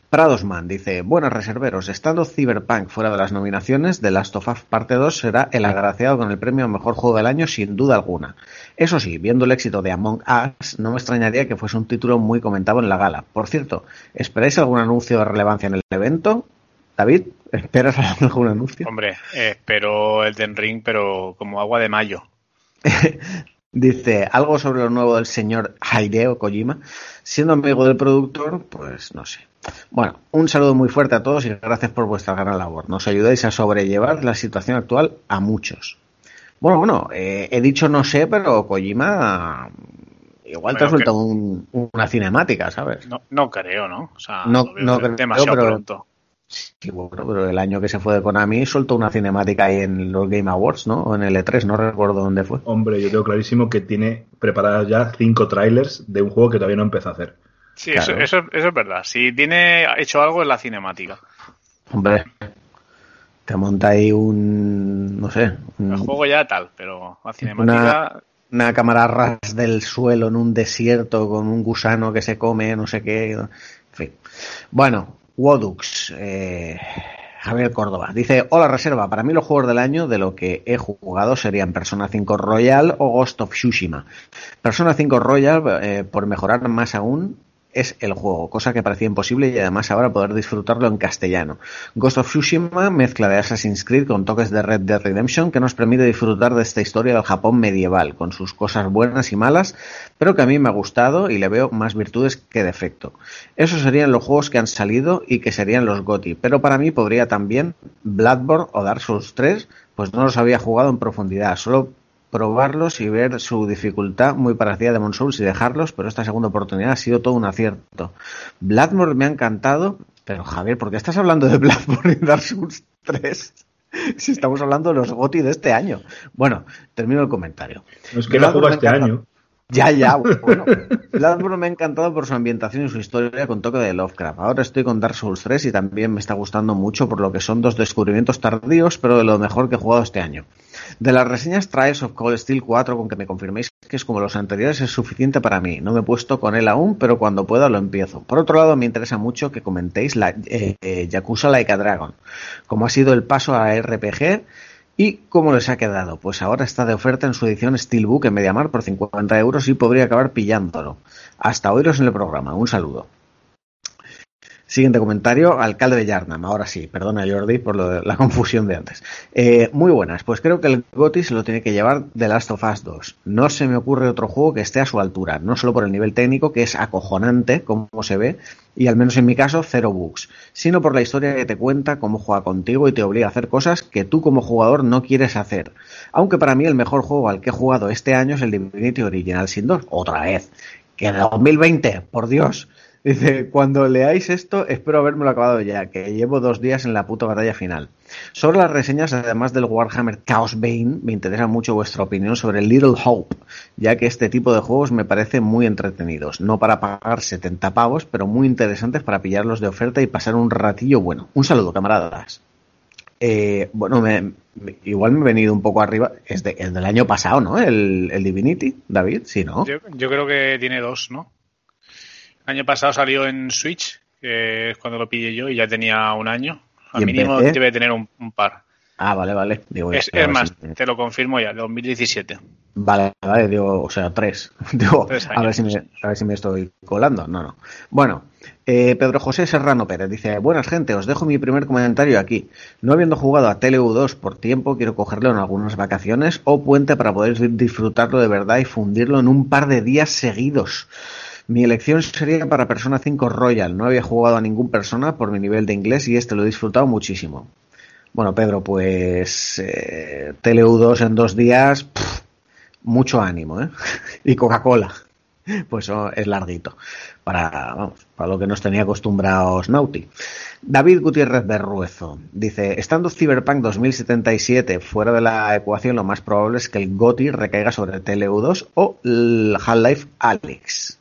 Pradosman dice, buenas reserveros, estando Cyberpunk fuera de las nominaciones, The Last of Us Parte 2 será el agraciado con el premio a Mejor Juego del Año sin duda alguna. Eso sí, viendo el éxito de Among Us, no me extrañaría que fuese un título muy comentado en la gala. Por cierto, ¿esperáis algún anuncio de relevancia en el evento? David, ¿esperas algún anuncio? Hombre, espero el Den Ring, pero como agua de mayo. Dice algo sobre lo nuevo del señor Hideo Kojima. Siendo amigo del productor, pues no sé. Bueno, un saludo muy fuerte a todos y gracias por vuestra gran labor. Nos ayudáis a sobrellevar la situación actual a muchos. Bueno, bueno, eh, he dicho no sé, pero Kojima igual te ha suelto un, una cinemática, ¿sabes? No, no creo, ¿no? O sea, no, creo, demasiado pero- pronto. Sí, bueno, pero el año que se fue de Konami soltó una cinemática ahí en los Game Awards, ¿no? O en el E3, no recuerdo dónde fue. Hombre, yo tengo clarísimo que tiene preparadas ya cinco trailers de un juego que todavía no empezó a hacer. Sí, Claro. eso, eso, eso es verdad. Si tiene hecho algo en la cinemática. Hombre, te monta ahí un, no sé, un- El juego ya tal, pero la cinemática. una, una cámara ras del suelo en un desierto con un gusano que se come, no sé qué. En fin. Bueno, Wodux, eh, Javier Córdoba, dice, hola reserva, para mí los juegos del año de lo que he jugado serían Persona 5 Royal o Ghost of Tsushima. Persona 5 Royal, eh, por mejorar más aún, es el juego, cosa que parecía imposible y además ahora poder disfrutarlo en castellano. Ghost of Tsushima, mezcla de Assassin's Creed con toques de Red Dead Redemption que nos permite disfrutar de esta historia del Japón medieval, con sus cosas buenas y malas, pero que a mí me ha gustado y le veo más virtudes que defecto. Esos serían los juegos que han salido y que serían los GOTY, pero para mí podría también Bloodborne o Dark Souls 3, pues no los había jugado en profundidad, solo probarlos y ver su dificultad muy parecida a Demon Souls y dejarlos, pero esta segunda oportunidad ha sido todo un acierto. Bloodborne me ha encantado, pero Javier, ¿por qué estás hablando de Bloodborne y Dark Souls 3? Si estamos hablando de los GOTY de este año. Bueno, termino el comentario. No es que la Bloodborne juega me ha este año. Ya, ya, bueno. Bloodborne me ha encantado por su ambientación y su historia con toque de Lovecraft. Ahora estoy con Dark Souls 3 y también me está gustando mucho por lo que son dos descubrimientos tardíos, pero de lo mejor que he jugado este año. De las reseñas Trials of Cold Steel 4, con que me confirméis que es como los anteriores, es suficiente para mí. No me he puesto con él aún, pero cuando pueda lo empiezo. Por otro lado, me interesa mucho que comentéis la eh, eh, Yakuza Like Dragon, como ha sido el paso a RPG ¿Y cómo les ha quedado? Pues ahora está de oferta en su edición Steelbook en Mediamar por 50 euros y podría acabar pillándolo. Hasta oíros en el programa. Un saludo. Siguiente comentario, alcalde de Yarnam. Ahora sí, perdona Jordi por lo de la confusión de antes. Eh, muy buenas, pues creo que el GOTY se lo tiene que llevar The Last of Us 2. No se me ocurre otro juego que esté a su altura, no solo por el nivel técnico, que es acojonante, como se ve, y al menos en mi caso, cero bugs, sino por la historia que te cuenta, cómo juega contigo y te obliga a hacer cosas que tú como jugador no quieres hacer. Aunque para mí el mejor juego al que he jugado este año es el Divinity Original Sin 2, otra vez. Que de 2020, por Dios. Dice, cuando leáis esto, espero habérmelo acabado ya, que llevo dos días en la puta batalla final. Sobre las reseñas, además del Warhammer Chaos Bane, me interesa mucho vuestra opinión sobre Little Hope, ya que este tipo de juegos me parecen muy entretenidos. No para pagar 70 pavos, pero muy interesantes para pillarlos de oferta y pasar un ratillo bueno. Un saludo, camaradas. Eh, bueno, me, igual me he venido un poco arriba. Es, de- es del año pasado, ¿no? El, el Divinity, David, sí, ¿no? Yo creo que tiene dos, ¿no? Año pasado salió en Switch, que es cuando lo pillé yo, y ya tenía un año. ¿Y Al mínimo PC? debe tener un, un par. Ah, vale, vale. Digo, Es, más, si- te lo confirmo ya, 2017. Vale, vale, digo, o sea, tres. Digo, Tres a, ver si me, a ver si me estoy colando. No, no. Bueno, eh, Pedro José Serrano Pérez dice: Buenas, gente, os dejo mi primer comentario aquí. No habiendo jugado a TLU2 por tiempo, quiero cogerlo en algunas vacaciones o puente para poder disfrutarlo de verdad y fundirlo en un par de días seguidos. Mi elección sería para Persona 5 Royal. No había jugado a ningún persona por mi nivel de inglés y este lo he disfrutado muchísimo. Bueno, Pedro, pues eh, TLU2 en dos días, mucho ánimo, ¿eh? Y Coca-Cola, pues oh, es larguito, para, vamos, para lo que nos tenía acostumbrados Nauti. David Gutiérrez Berruezo dice, estando Cyberpunk 2077 fuera de la ecuación, lo más probable es que el GOTI recaiga sobre TLU2 o Half-Life Alyx.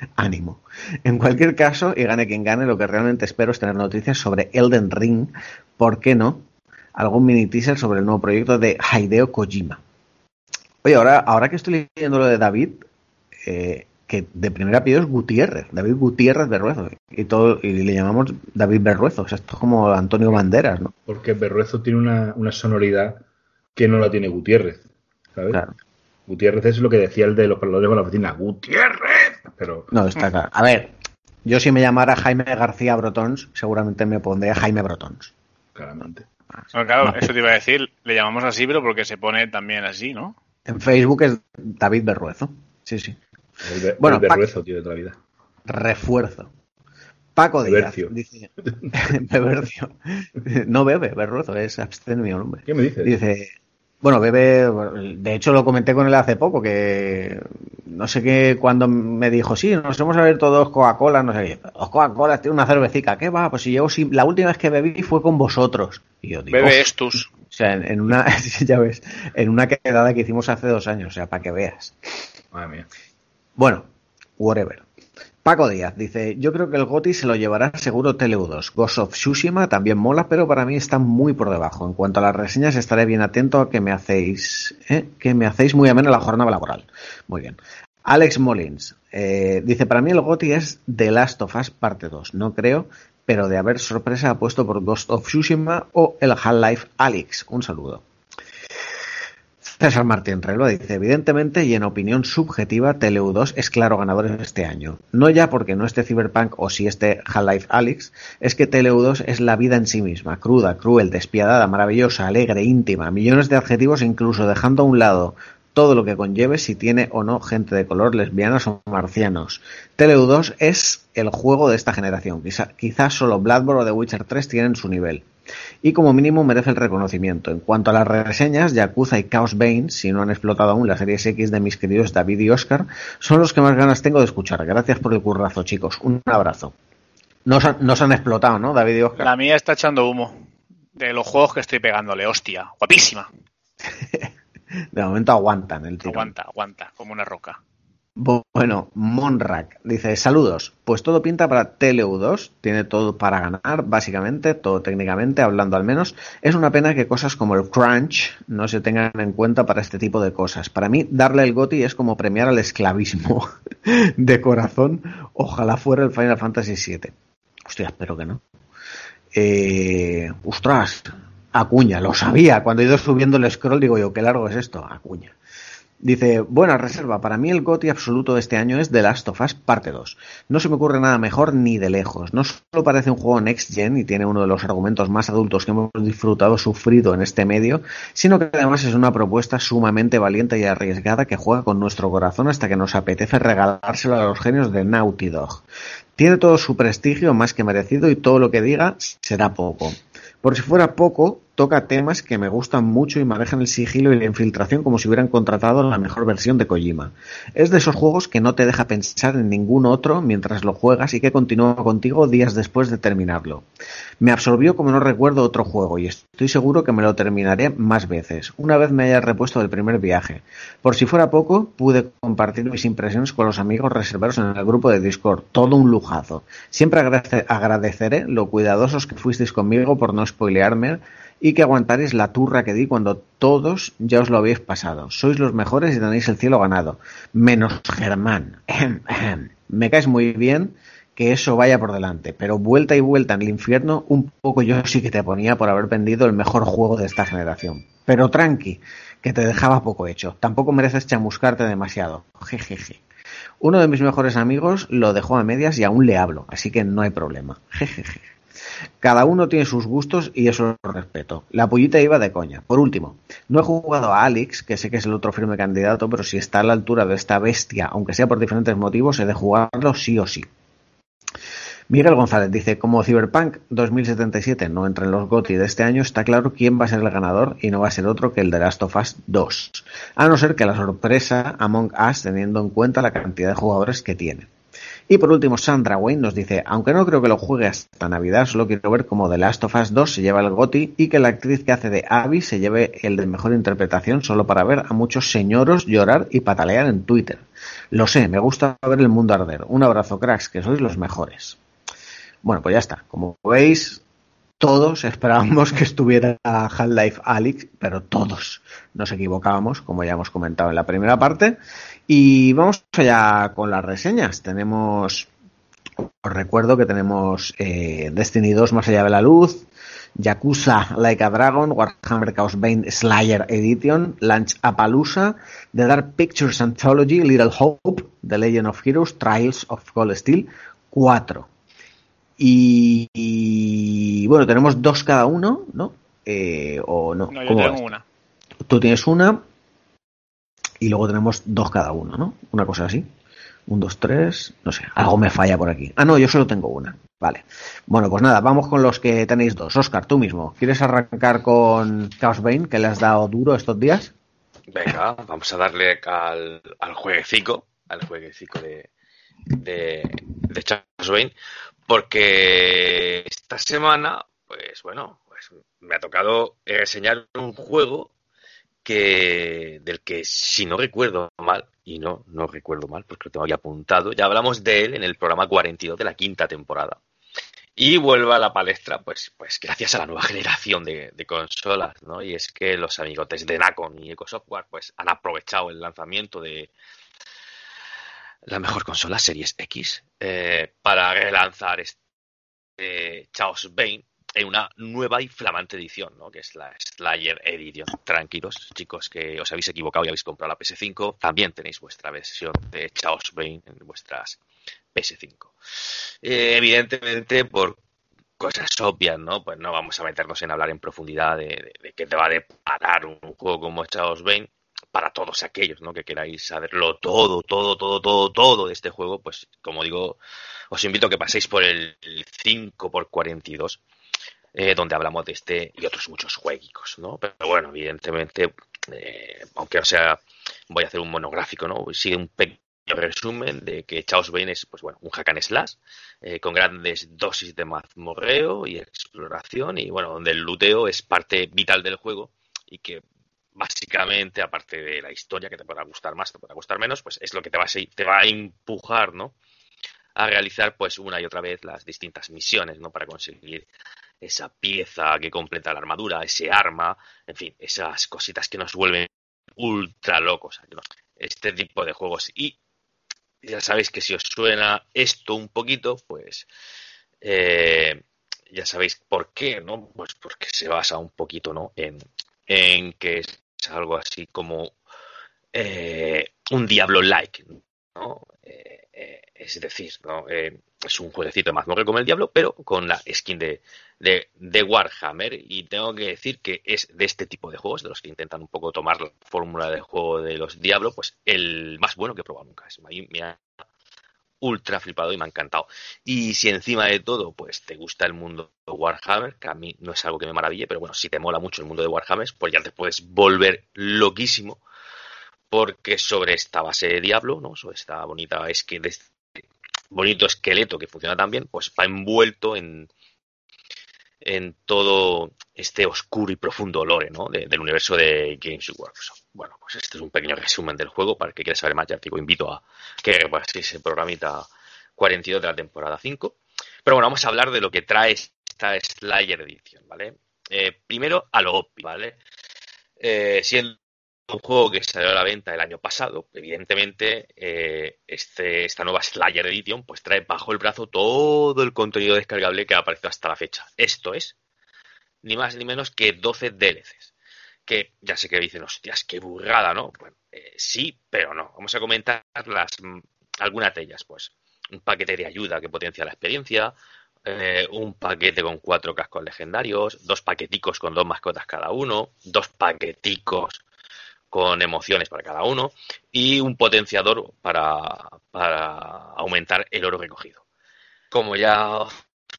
Ánimo. En cualquier caso, y gane quien gane, lo que realmente espero es tener noticias sobre Elden Ring, ¿por qué no? Algún mini teaser sobre el nuevo proyecto de Hideo Kojima. Oye, ahora, ahora que estoy leyendo lo de David, eh, que de primer apellido es Gutiérrez, David Gutiérrez Berruezo, y todo, y le llamamos David Berruezo, o sea, esto es como Antonio Banderas, ¿no? Porque Berruezo tiene una, una sonoridad que no la tiene Gutiérrez. ¿sabes? Claro. Gutiérrez es lo que decía el de los perdedores de la oficina. ¡Gutiérrez! Pero No, está claro. A ver, yo si me llamara Jaime García Brotons, seguramente me pondría Jaime Brotons. claramente. Bueno, claro, No. eso te iba a decir, le llamamos así, pero porque se pone también así, ¿no? En Facebook es David Berruezo. Sí, sí. El, Be- Bueno, el Berruezo tiene toda la vida. Refuerzo. Paco Díaz Bebercio. dice Bebercio. No bebe, Berruezo, es abstemio, hombre. ¿Qué me dices? Dice, bueno, bebe, de hecho lo comenté con él hace poco, que no sé qué, cuando me dijo, sí, nos hemos abierto dos Coca-Cola, no sé qué, dos Coca-Cola, tiene una cervecita, ¿qué va? Pues si llevo, si- la última vez que bebí fue con vosotros. Y yo digo, Bebe estus. o sea, en, en una, ya ves, en una quedada que hicimos hace dos años, o sea, para que veas. Madre mía. Bueno, whatever. Paco Díaz dice, yo creo que el GOTI se lo llevará seguro TLU2. Ghost of Tsushima también mola, pero para mí está muy por debajo. En cuanto a las reseñas, estaré bien atento a que me hacéis, ¿eh? que me hacéis muy amena la jornada laboral. Muy bien. Alex Molins eh, dice, para mí el GOTI es The Last of Us parte 2. No creo, pero de haber sorpresa apuesto por Ghost of Tsushima o el Half-Life Alyx. Un saludo. César Martín Relva dice, evidentemente y en opinión subjetiva, TLU2 es claro ganador este año. No ya porque no esté Cyberpunk o si esté Half-Life Alyx, es que TLU2 es la vida en sí misma, cruda, cruel, despiadada, maravillosa, alegre, íntima, millones de adjetivos incluso dejando a un lado todo lo que conlleve si tiene o no gente de color, lesbianas o marcianos. TLU2 es el juego de esta generación. Quizá, quizás solo Bloodborne o The Witcher 3 tienen su nivel. Y como mínimo merece el reconocimiento. En cuanto a las reseñas, Yakuza y Chaos Bane, si no han explotado aún las series X de mis queridos David y Oscar, son los que más ganas tengo de escuchar. Gracias por el currazo, chicos. Un abrazo. No se han, no se han explotado, ¿no, David y Oscar? La mía está echando humo. De los juegos que estoy pegándole, hostia. Guapísima. De momento aguantan el tiro. Aguanta, aguanta, como una roca. Bueno, Monrak dice, saludos, pues todo pinta para TLU2, tiene todo para ganar, básicamente, todo técnicamente, hablando al menos. Es una pena que cosas como el crunch no se tengan en cuenta para este tipo de cosas. Para mí, darle el GOTI es como premiar al esclavismo. de corazón, ojalá fuera el Final Fantasy VII. Hostia, espero que no. Eh, ostras, Acuña, lo sabía. Cuando he ido subiendo el scroll digo yo, qué largo es esto, Acuña. Dice, buena reserva, para mí el GOTI absoluto de este año es The Last of Us parte 2. No se me ocurre nada mejor ni de lejos. No solo parece un juego next gen y tiene uno de los argumentos más adultos que hemos disfrutado sufrido en este medio, sino que además es una propuesta sumamente valiente y arriesgada que juega con nuestro corazón hasta que nos apetece regalárselo a los genios de Naughty Dog. Tiene todo su prestigio más que merecido y todo lo que diga será poco. Por si fuera poco, toca temas que me gustan mucho y manejan el sigilo y la infiltración como si hubieran contratado la mejor versión de Kojima. Es de esos juegos que no te deja pensar en ningún otro mientras lo juegas y que continúa contigo días después de terminarlo. Me absorbió como no recuerdo otro juego y estoy seguro que me lo terminaré más veces, una vez me haya repuesto del primer viaje. Por si fuera poco, pude compartir mis impresiones con los amigos reservados en el grupo de Discord, todo un lujazo. Siempre agradece- agradeceré lo cuidadosos que fuisteis conmigo por no spoilearme y que aguantaréis la turra que di cuando todos ya os lo habéis pasado. Sois los mejores y tenéis el cielo ganado. Menos Germán. Me caes muy bien que eso vaya por delante, pero vuelta y vuelta en el infierno, un poco yo sí que te ponía por haber vendido el mejor juego de esta generación. Pero tranqui, que te dejaba poco hecho. Tampoco mereces chamuscarte demasiado. Jejeje. Uno de mis mejores amigos lo dejó a medias y aún le hablo, así que no hay problema. Jejeje. Cada uno tiene sus gustos y eso lo respeto. La pollita iba de coña. Por último, no he jugado a Alex, que sé que es el otro firme candidato, pero si está a la altura de esta bestia, aunque sea por diferentes motivos, he de jugarlo sí o sí. Miguel González dice, como Cyberpunk 2077 no entra en los GOTY de este año, está claro quién va a ser el ganador y no va a ser otro que el de Last of Us 2. A no ser que la sorpresa Among Us teniendo en cuenta la cantidad de jugadores que tiene. Y por último, Sandra Wayne nos dice, aunque no creo que lo juegue hasta Navidad, solo quiero ver cómo The Last of Us 2 se lleva el GOTY y que la actriz que hace de Abby se lleve el de mejor interpretación solo para ver a muchos señoros llorar y patalear en Twitter. Lo sé, me gusta ver el mundo arder. Un abrazo, cracks, que sois los mejores. Bueno, pues ya está. Como veis, todos esperábamos que estuviera Half-Life Alyx, pero todos nos equivocábamos, como ya hemos comentado en la primera parte. Y vamos allá con las reseñas. Tenemos, os recuerdo que tenemos eh, Destiny 2 Más allá de la luz, Yakuza Like a Dragon, Warhammer Chaos Bane Slayer Edition, Launch Appaloosa, The Dark Pictures Anthology, Little Hope, The Legend of Heroes, Trials of Cold Steel 4. Y, y, bueno, tenemos dos cada uno, ¿no? Eh, o no. No, yo ¿Cómo va tengo una. Tú tienes una y luego tenemos dos cada uno, ¿no? Una cosa así. Un, dos, tres, no sé, algo me falla por aquí. Ah, no, yo solo tengo una. Vale. Bueno, pues nada, vamos con los que tenéis dos. Oscar, tú mismo, ¿quieres arrancar con Chaos Bane, que le has dado duro estos días? Venga, vamos a darle al, al jueguecico, al jueguecico de, de, de Charles Wayne, porque esta semana, pues bueno, pues me ha tocado enseñar un juego que del que si no recuerdo mal, y no, no recuerdo mal porque lo tengo aquí apuntado, ya hablamos de él en el programa 42 de la quinta temporada. Y vuelve a la palestra, pues, pues gracias a la nueva generación de, de consolas, ¿no? Y es que los amigotes de Nacon y EcoSoftware, pues han aprovechado el lanzamiento de la mejor consola Series X eh, para relanzar este Chaos Bane en una nueva y flamante edición, ¿no? Que es la Slayer Edition. Tranquilos, chicos, que os habéis equivocado y habéis comprado la PS5. También tenéis vuestra versión de Chaos Bane en vuestras PS5. Eh, evidentemente, por cosas obvias, ¿no? Pues no vamos a meternos en hablar en profundidad de, qué te va a deparar un juego como Chaos Bane. Para todos aquellos, ¿no? Que queráis saberlo todo, todo, todo, todo, todo de este juego, pues como digo, os invito a que paséis por el 5x42 eh, donde hablamos de este y otros muchos jueguicos, ¿no? Pero bueno, evidentemente, eh, aunque o sea, voy a hacer un monográfico, ¿no? Sigue un pequeño resumen de que Chaos Bane es, pues bueno, un hack and slash eh, con grandes dosis de mazmorreo y exploración y bueno, donde el luteo es parte vital del juego y que básicamente, aparte de la historia que te podrá gustar más, te podrá gustar menos, pues es lo que te va a, te va a empujar, ¿no? A realizar pues una y otra vez las distintas misiones, ¿no? Para conseguir esa pieza que completa la armadura, ese arma, en fin, esas cositas que nos vuelven ultra locos. Este tipo de juegos. Y ya sabéis que si os suena esto un poquito, pues eh, ya sabéis por qué, ¿no? Pues porque se basa un poquito, ¿no? En, en que es algo así como eh, un Diablo-like, ¿no? Eh, es decir, ¿no? Eh, es un jueguecito de mazmorra como el Diablo, pero con la skin de, de, Warhammer. Y tengo que decir que es de este tipo de juegos, de los que intentan un poco tomar la fórmula de juego de los Diablo, pues el más bueno que he probado nunca. Es, me ha ultra flipado y me ha encantado. Y si encima de todo, pues te gusta el mundo de Warhammer, que a mí no es algo que me maraville, pero bueno, si te mola mucho el mundo de Warhammer, pues ya te puedes volver loquísimo porque sobre esta base de Diablo, ¿no? Sobre esta bonita skin de bonito esqueleto que funciona tan bien, pues va envuelto en, en todo este oscuro y profundo lore, ¿no? De, del universo de Games Workshop. Bueno, pues este es un pequeño resumen del juego. Para el que quiera saber más, ya te digo, invito a que paséis el programita 42 de la temporada 5. Pero bueno, vamos a hablar de lo que trae esta Slayer Edition, ¿vale? Eh, primero, a lo obvio, ¿vale? Eh, siendo un juego que salió a la venta el año pasado, evidentemente eh, este, esta nueva Slayer Edition pues trae bajo el brazo todo el contenido descargable que ha aparecido hasta la fecha. Esto es ni más ni menos que 12 DLCs. Que ya sé que dicen, hostias, qué burrada, ¿no? Bueno, eh, sí, pero no. Vamos a comentar las, mm, algunas de ellas, pues. Un paquete de ayuda que potencia la experiencia, eh, un paquete con cuatro cascos legendarios, dos paqueticos con dos mascotas cada uno, dos paqueticos con emociones para cada uno y un potenciador para, para aumentar el oro recogido. Como ya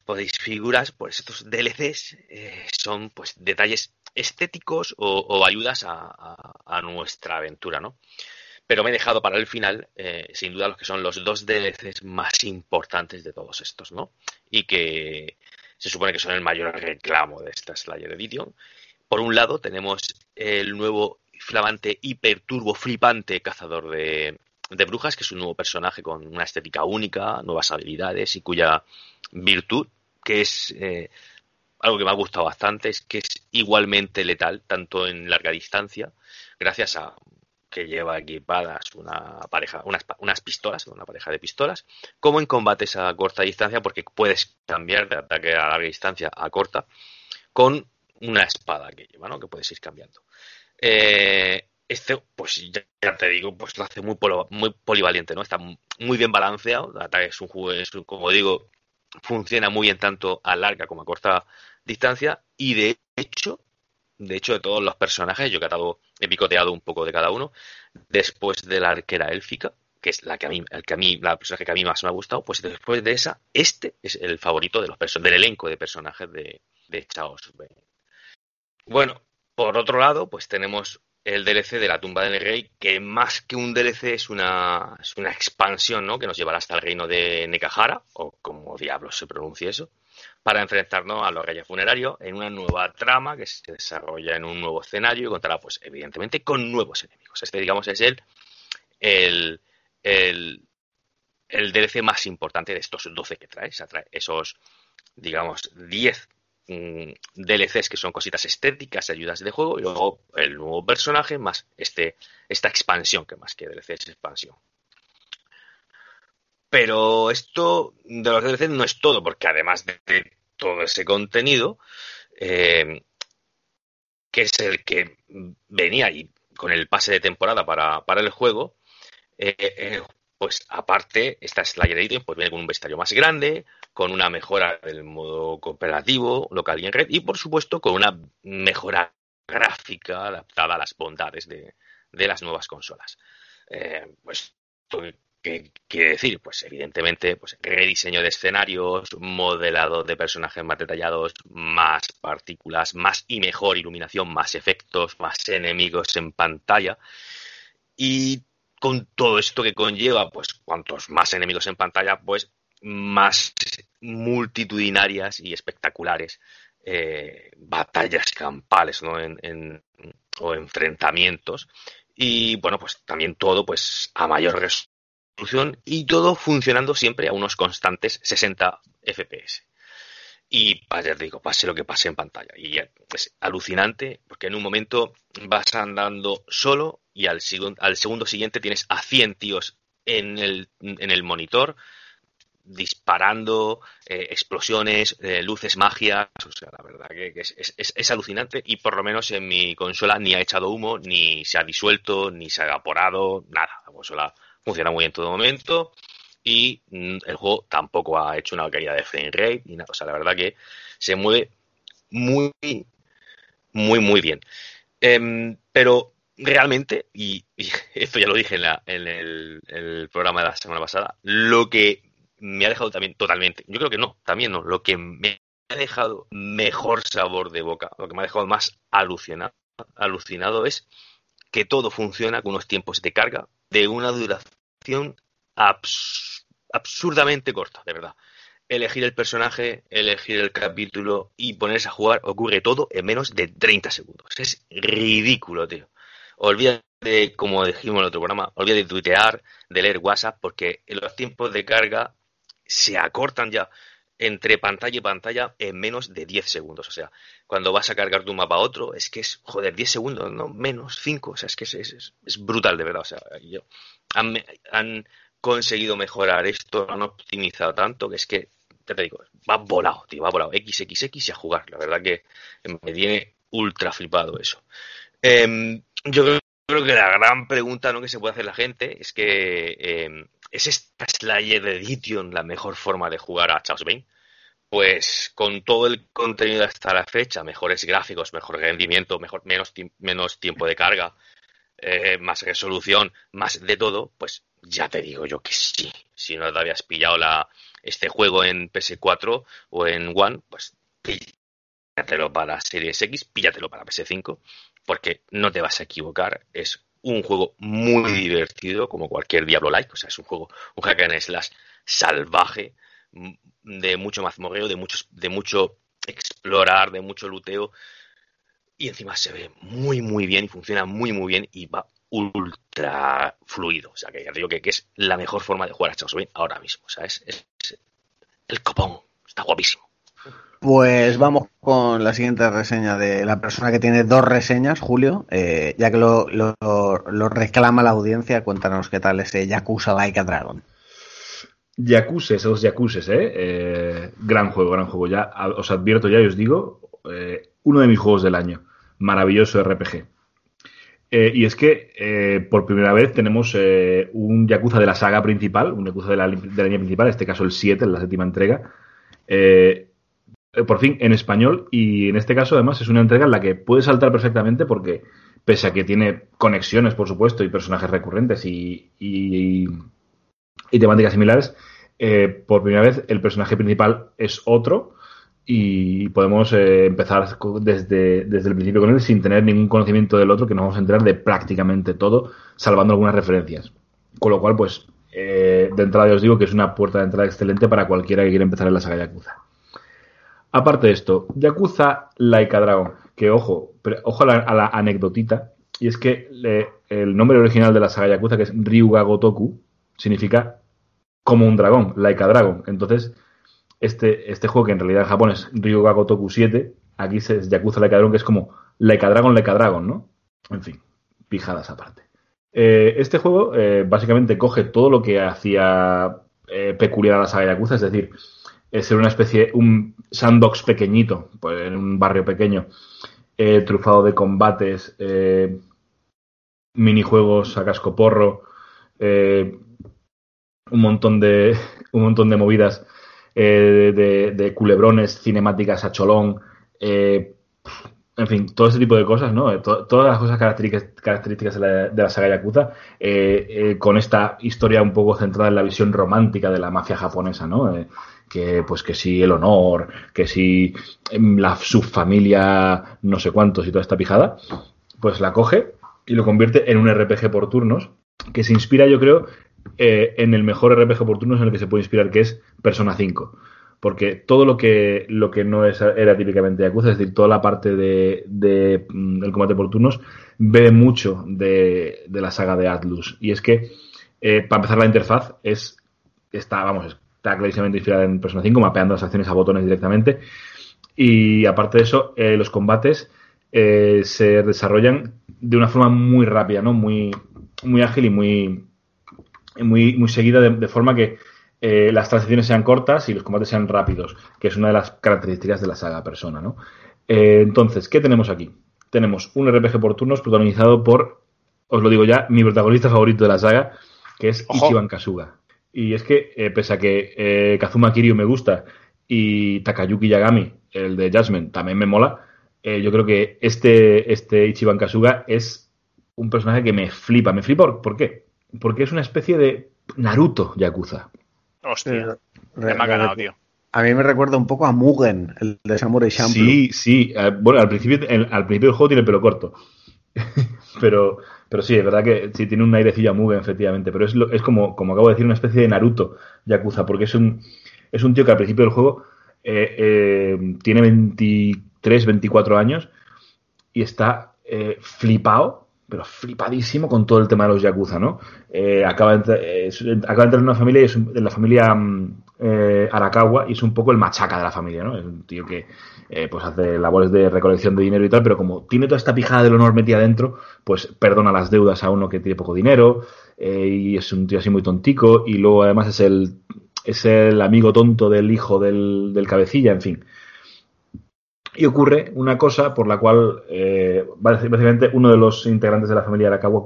podéis figurar, pues estos DLCs eh, son pues detalles estéticos o, ayudas a nuestra aventura, ¿no? Pero me he dejado para el final, eh, sin duda, los que son los dos DLCs más importantes de todos estos, ¿no? Y que se supone que son el mayor reclamo de esta Slayer Edition. Por un lado, tenemos el nuevo flamante, hiperturbo, flipante cazador de, de brujas, que es un nuevo personaje con una estética única, nuevas habilidades y cuya virtud, que es eh, algo que me ha gustado bastante, es que es igualmente letal, tanto en larga distancia, gracias a que lleva equipadas una pareja, unas, unas pistolas, una pareja de pistolas, como en combates a corta distancia, porque puedes cambiar de ataque a larga distancia a corta con una espada que lleva, ¿no? Que puedes ir cambiando. Eh, este, pues ya, te digo, pues lo hace muy, polo- muy polivalente, ¿no? Está mu- muy bien balanceado. Es un juego, es como digo, funciona muy bien tanto a larga como a corta distancia. Y de hecho, de hecho, de todos los personajes, yo he, catado- he picoteado un poco de cada uno. Después de la arquera élfica, que es la que a mí, el que a mí, la personaje que a mí más me ha gustado, pues después de esa, este es el favorito de los del elenco de personajes de, de Chaos. Bueno, por otro lado, pues tenemos el DLC de la tumba del rey, que más que un DLC es una, expansión, ¿no? Que nos llevará hasta el reino de Nekahara, o como diablos se pronuncia eso, para enfrentarnos a los reyes funerarios en una nueva trama que se desarrolla en un nuevo escenario y contará, pues, evidentemente, con nuevos enemigos. Este, digamos, es el, el, el, el DLC más importante de estos 12 que trae. O trae esos, digamos, 10 mm, DLCs que son cositas estéticas, ayudas de juego, y luego el nuevo personaje más este, esta expansión, que más que DLC es expansión. Pero esto de los DLCs no es todo, porque además de, todo ese contenido, eh, que es el que venía ahí con el pase de temporada para, para el juego, eh, eh, pues aparte, esta Slayer Edition pues viene con un vestuario más grande, con una mejora del modo cooperativo, local y en red, y por supuesto con una mejora gráfica adaptada a las bondades de, de las nuevas consolas. Eh, pues, ¿qué quiere decir? Pues evidentemente, pues rediseño de escenarios, modelado de personajes más detallados, más partículas, más y mejor iluminación, más efectos, más enemigos en pantalla. Y con todo esto que conlleva, pues cuantos más enemigos en pantalla, pues más multitudinarias y espectaculares eh, batallas campales ¿no? o enfrentamientos. Y bueno, pues también todo pues a mayor resolución y todo funcionando siempre a unos constantes 60 FPS. Y te digo, pase lo que pase en pantalla. Y es alucinante porque en un momento vas andando solo y al, al segundo siguiente tienes a 100 tíos en el, en el monitor disparando, eh, explosiones, eh, luces, magias. O sea, la verdad que, que es, alucinante y por lo menos en mi consola ni ha echado humo, ni se ha disuelto, ni se ha evaporado, nada. La consola funciona muy en todo momento y mm, el juego tampoco ha hecho una caída de frame rate ni nada. O sea, la verdad que se mueve muy, muy, muy bien. Eh, pero realmente, y, esto ya lo dije en, el, el, programa de la semana pasada, lo que me ha dejado también totalmente, yo creo que no, también no, lo que me ha dejado mejor sabor de boca, lo que me ha dejado más alucinado, es que todo funciona con unos tiempos de carga de una duración abs absurdamente corta, de verdad. Elegir el personaje, elegir el capítulo y ponerse a jugar ocurre todo en menos de 30 segundos. Es ridículo, tío. Olvídate, como dijimos en el otro programa, olvídate de tuitear, de leer WhatsApp, porque los tiempos de carga se acortan ya. entre pantalla y pantalla en menos de 10 segundos. O sea, cuando vas a cargar de un mapa a otro, es que es, joder, 10 segundos, no menos, 5. O sea, es que es, es, es brutal, de verdad. O sea, han, han conseguido mejorar esto, han optimizado tanto que es que, ya te digo, va volado, tío, va volado. XXX y a jugar. La verdad que me tiene ultra flipado eso. Eh, yo creo, que la gran pregunta ¿no? que se puede hacer la gente es que eh, ¿es esta Slayer Edition la mejor forma de jugar a Chaos Bane? Pues con todo el contenido hasta la fecha, mejores gráficos, mejor rendimiento, mejor, menos, menos tiempo de carga, eh, más resolución, más de todo, pues ya te digo yo que sí. Si no te habías pillado la, este juego en PS4 o en One, pues píllatelo para Series X, píllatelo para PS5, porque no te vas a equivocar. Es un juego muy divertido, como cualquier Diablo Like, o sea, es un juego, un hack and slash salvaje, de mucho mazmorreo, de muchos, de mucho explorar, de mucho luteo, y encima se ve muy muy bien y funciona muy muy bien y va ultra fluido. O sea, que digo que, que es la mejor forma de jugar a Chaos ahora mismo. O sea, es- es el copón. Está guapísimo. Pues vamos con la siguiente reseña de la persona que tiene dos reseñas, Julio. Eh, ya que lo, reclama la audiencia, cuéntanos qué tal ese Yakuza Like a Dragon. Yakuza, esos Yakuza, ¿eh? Eh, Gran juego, gran juego. Ya os advierto ya y os digo, eh, uno de mis juegos del año. Maravilloso RPG. Y es que por primera vez tenemos un Yakuza de la saga principal, un Yakuza de la, línea principal, en este caso el 7, la séptima entrega. Por fin en español y en este caso además es una entrega en la que puedes saltar perfectamente porque pese a que tiene conexiones por supuesto y personajes recurrentes y, y, y temáticas similares, eh, por primera vez el personaje principal es otro y podemos eh, empezar desde, desde el principio con él sin tener ningún conocimiento del otro que nos vamos a enterar de prácticamente todo, salvando algunas referencias. Con lo cual, pues, eh, de entrada os digo que es una puerta de entrada excelente para cualquiera que quiera empezar en la saga Yakuza. Aparte de esto, Yakuza Like a Dragon, que ojo, pero ojo a la, a anecdotita, y es que el nombre original de la saga Yakuza, que es Ryuga Gotoku, significa como un dragón, Like a Dragon. Entonces, este, este juego, que en realidad en Japón es Ryuga Gotoku 7, aquí es Yakuza Like a Dragon, que es como Like a Dragon, Like a Dragon, ¿no? En fin, pijadas aparte. Eh, este juego eh, básicamente coge todo lo que hacía eh, peculiar a la saga Yakuza, es decir, es ser una especie, un sandbox pequeñito, pues, en un barrio pequeño, eh, trufado de combates, eh, minijuegos a cascoporro, eh, un montón de un montón de movidas de, de culebrones, cinemáticas a cholón, en fin, todo ese tipo de cosas, ¿no? To- todas las cosas características, de, la, de la saga Yakuza, con esta historia un poco centrada en la visión romántica de la mafia japonesa, ¿no? Que pues que si el honor, que si em, la subfamilia no sé cuántos y toda esta pijada, pues la coge y lo convierte en un RPG por turnos que se inspira, yo creo, eh, en el mejor RPG por turnos en el que se puede inspirar, que es Persona 5. Porque todo lo que, lo que no es, era típicamente Yakuza, es decir, toda la parte de, de, mm, del combate por turnos, bebe mucho de, de la saga de Atlus. Y es que, eh, para empezar, la interfaz es está, vamos, está clarísimamente inspirada en Persona 5, mapeando las acciones a botones directamente. Y aparte de eso, eh, los combates eh, se desarrollan de una forma muy rápida, ¿no? Muy, muy ágil y muy, muy, muy seguida, de, de forma que eh, las transiciones sean cortas y los combates sean rápidos, que es una de las características de la saga Persona, ¿no? Entonces, ¿qué tenemos aquí? Tenemos un RPG por turnos protagonizado por, os lo digo ya, mi protagonista favorito de la saga, que es Ojo. Ichiban Kasuga. Y es que, eh, pese a que eh, Kazuma Kiryu me gusta y Takayuki Yagami, el de Judgment, también me mola, eh, yo creo que este, este Ichiban Kasuga es un personaje que me flipa. ¿Me flipa? ¿Por qué? Porque es una especie de Naruto Yakuza. Hostia. Me ha ganado, tío. A mí me recuerda un poco a Mugen, el de Samurai Champloo. Sí, sí. eh, bueno, al principio, el- al principio del juego tiene el pelo corto. pero, pero sí, es verdad que sí tiene un airecillo a Mugen, efectivamente. Pero es, lo- es como, como acabo de decir, una especie de Naruto Yakuza, porque es un, es un tío que al principio del juego eh, eh, tiene 23, 24 años y está eh, flipado, pero flipadísimo con todo el tema de los Yakuza, ¿no? Acaba, de acaba de entrar en una familia y es un- en la familia mm, eh, Arakawa y es un poco el machaca de la familia, ¿no? Es un tío que eh, pues hace labores de recolección de dinero y tal, pero como tiene toda esta pijada del honor metida dentro, pues perdona las deudas a uno que tiene poco dinero eh, y es un tío así muy tontico y luego además es el, es el amigo tonto del hijo del, del cabecilla, en fin. Y ocurre una cosa por la cual eh, básicamente uno de los integrantes de la familia Arakawa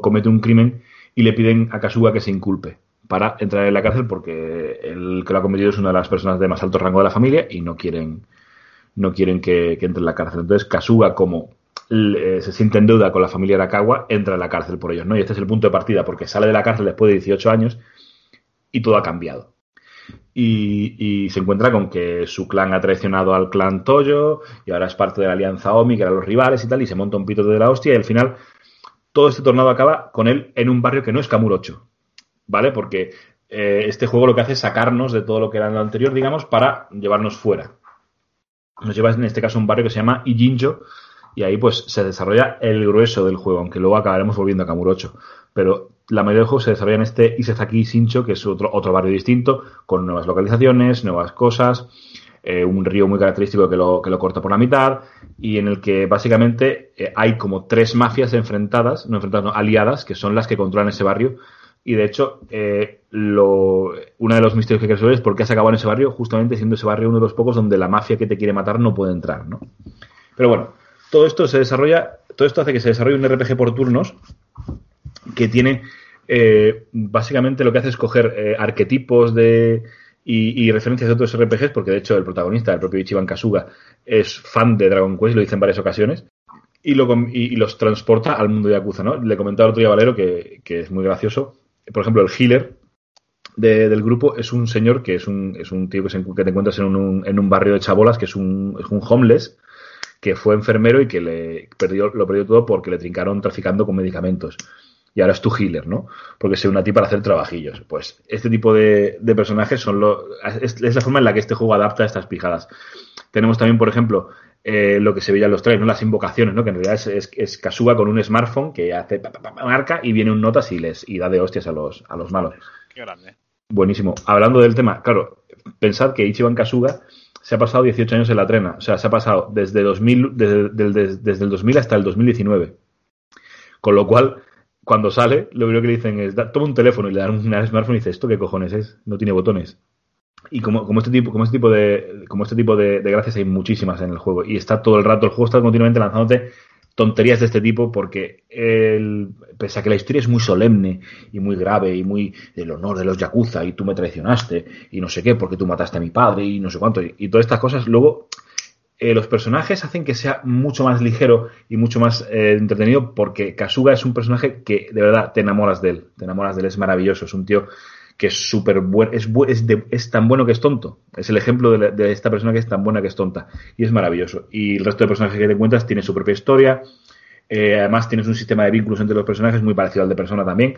comete un crimen y le piden a Kasuga que se inculpe para entrar en la cárcel porque el que lo ha cometido es una de las personas de más alto rango de la familia y no quieren no quieren que, que entre en la cárcel. Entonces Kasuga, como eh, se siente en deuda con la familia Arakawa, entra en la cárcel por ellos, ¿no? Y este es el punto de partida, porque sale de la cárcel después de 18 años y todo ha cambiado. Y, y se encuentra con que su clan ha traicionado al clan Toyo y ahora es parte de la alianza Omi, que eran los rivales y tal, y se monta un pito de la hostia y al final todo este tornado acaba con él en un barrio que no es Kamurocho, ¿vale? Porque eh, este juego lo que hace es sacarnos de todo lo que era en lo anterior, digamos, para llevarnos fuera. Nos lleva en este caso a un barrio que se llama Ijinjo y ahí pues se desarrolla el grueso del juego, aunque luego acabaremos volviendo a Kamurocho. Pero la mayoría del juego se desarrolla en este Isezaki Shincho, que es otro, otro barrio distinto, con nuevas localizaciones, nuevas cosas, eh, un río muy característico que lo, que lo corta por la mitad, y en el que básicamente eh, hay como tres mafias enfrentadas, no enfrentadas, no, aliadas, que son las que controlan ese barrio. Y de hecho, eh, lo, uno de los misterios que que resolver es por qué has acabado en ese barrio, justamente siendo ese barrio uno de los pocos donde la mafia que te quiere matar no puede entrar, ¿no? Pero bueno, todo esto se desarrolla, todo esto hace que se desarrolle un RPG por turnos que tiene eh, básicamente lo que hace es coger eh, arquetipos de y, y referencias de otros RPGs, porque de hecho el protagonista, el propio Ichiban Kasuga, es fan de Dragon Quest, lo dice en varias ocasiones, y, lo, y, los transporta al mundo de Yakuza, ¿no? Le comentaba el otro día Valero que, que es muy gracioso. Por ejemplo, el healer de- del grupo es un señor que es un, es un tío que, se que te encuentras en un, en un barrio de chabolas, que es un, es un homeless, que fue enfermero y que le perdió, lo perdió todo porque le trincaron traficando con medicamentos. Y ahora es tu healer, ¿no? Porque se une a ti para hacer trabajillos. Pues este tipo de, de personajes son lo, es, es la forma en la que este juego adapta estas pijadas. Tenemos también, por ejemplo, eh, lo que se veía en los trailers, ¿no? Las invocaciones, ¿no? Que en realidad es, es, es Kasuga con un smartphone que hace pa, pa, marca y viene un notas y les y da de hostias a los, a los malos. Qué grande. Buenísimo. Hablando del tema, claro, pensad que Ichiban Kasuga se ha pasado 18 años en la trena. O sea, se ha pasado desde, 2000, desde, desde, desde el 2000 hasta el 2019. Con lo cual, cuando sale, lo primero que le dicen es, "Da- toma un teléfono y le dan un smartphone y dice, ¿esto qué cojones es? No tiene botones. Y como, como este tipo, como este tipo de, como este tipo de gracias hay muchísimas en el juego. Y está todo el rato, el juego está continuamente lanzándote tonterías de este tipo porque el, pese a que la historia es muy solemne y muy grave y muy del honor de los yakuza y tú me traicionaste y no sé qué porque tú mataste a mi padre y no sé cuánto y, y todas estas cosas luego eh, los personajes hacen que sea mucho más ligero y mucho más eh, entretenido porque Kasuga es un personaje que de verdad te enamoras de él te enamoras de él es maravilloso es un tío que es súper bueno, es, es, es tan bueno que es tonto. Es el ejemplo de esta persona que es tan buena que es tonta. Y es maravilloso. Y el resto de personajes que te encuentras tiene su propia historia. Eh, además tienes un sistema de vínculos entre los personajes muy parecido al de persona también,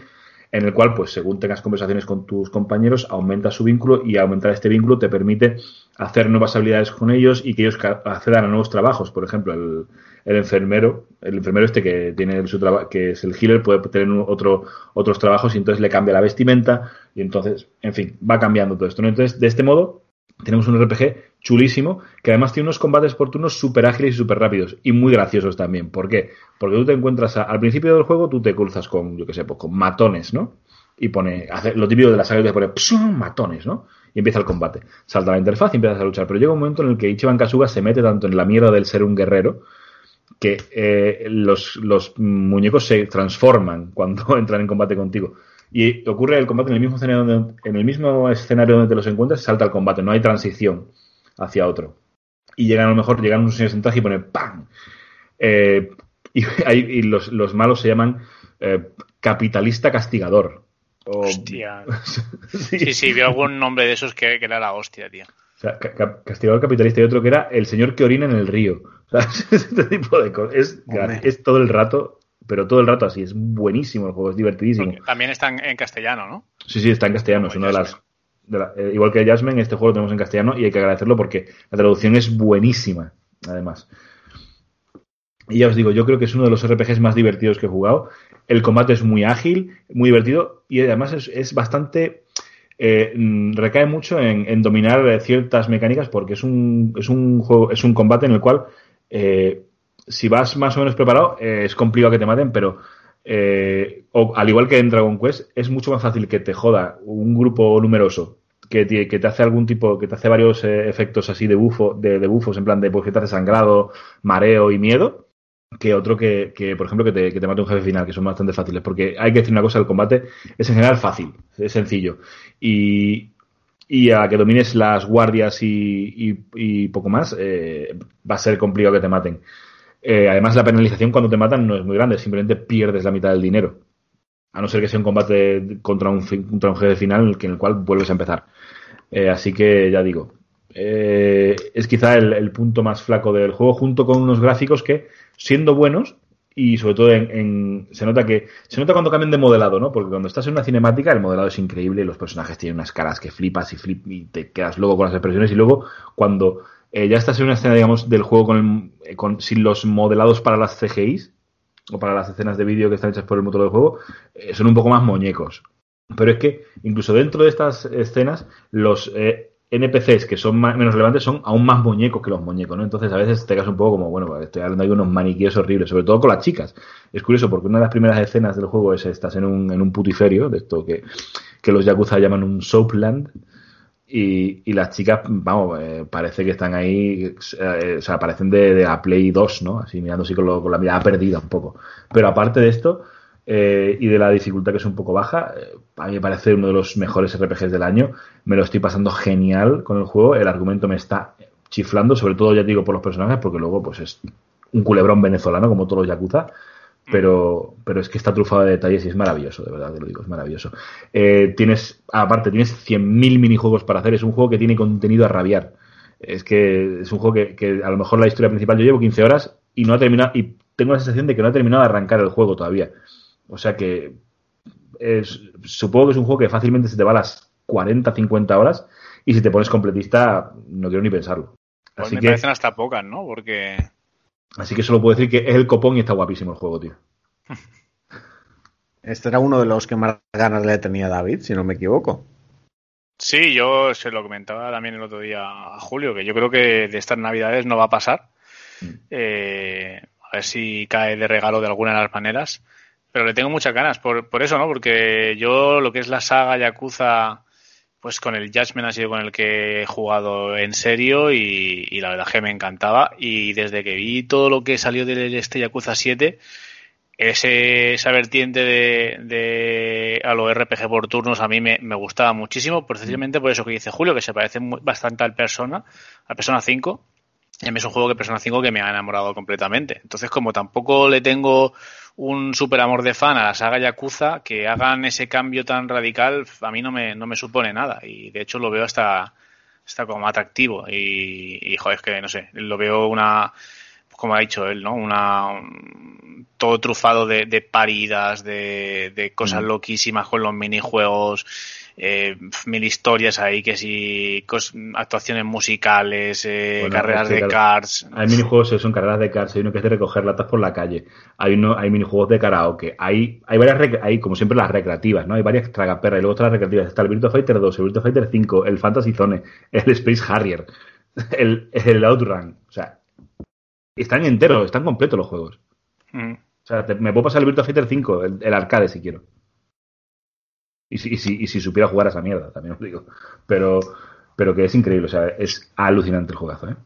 en el cual, pues según tengas conversaciones con tus compañeros, aumenta su vínculo y aumentar este vínculo te permite hacer nuevas habilidades con ellos y que ellos accedan a nuevos trabajos. Por ejemplo, el, el enfermero, el enfermero este que tiene su trabajo, que es el healer, puede tener otro, otros trabajos y entonces le cambia la vestimenta y entonces, en fin, va cambiando todo esto. Entonces, de este modo, tenemos un RPG chulísimo que además tiene unos combates por turnos súper ágiles y súper rápidos y muy graciosos también. ¿Por qué? Porque tú te encuentras al principio del juego, tú te cruzas con, yo qué sé, pues, con matones, ¿no? Y pone, hace, lo típico de la saga que pone ¡pshum! matones, ¿no? Y empieza el combate. Salta la interfaz y empiezas a luchar. Pero llega un momento en el que Ichiban Kasuga se mete tanto en la mierda del ser un guerrero que eh, los, los muñecos se transforman cuando entran en combate contigo. Y ocurre el combate en el mismo escenario donde, en el mismo escenario donde te los encuentras, salta el combate, no hay transición hacia otro. Y llegan a lo mejor, llegan unos señores en traje y ponen ¡pam! Eh, y ahí- y los, los malos se llaman eh, capitalista castigador. O- Hostia. Sí, sí, vi algún nombre de esos que, que era la hostia, tío. O sea, ca- ca- castigador capitalista y otro que era el señor que orina en el río. O sea, este tipo de cosas. Es, todo el rato, pero todo el rato así. Es buenísimo el juego, es divertidísimo. También está en, en castellano, ¿no? Sí, sí, está en castellano. Es una de las. Eh, igual que Jasmine, este juego lo tenemos en castellano y hay que agradecerlo porque la traducción es buenísima, además. Y ya os digo, yo creo que es uno de los RPGs más divertidos que he jugado. El combate es muy ágil, muy divertido y además es, bastante eh, mm, recae mucho en, dominar eh, ciertas mecánicas porque es un, es un juego, es un combate en el cual eh, si vas más o menos preparado es complicado que te maten, pero eh, o, al igual que en Dragon Quest es mucho más fácil que te joda un grupo numeroso que te, hace algún tipo, que te hace varios eh, efectos así de bufo, de, bufos, en plan de pues, que te hace sangrado, mareo y miedo, que otro que, que, por ejemplo, que te, mate un jefe final, que son bastante fáciles. Porque hay que decir una cosa, el combate es en general fácil, es sencillo. Y, y a que domines las guardias y poco más, eh, va a ser complicado que te maten. Eh, además, la penalización cuando te matan no es muy grande, simplemente pierdes la mitad del dinero. A no ser que sea un combate contra un, contra un jefe final en el cual vuelves a empezar. Eh, así que ya digo, eh, es quizá el, punto más flaco del juego, junto con unos gráficos que, siendo buenos, y sobre todo en, se nota que se nota cuando cambian de modelado, ¿no? Porque cuando estás en una cinemática el modelado es increíble los personajes tienen unas caras que flipas y flip y te quedas luego con las expresiones y luego cuando eh, ya estás en una escena, digamos, del juego con, el- eh, con- sin los modelados para las CGIs o para las escenas de vídeo que están hechas por el motor del juego, eh, son un poco más muñecos. Pero es que incluso dentro de estas escenas, los NPCs que son menos relevantes son aún más muñecos que los muñecos, ¿no? Entonces a veces te quedas un poco como, bueno, estoy hablando de unos maniquíes horribles, sobre todo con las chicas. Es curioso porque una de las primeras escenas del juego es estás en un, en un putiferio, de esto que, que los yakuza llaman un soapland, y, y las chicas, vamos, eh, parece que están ahí, eh, o sea, parecen de, de la Play 2, ¿no? Así mirando así con, lo- con la mirada perdida un poco. Pero aparte de esto, eh, y de la dificultad que es un poco baja, eh, a mí me parece uno de los mejores RPGs del año. Me lo estoy pasando genial con el juego. El argumento me está chiflando, sobre todo, ya digo, por los personajes, porque luego, pues es un culebrón venezolano, como todos los Yakuza. Pero, pero es que está trufado de detalles y es maravilloso, de verdad, te lo digo, es maravilloso. Eh, tienes, aparte, tienes 100.000 minijuegos para hacer. Es un juego que tiene contenido a rabiar. Es que es un juego que, que a lo mejor la historia principal yo llevo 15 horas y no ha terminado, y tengo la sensación de que no ha terminado de arrancar el juego todavía. O sea que es- supongo que es un juego que fácilmente se te va a las 40, 50 horas y si te pones completista no quiero ni pensarlo. Pues Así me que, parecen hasta pocas, ¿no? Porque así que solo puedo decir que es el copón y está guapísimo el juego, tío. Este era uno de los que más ganas le tenía David, si no me equivoco. sí, yo se lo comentaba también el otro día a Julio, que yo creo que de estas navidades no va a pasar. Eh, a ver si cae de regalo de alguna de las maneras. Pero le tengo muchas ganas por, por eso, ¿no? Porque yo lo que es la saga Yakuza, pues con el Judgment ha sido con el que he jugado en serio y, y la verdad que me encantaba. Y desde que vi todo lo que salió del este Yakuza 7, ese, esa vertiente de, de a lo RPG por turnos a mí me, me gustaba muchísimo, precisamente por eso que dice Julio, que se parece bastante al Persona, al Persona 5. Y a mí es un juego que Persona 5 que me ha enamorado completamente. Entonces, como tampoco le tengo un super amor de fan a la saga Yakuza, que hagan ese cambio tan radical, a mí no me, no me supone nada. Y de hecho lo veo hasta, hasta como atractivo. Y, y joder, es que no sé, lo veo una, como ha dicho él, ¿no? Una, un- todo trufado de, de paridas, de, de cosas Mm. loquísimas con los minijuegos, eh, mil historias ahí, que si cos- actuaciones musicales, eh, Bueno, carreras es que, de cards. Hay minijuegos que son carreras de cards, hay uno que es de recoger latas por la calle, hay uno, hay minijuegos de karaoke, hay, hay varias, hay como siempre las recreativas, ¿no? Hay varias tragaperras y luego otras recreativas. Está el Virtua Fighter 2, el Virtua Fighter 5, el Fantasy Zone, el Space Harrier, el, el Outrun. O sea, están enteros, están completos los juegos. Mm. O sea, te- me puedo pasar el Virtua Fighter 5, el, el arcade si quiero. Y si, y, si, y si supiera jugar a esa mierda, también os digo. Pero, pero que es increíble, o sea, es alucinante el juegazo, ¿eh?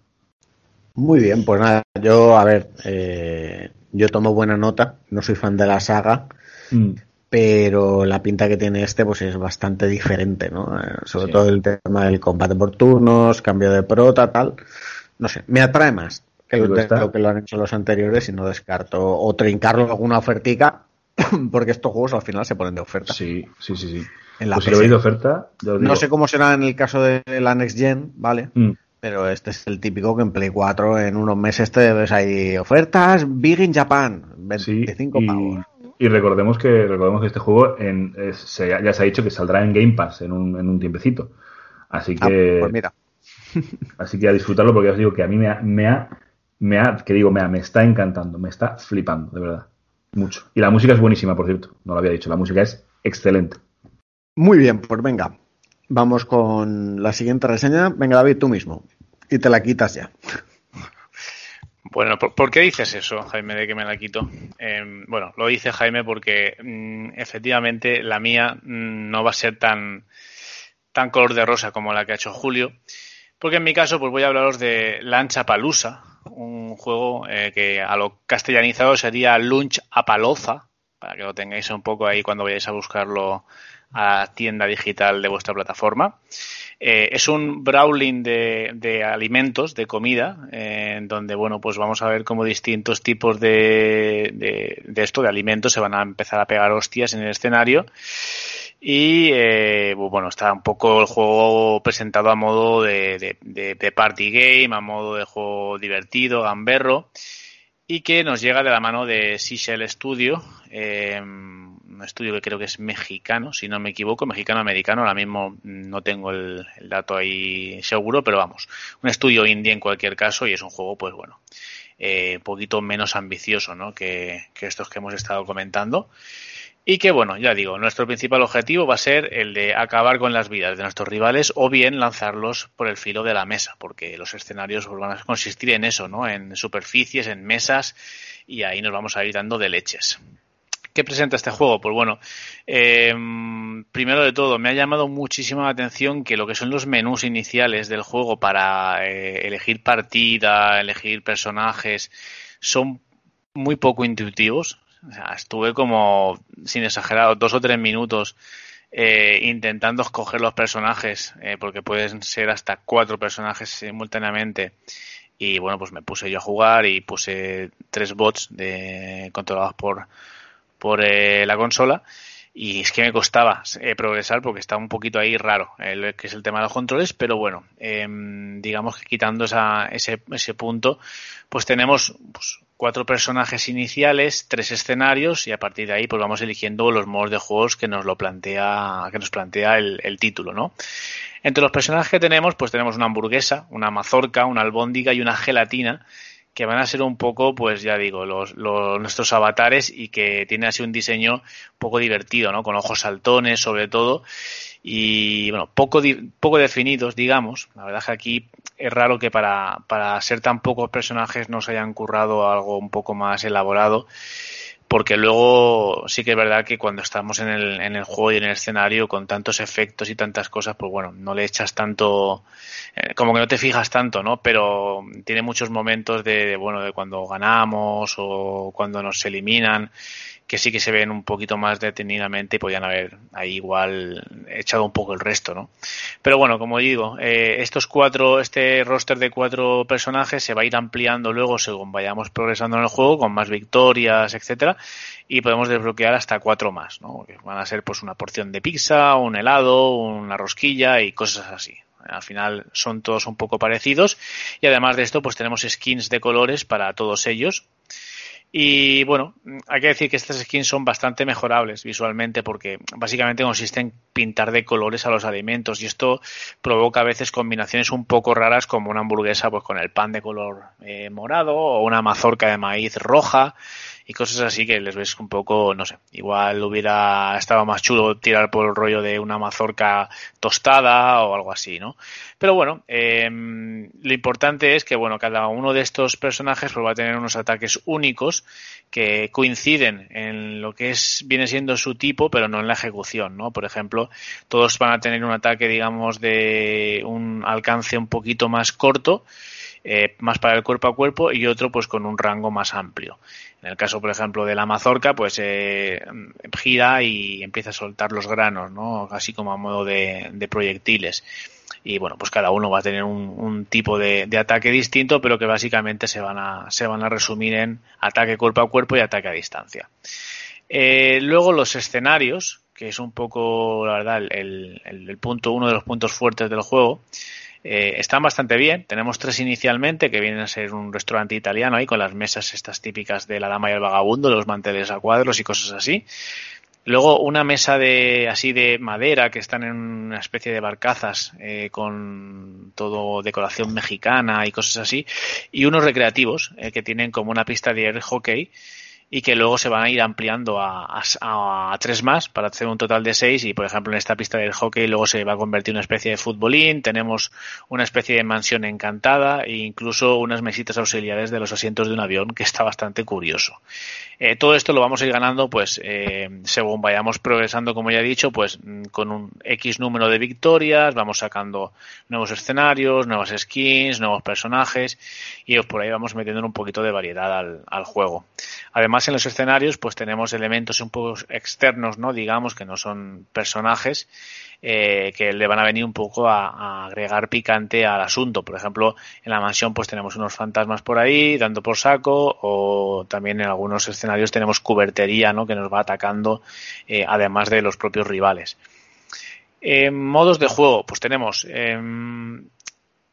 Muy bien, pues nada, yo, a ver, eh, yo tomo buena nota, no soy fan de la saga, Mm. pero la pinta que tiene este pues es bastante diferente, ¿no? Eh, sobre Sí. todo el tema del combate por turnos, cambio de prota, tal. No sé, me atrae más que lo que lo han hecho los anteriores y no descarto o trincarlo alguna ofertica, porque estos juegos al final se ponen de oferta. Sí, sí, sí, sí. En la Pues si lo veis de oferta, ya os digo. No sé cómo será en el caso de la Next Gen, ¿vale? Mm. Pero este es el típico que en Play 4 en unos meses te ves ahí ofertas Big in Japan, 25 y, pavos. y recordemos que recordemos que este juego en, es- se- ya se ha dicho que saldrá en Game Pass en un, en un tiempecito. Así Ah, que pues mira. así que a disfrutarlo porque ya os digo que a mí me ha, me ha, me ha- que digo, me, ha- me está encantando, me está flipando, de verdad. Mucho. Y la música es buenísima, por cierto. No lo había dicho. La música es excelente. Muy bien, pues venga. Vamos con la siguiente reseña. Venga, David, tú mismo. Y te la quitas ya. Bueno, ¿por, por qué dices eso, Jaime, de que me la quito? Eh, bueno, lo dice Jaime porque mm, efectivamente la mía mm, no va a ser tan, tan color de rosa como la que ha hecho Julio. Porque en mi caso, pues voy a hablaros de Lancha Palusa, un juego eh, que a lo castellanizado sería Lunch Apaloza, para que lo tengáis un poco ahí cuando vayáis a buscarlo a tienda digital de vuestra plataforma. Eh, es un brawling de, de alimentos, de comida, en donde, bueno, pues vamos a ver cómo distintos tipos de, de, de esto, de alimentos, se van a empezar a pegar hostias en el escenario. Y eh, bueno, está un poco el juego presentado a modo de, party game, a modo de juego divertido, gamberro, y que nos llega de la mano de Seashell Studio, eh, un estudio que creo que es mexicano, si no me equivoco, mexicano-americano, ahora mismo no tengo el, dato ahí seguro, pero vamos, un estudio indie en cualquier caso y es un juego, pues bueno, eh, un poquito menos ambicioso ¿no? que, que estos que hemos estado comentando. Y que, bueno, ya digo, nuestro principal objetivo va a ser el de acabar con las vidas de nuestros rivales o bien lanzarlos por el filo de la mesa, porque los escenarios van a consistir en eso, ¿no? En superficies, en mesas, y ahí nos vamos a ir dando de leches. ¿Qué presenta este juego? Pues bueno, eh, primero de todo, me ha llamado muchísimo la atención que lo que son los menús iniciales del juego para eh, elegir partida, elegir personajes, son muy poco intuitivos. O sea, estuve como, sin exagerar, dos o tres minutos eh, intentando escoger los personajes, eh, porque pueden ser hasta cuatro personajes simultáneamente. Y bueno, pues me puse yo a jugar y puse tres bots de, controlados por, por eh, la consola. Y es que me costaba progresar porque está un poquito ahí raro, que es el tema de los controles, pero bueno, eh, digamos que quitando esa, ese, ese punto, pues tenemos pues, cuatro personajes iniciales, tres escenarios y a partir de ahí pues vamos eligiendo los modos de juegos que nos lo plantea, que nos plantea el, título, ¿no? Entre los personajes que tenemos, pues tenemos una hamburguesa, una mazorca, una albóndiga y una gelatina que van a ser un poco, pues ya digo, los, los, nuestros avatares y que tiene así un diseño poco divertido, ¿no? Con ojos saltones, sobre todo, y bueno, poco, poco definidos, digamos. La verdad es que aquí es raro que para, para ser tan pocos personajes no se hayan currado algo un poco más elaborado porque luego sí que es verdad que cuando estamos en el, en el juego y en el escenario con tantos efectos y tantas cosas, pues bueno, no le echas tanto, eh, como que no te fijas tanto, ¿no? Pero tiene muchos momentos de, de, bueno, de cuando ganamos o cuando nos eliminan que sí que se ven un poquito más detenidamente y podían haber ahí igual echado un poco el resto, ¿no? Pero bueno, como digo, eh, estos cuatro, este roster de cuatro personajes se va a ir ampliando luego según vayamos progresando en el juego con más victorias, etcétera, y podemos desbloquear hasta cuatro más, ¿no? Que van a ser pues una porción de pizza, un helado, una rosquilla y cosas así. Al final son todos un poco parecidos y además de esto pues tenemos skins de colores para todos ellos y bueno, hay que decir que estas skins son bastante mejorables visualmente porque básicamente consiste en pintar de colores a los alimentos y esto provoca a veces combinaciones un poco raras como una hamburguesa pues con el pan de color eh, morado o una mazorca de maíz roja y cosas así que les ves un poco, no sé, igual hubiera estado más chulo tirar por el rollo de una mazorca tostada o algo así, ¿no? Pero bueno, eh, lo importante es que, bueno, cada uno de estos personajes pues, va a tener unos ataques únicos que coinciden en lo que es viene siendo su tipo, pero no en la ejecución, ¿no? Por ejemplo, todos van a tener un ataque, digamos, de un alcance un poquito más corto, eh, más para el cuerpo a cuerpo y otro pues con un rango más amplio. En el caso, por ejemplo, de la mazorca, pues eh, gira y empieza a soltar los granos, ¿no? Así como a modo de, proyectiles. Y bueno, pues cada uno va a tener un, tipo de, ataque distinto, pero que básicamente se van a, se van a resumir en ataque cuerpo a cuerpo y ataque a distancia. Eh, luego los escenarios, que es un poco, la verdad, el punto, uno de los puntos fuertes del juego. Eh, están bastante bien. Tenemos tres inicialmente, que vienen a ser un restaurante italiano ahí con las mesas estas típicas de la dama y el vagabundo, los manteles a cuadros y cosas así. Luego una mesa de así de madera que están en una especie de barcazas eh, con todo decoración mexicana y cosas así. Y unos recreativos eh, que tienen como una pista de hockey y que luego se van a ir ampliando a, a, tres más para hacer un total de seis y por ejemplo en esta pista del hockey luego se va a convertir en una especie de futbolín, tenemos una especie de mansión encantada e incluso unas mesitas auxiliares de los asientos de un avión que está bastante curioso. Eh, todo esto lo vamos a ir ganando pues eh, según vayamos progresando como ya he dicho pues mm, con un X número de victorias, vamos sacando nuevos escenarios, nuevas skins, nuevos personajes y por ahí vamos metiendo un poquito de variedad al, al juego. Además, en los escenarios, pues tenemos elementos un poco externos, ¿no? Digamos que no son personajes, eh, que le van a venir un poco a, agregar picante al asunto. Por ejemplo, en la mansión, pues tenemos unos fantasmas por ahí, dando por saco, o también en algunos escenarios tenemos cubertería, ¿no? Que nos va atacando, eh, además de los propios rivales. Eh, modos de juego, pues tenemos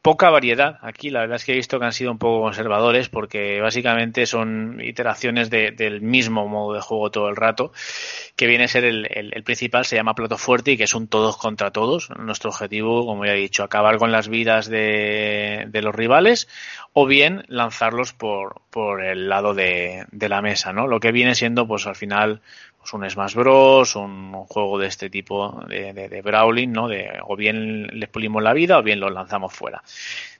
poca variedad. Aquí la verdad es que he visto que han sido un poco conservadores porque básicamente son iteraciones de, del mismo modo de juego todo el rato, que viene a ser el, principal, se llama Plato Fuerte y que es un todos contra todos. Nuestro objetivo, como ya he dicho, acabar con las vidas de, los rivales o bien lanzarlos por, por el lado de la mesa, ¿no? Lo que viene siendo, pues al final, pues un Smash Bros, un, juego de este tipo de, de, de, Brawling, ¿no? De, o bien les pulimos la vida o bien los lanzamos fuera.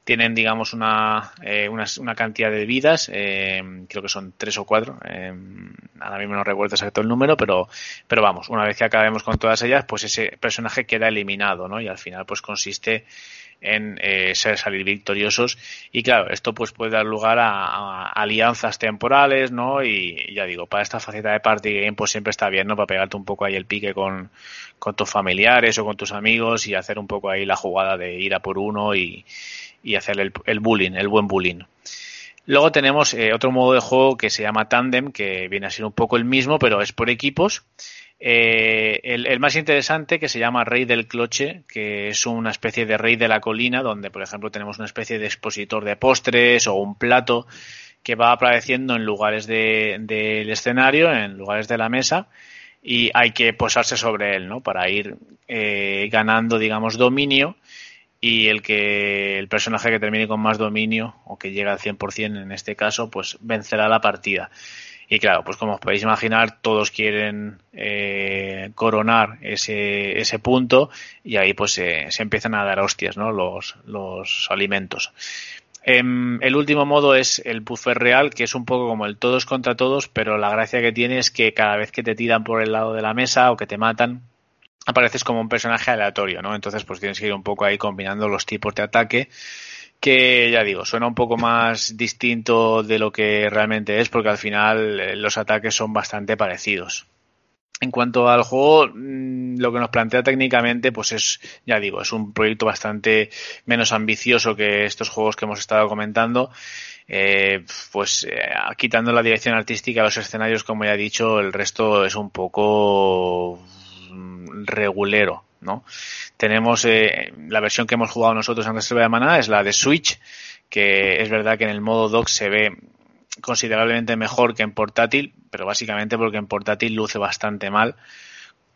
Tienen, digamos, una, eh, una, una, cantidad de vidas, eh, creo que son tres o cuatro, eh, ahora mismo no recuerdo exacto el número, pero, pero vamos, una vez que acabemos con todas ellas, pues ese personaje queda eliminado, ¿no? Y al final, pues consiste en eh, salir victoriosos. Y claro esto pues puede dar lugar a, a, alianzas temporales no y ya digo para esta faceta de party game pues siempre está bien no para pegarte un poco ahí el pique con, con tus familiares o con tus amigos y hacer un poco ahí la jugada de ir a por uno y, y hacer el, el bullying el buen bullying Luego tenemos eh, otro modo de juego que se llama Tandem, que viene a ser un poco el mismo, pero es por equipos. Eh, el, más interesante que se llama Rey del Cloche, que es una especie de rey de la colina, donde por ejemplo tenemos una especie de expositor de postres o un plato que va apareciendo en lugares del de, escenario, en lugares de la mesa, y hay que posarse sobre él, ¿no? Para ir eh, ganando, digamos, dominio y el que el personaje que termine con más dominio o que llegue al 100% en este caso, pues vencerá la partida. Y claro, pues como os podéis imaginar, todos quieren eh, coronar ese, ese punto y ahí pues se, empiezan a dar hostias, ¿no? Los, los alimentos. Eh, el último modo es el buffer real, que es un poco como el todos contra todos, pero la gracia que tiene es que cada vez que te tiran por el lado de la mesa o que te matan, apareces como un personaje aleatorio, ¿no? Entonces pues tienes que ir un poco ahí combinando los tipos de ataque que ya digo, suena un poco más distinto de lo que realmente es, porque al final eh, los ataques son bastante parecidos. En cuanto al juego, mm, lo que nos plantea técnicamente, pues es, ya digo, es un proyecto bastante menos ambicioso que estos juegos que hemos estado comentando. Eh, pues eh, quitando la dirección artística de los escenarios, como ya he dicho, el resto es un poco regulero, ¿no? Tenemos eh, la versión que hemos jugado nosotros en Reserva de Maná, es la de Switch, que es verdad que en el modo dock se ve considerablemente mejor que en portátil, pero básicamente porque en portátil luce bastante mal,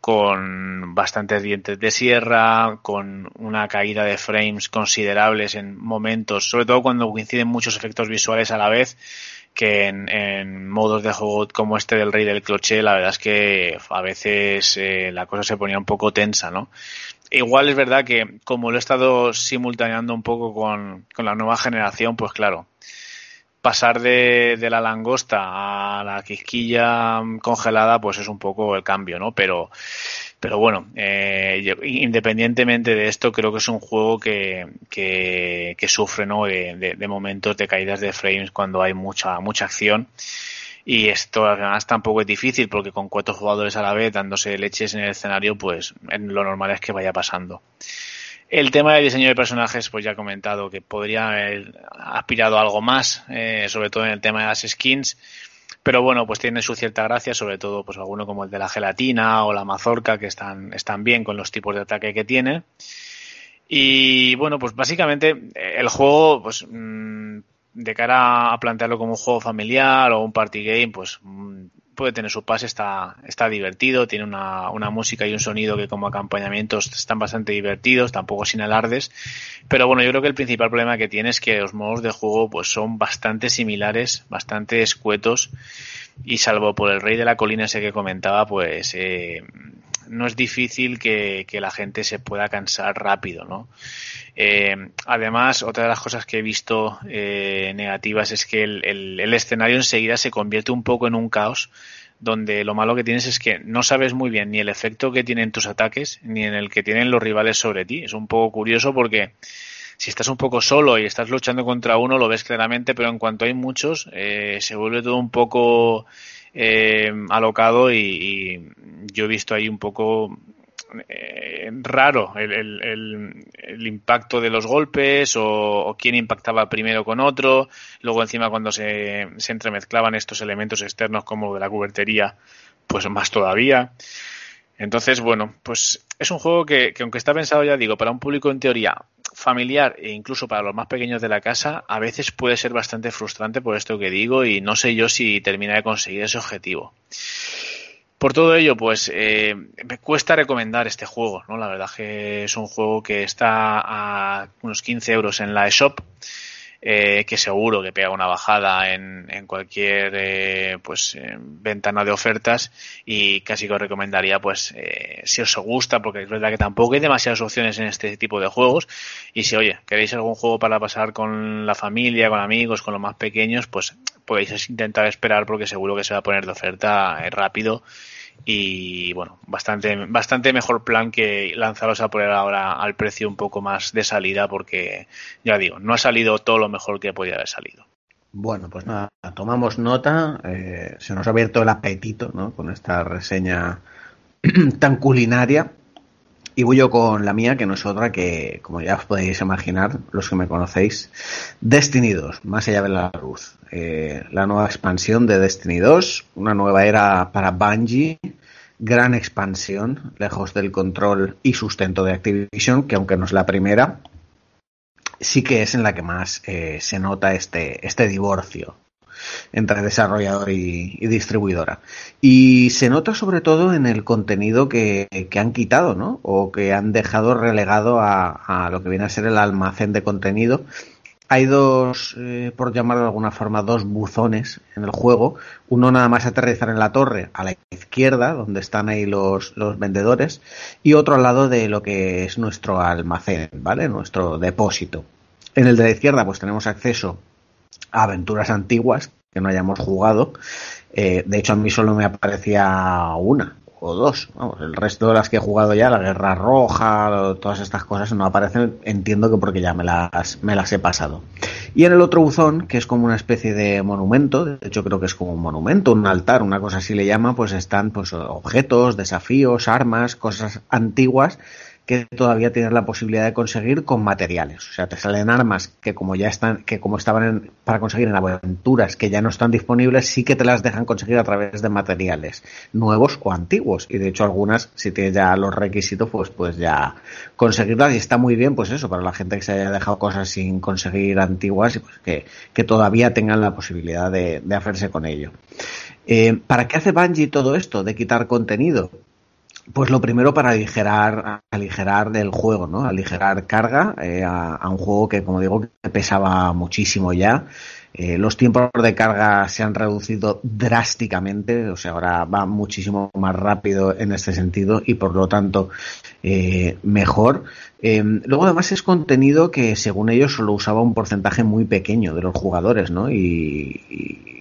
con bastantes dientes de sierra, con una caída de frames considerables en momentos, sobre todo cuando coinciden muchos efectos visuales a la vez, que en, en modos de juego como este del Rey del Cloche, la verdad es que a veces eh, la cosa se ponía un poco tensa, ¿no? Igual es verdad que como lo he estado simultaneando un poco con, con la nueva generación, pues claro, pasar de, de, la langosta a la quisquilla congelada, pues es un poco el cambio, ¿no? Pero, pero bueno, eh, independientemente de esto, creo que es un juego que, que, que sufre, ¿no? De, de, de, momentos de caídas de frames cuando hay mucha, mucha acción. Y esto además tampoco es difícil porque con cuatro jugadores a la vez dándose leches en el escenario, pues lo normal es que vaya pasando. El tema del diseño de personajes, pues ya he comentado que podría haber aspirado a algo más, eh, sobre todo en el tema de las skins. Pero bueno, pues tiene su cierta gracia, sobre todo pues alguno como el de la gelatina o la mazorca, que están, están bien con los tipos de ataque que tiene. Y bueno, pues básicamente el juego, pues mmm, de cara a plantearlo como un juego familiar o un party game, pues puede tener su pase, está, está divertido, tiene una, una, música y un sonido que como acompañamientos están bastante divertidos, tampoco sin alardes, pero bueno, yo creo que el principal problema que tiene es que los modos de juego pues son bastante similares, bastante escuetos y salvo por el rey de la colina ese que comentaba, pues eh, no es difícil que, que, la gente se pueda cansar rápido, ¿no? Eh, además, otra de las cosas que he visto eh, negativas es que el, escenario enseguida se convierte un poco en un caos, donde lo malo que tienes es que no sabes muy bien ni el efecto que tienen tus ataques, ni en el que tienen los rivales sobre ti. Es un poco curioso porque si estás un poco solo y estás luchando contra uno, lo ves claramente, pero en cuanto hay muchos, eh, se vuelve todo un poco eh, alocado y, y, yo he visto ahí un poco eh, raro el, el, impacto de los golpes o, o, quién impactaba primero con otro. Luego encima cuando se, se entremezclaban estos elementos externos como de la cubertería, pues más todavía. Entonces, bueno, pues es un juego que, que, aunque está pensado, ya digo, para un público en teoría familiar e incluso para los más pequeños de la casa, a veces puede ser bastante frustrante por esto que digo y no sé yo si termina de conseguir ese objetivo. Por todo ello, pues eh, me cuesta recomendar este juego, ¿no? La verdad que es un juego que está a unos 15 euros en la eShop eh, que seguro que pega una bajada en, en cualquier eh, pues eh, ventana de ofertas y casi que os recomendaría pues eh, si os gusta porque es verdad que tampoco hay demasiadas opciones en este tipo de juegos y si oye queréis algún juego para pasar con la familia con amigos con los más pequeños pues podéis intentar esperar porque seguro que se va a poner de oferta eh, rápido y bueno, bastante, bastante mejor plan que lanzaros a poner ahora al precio un poco más de salida porque ya digo, no ha salido todo lo mejor que podía haber salido. Bueno, pues nada, tomamos nota, eh, se nos ha abierto el apetito ¿no? con esta reseña tan culinaria y voy yo con la mía, que no es otra que, como ya os podéis imaginar, los que me conocéis, Destiny 2, más allá de la luz. Eh, la nueva expansión de Destiny 2, una nueva era para Bungie, gran expansión, lejos del control y sustento de Activision, que aunque no es la primera, sí que es en la que más eh, se nota este, este divorcio entre desarrollador y, distribuidora. Y se nota sobre todo en el contenido que, que, han quitado, ¿no? O que han dejado relegado a, a, lo que viene a ser el almacén de contenido. Hay dos, eh, por llamarlo de alguna forma, dos buzones en el juego. Uno nada más aterrizar en la torre, a la izquierda, donde están ahí los, los vendedores, y otro al lado de lo que es nuestro almacén, ¿vale? Nuestro depósito. En el de la izquierda, pues tenemos acceso aventuras antiguas que no hayamos jugado. Eh, de hecho, a mí solo me aparecía una o dos. El resto de las que he jugado ya, la Guerra Roja, todas estas cosas no aparecen. Entiendo que porque ya me las, me las he pasado. Y en el otro buzón, que es como una especie de monumento, de hecho creo que es como un monumento, un altar, una cosa así le llama, pues están pues objetos, desafíos, armas, cosas antiguas que todavía tienes la posibilidad de conseguir con materiales. O sea, te salen armas que como ya están, que como estaban en, para conseguir en aventuras que ya no están disponibles, sí que te las dejan conseguir a través de materiales nuevos o antiguos. Y de hecho algunas, si tienes ya los requisitos, pues pues ya conseguirlas y está muy bien, pues eso, para la gente que se haya dejado cosas sin conseguir antiguas y pues que, que todavía tengan la posibilidad de, de hacerse con ello. Eh, ¿Para qué hace Bungie todo esto de quitar contenido? Pues lo primero para aligerar, aligerar del juego, ¿no? Aligerar carga eh, a, a, un juego que, como digo, pesaba muchísimo ya. Eh, los tiempos de carga se han reducido drásticamente, o sea, ahora va muchísimo más rápido en este sentido y por lo tanto eh, mejor. Eh, luego además es contenido que según ellos solo usaba un porcentaje muy pequeño de los jugadores, ¿no? Y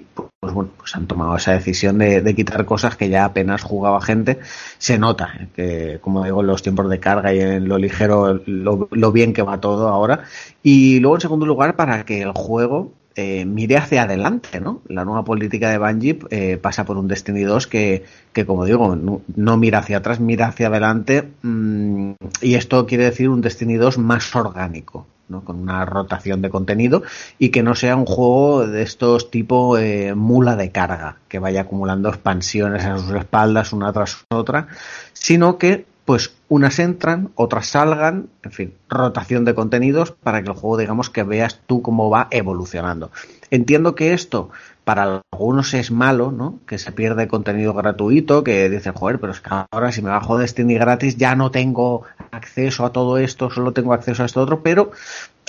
pues bueno, pues han tomado esa decisión de, quitar cosas que ya apenas jugaba gente. Se nota ¿eh? que, como digo, los tiempos de carga y en lo ligero, lo, lo, bien que va todo ahora. Y luego, en segundo lugar, para que el juego eh, mire hacia adelante, ¿no? La nueva política de Bungie eh, pasa por un Destiny 2 que, que como digo, no, no, mira hacia atrás, mira hacia adelante. Mmm, y esto quiere decir un Destiny 2 más orgánico. Con una rotación de contenido y que no sea un juego de estos tipo eh, mula de carga, que vaya acumulando expansiones a sus espaldas una tras otra, sino que pues unas entran, otras salgan, en fin, rotación de contenidos para que el juego digamos que veas tú cómo va evolucionando. Entiendo que esto para algunos es malo, ¿no? Que se pierde contenido gratuito, que dicen, joder, pero es que ahora si me bajo Destiny gratis ya no tengo acceso a todo esto, solo tengo acceso a esto otro, pero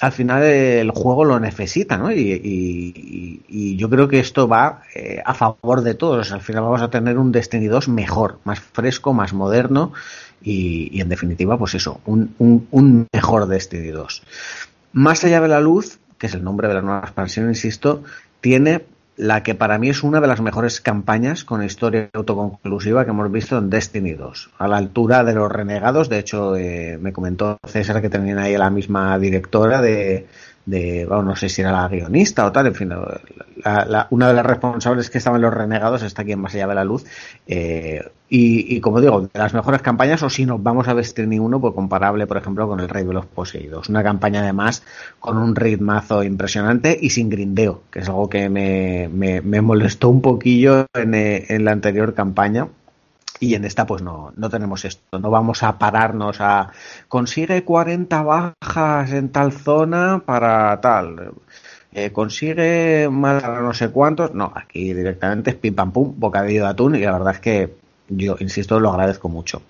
al final el juego lo necesita, ¿no? Y, yo creo que esto va eh, a favor de todos. Al final vamos a tener un Destiny 2 mejor, más fresco, más moderno y, en definitiva, pues eso, un- un mejor Destiny 2. Más allá de la luz, que es el nombre de la nueva expansión, insisto, tiene la que para mí es una de las mejores campañas con historia autoconclusiva que hemos visto en Destiny 2. A la altura de los renegados, de hecho, eh, me comentó César que tenían ahí a la misma directora de, de bueno, no sé si era la guionista o tal, en fin, la- una de las responsables que estaban los renegados está aquí en Más allá de la luz. eh, y, y como digo, de las mejores campañas, o si nos vamos a Destiny 1, pues comparable, por ejemplo, con el Rey de los Poseídos. Una campaña además con un ritmazo impresionante y sin grindeo, que es algo que me, me, me molestó un poquillo en, eh, en la anterior campaña. Y en esta pues no, no tenemos esto, no vamos a pararnos a consigue 40 bajas en tal zona para tal, eh, consigue a no sé cuántos, no, aquí directamente es pim pam pum, bocadillo de atún y la verdad es que yo, insisto, lo agradezco mucho.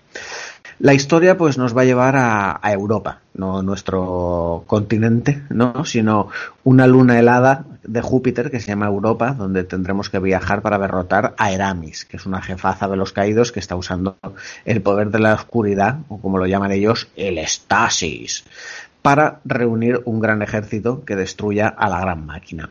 La historia pues nos va a llevar a, Europa, no nuestro continente, ¿no? sino una luna helada de Júpiter que se llama Europa, donde tendremos que viajar para derrotar a Eramis, que es una jefaza de los caídos que está usando el poder de la oscuridad, o como lo llaman ellos, el estasis, para reunir un gran ejército que destruya a la gran máquina.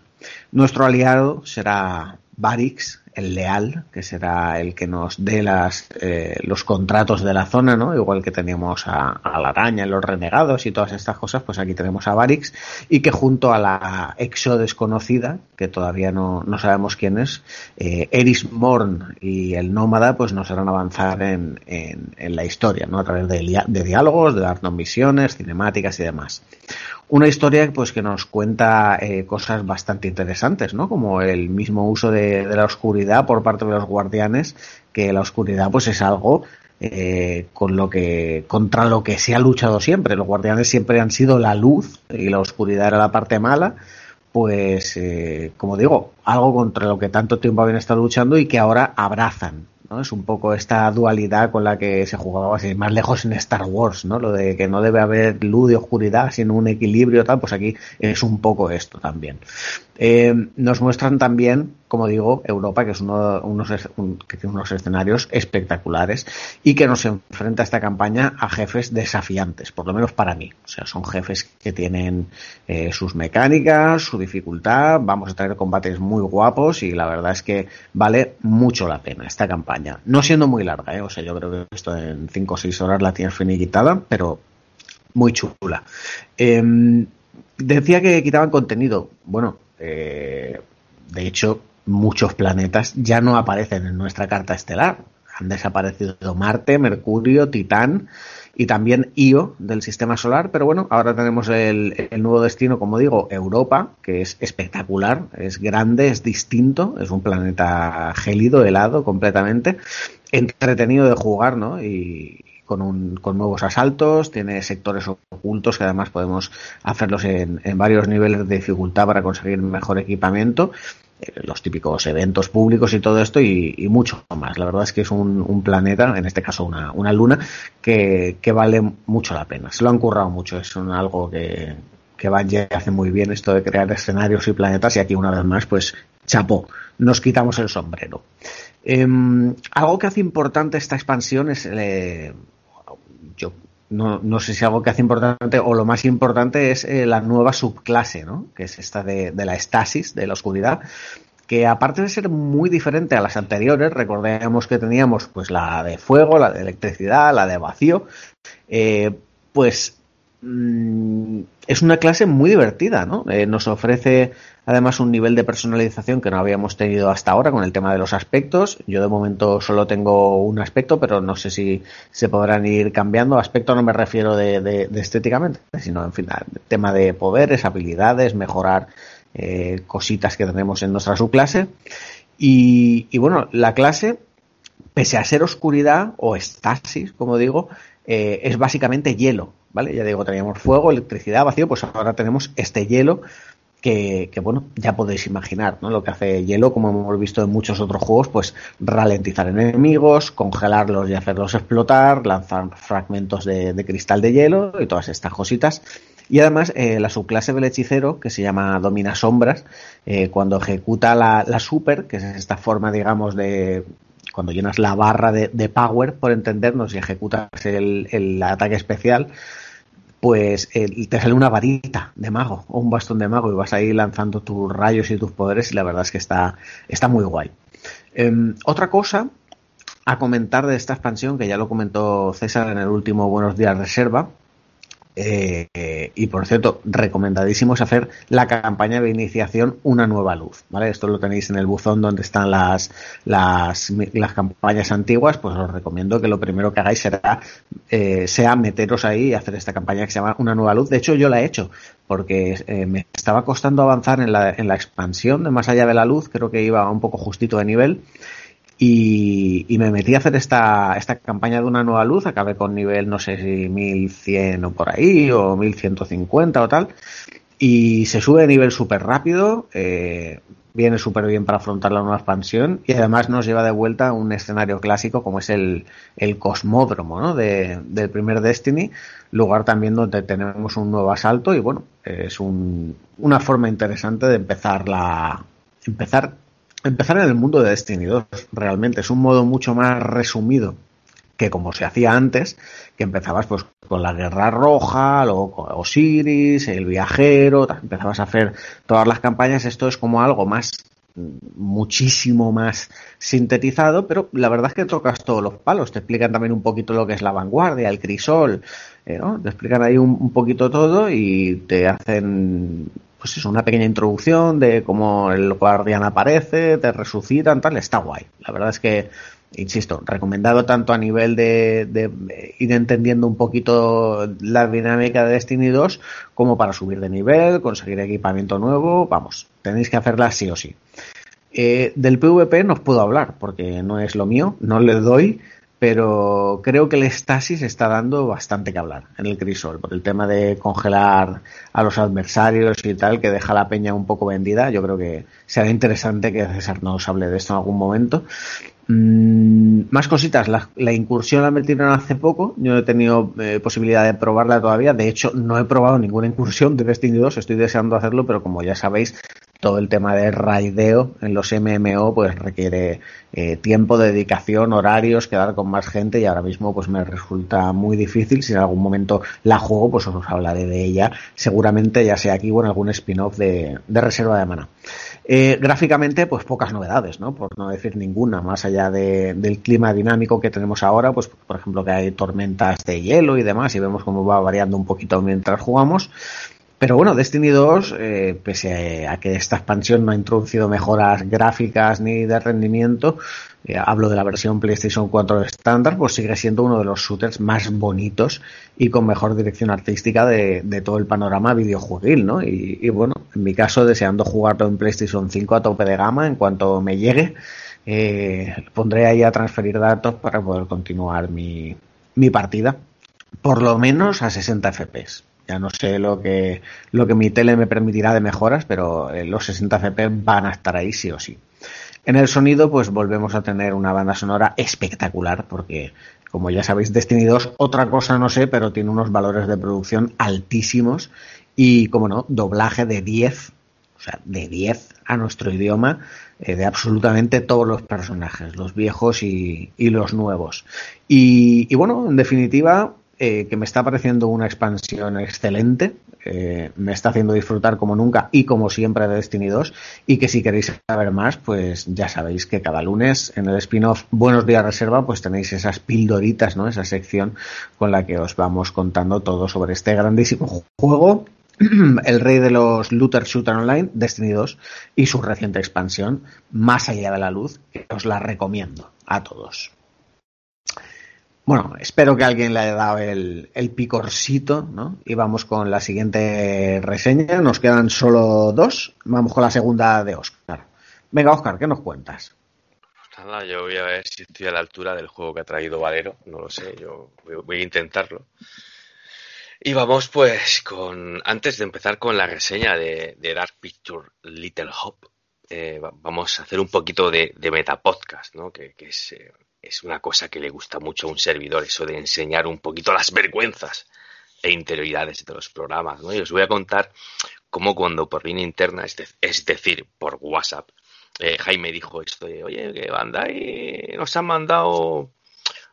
Nuestro aliado será Varix, el leal, que será el que nos dé las, eh, los contratos de la zona, ¿no? Igual que teníamos a, la araña los renegados y todas estas cosas, pues aquí tenemos a Varix y que junto a la exo desconocida, que todavía no, no sabemos quién es, eh, Eris Morn y el nómada, pues nos harán avanzar en, en, en la historia, ¿no? A través de, de diálogos, de darnos misiones, cinemáticas y demás. Una historia pues que nos cuenta eh, cosas bastante interesantes, ¿no? Como el mismo uso de, de la oscuridad por parte de los guardianes, que la oscuridad pues es algo eh, con lo que contra lo que se ha luchado siempre. Los guardianes siempre han sido la luz y la oscuridad era la parte mala. Pues, eh, como digo, algo contra lo que tanto tiempo habían estado luchando y que ahora abrazan. Es un poco esta dualidad con la que se jugaba así, más lejos en Star Wars, ¿no? Lo de que no debe haber luz y oscuridad, sino un equilibrio tal, pues aquí es un poco esto también. Eh, nos muestran también, como digo, Europa, que es uno, unos, un- que tiene unos escenarios espectaculares y que nos enfrenta esta campaña a jefes desafiantes, por lo menos para mí. O sea, son jefes que tienen eh, sus mecánicas, su dificultad, vamos a tener combates muy guapos y la verdad es que vale mucho la pena esta campaña. No siendo muy larga, ¿eh? o sea, yo creo que esto en 5 o 6 horas la tienes finiquitada, pero muy chula. Em, decía que quitaban contenido. Bueno, eh, de hecho, muchos planetas ya no aparecen en nuestra carta estelar. Han desaparecido Marte, Mercurio, Titán y también Io del sistema solar. Pero bueno, ahora tenemos el, el nuevo destino, como digo, Europa, que es espectacular, es grande, es distinto, es un planeta gélido, helado completamente, entretenido de jugar, ¿no? Y, con, un, con nuevos asaltos, tiene sectores ocultos que además podemos hacerlos en, en varios niveles de dificultad para conseguir mejor equipamiento, los típicos eventos públicos y todo esto y, mucho más. La verdad es que es un, un planeta, en este caso una, una luna, que, que vale mucho la pena. Se lo han currado mucho, es un, algo que, que Bungie hace muy bien esto de crear escenarios y planetas y aquí una vez más pues chapó, nos quitamos el sombrero. Eh, algo que hace importante esta expansión es eh, yo no, no, sé si algo que hace importante o lo más importante es eh, la nueva subclase, ¿no? Que es esta de, de, la estasis, de la oscuridad, que aparte de ser muy diferente a las anteriores, recordemos que teníamos pues la de fuego, la de electricidad, la de vacío, eh, pues mmm, es una clase muy divertida, ¿no? Eh, nos ofrece además un nivel de personalización que no habíamos tenido hasta ahora con el tema de los aspectos. Yo de momento solo tengo un aspecto, pero no sé si se podrán ir cambiando. Aspecto no me refiero de, estéticamente, sino en fin, tema de poderes, habilidades, mejorar eh, cositas que tenemos en nuestra subclase. Y, y, bueno, la clase, pese a ser oscuridad o estasis, como digo, eh, es básicamente hielo, ¿vale? Ya digo, teníamos fuego, electricidad, vacío, pues ahora tenemos este hielo que, que, bueno, ya podéis imaginar, ¿no? Lo que hace hielo, como hemos visto en muchos otros juegos, pues ralentizar enemigos, congelarlos y hacerlos explotar, lanzar fragmentos de, de cristal de hielo y todas estas cositas. Y además, eh, la subclase del hechicero, que se llama Domina Sombras, eh, cuando ejecuta la, la super, que es esta forma, digamos, de cuando llenas la barra de, power, por entendernos, y ejecutas el, ataque especial, pues te sale una varita de mago o un bastón de mago y vas ahí lanzando tus rayos y tus poderes y la verdad es que está, está muy guay. Em, otra cosa a comentar de esta expansión, que ya lo comentó César en el último Buenos Días Reserva, eh, y por cierto, recomendadísimos hacer la campaña de iniciación Una nueva luz, ¿vale? Esto lo tenéis en el buzón donde están las, las, las campañas antiguas, pues os recomiendo que lo primero que hagáis será, eh, sea meteros ahí y hacer esta campaña que se llama Una nueva luz. De hecho, yo la he hecho, porque eh, me estaba costando avanzar en la, en la expansión de Más allá de la luz, creo que iba un poco justito de nivel, y, me metí a hacer esta, esta campaña de una nueva luz, acabé con nivel no sé si 1100 o por ahí, o 1150 o tal, y se sube de nivel súper rápido, eh, viene súper bien para afrontar la nueva expansión y además nos lleva de vuelta a un escenario clásico como es el, el cosmódromo ¿no? de, del primer Destiny, lugar también donde tenemos un nuevo asalto y bueno, es un, una forma interesante de empezar la empezar empezar en el mundo de Destiny 2, realmente. Es un modo mucho más resumido que como se hacía antes, que empezabas pues con la Guerra Roja, luego con Osiris, el viajero, empezabas a hacer todas las campañas, esto es como algo más muchísimo más sintetizado, pero la verdad es que tocas todos los palos, te explican también un poquito lo que es la vanguardia, el crisol, eh, ¿no? te explican ahí un poquito todo y te hacen pues es una pequeña introducción de cómo el guardián aparece, te resucitan, tal, está guay. La verdad es que, insisto, recomendado tanto a nivel de, de, ir entendiendo un poquito la dinámica de Destiny 2 como para subir de nivel, conseguir equipamiento nuevo, vamos, tenéis que hacerla sí o sí. Eh, del PvP no os puedo hablar porque no es lo mío, no le doy, pero creo que el estasis está dando bastante que hablar en el crisol, por el tema de congelar a los adversarios y tal, que deja la peña un poco vendida. Yo creo que será interesante que César nos hable de esto en algún momento. Mm, más cositas, la, la, incursión la metieron hace poco, yo no he tenido eh, posibilidad de probarla todavía, de hecho no he probado ninguna incursión de Destiny 2, estoy deseando hacerlo, pero como ya sabéis, todo el tema de raideo en los MMO pues requiere eh, tiempo, dedicación, horarios, quedar con más gente y ahora mismo pues me resulta muy difícil. Si en algún momento la juego, pues os hablaré de ella, seguramente ya sea aquí o en algún spin-off de, de reserva de mana. Eh, gráficamente, pues pocas novedades, ¿no? Por no decir ninguna, más allá de, del clima dinámico que tenemos ahora, pues por ejemplo que hay tormentas de hielo y demás, y vemos cómo va variando un poquito mientras jugamos. Pero bueno, Destiny 2, eh, pese a que esta expansión no ha introducido mejoras gráficas ni de rendimiento, eh, hablo de la versión PlayStation 4 estándar, pues sigue siendo uno de los shooters más bonitos y con mejor dirección artística de, todo el panorama videojueguil, ¿no? Y, y, bueno, en mi caso, deseando jugarlo en PlayStation 5 a tope de gama en cuanto me llegue, eh, pondré ahí a transferir datos para poder continuar mi, mi partida, por lo menos a 60 FPS. Ya no sé lo que, lo que mi tele me permitirá de mejoras, pero eh, los 60 FPS van a estar ahí sí o sí. En el sonido, pues volvemos a tener una banda sonora espectacular, porque, como ya sabéis, Destiny 2, otra cosa no sé, pero tiene unos valores de producción altísimos y, como no, doblaje de 10, o sea, de 10 a nuestro idioma, eh, de absolutamente todos los personajes, los viejos y, y los nuevos. Y, y, bueno, en definitiva, eh, que me está pareciendo una expansión excelente, eh, me está haciendo disfrutar como nunca y como siempre de Destiny 2 y que si queréis saber más, pues ya sabéis que cada lunes en el spin-off Buenos Días Reserva pues tenéis esas pildoritas, ¿no? Esa sección con la que os vamos contando todo sobre este grandísimo juego el rey de los looter shooter online, Destiny 2, y su reciente expansión, Más allá de la luz, que os la recomiendo a todos. Bueno, espero que alguien le haya dado el, el, picorcito, ¿no? Y vamos con la siguiente reseña. Nos quedan solo dos. Vamos con la segunda de Oscar. Venga, Oscar, ¿qué nos cuentas? Nada, yo voy a ver si estoy a la altura del juego que ha traído Valero. No lo sé, yo voy a intentarlo. Y vamos pues con, antes de empezar con la reseña de, Dark Picture Little Hope, eh, vamos a hacer un poquito de, de metapodcast, ¿no? Que, que es, eh, es una cosa que le gusta mucho a un servidor, eso de enseñar un poquito las vergüenzas e interioridades de los programas, ¿no? Y os voy a contar cómo cuando por línea interna, es, es decir, por WhatsApp, eh, Jaime dijo esto de, oye, que Bandai nos han mandado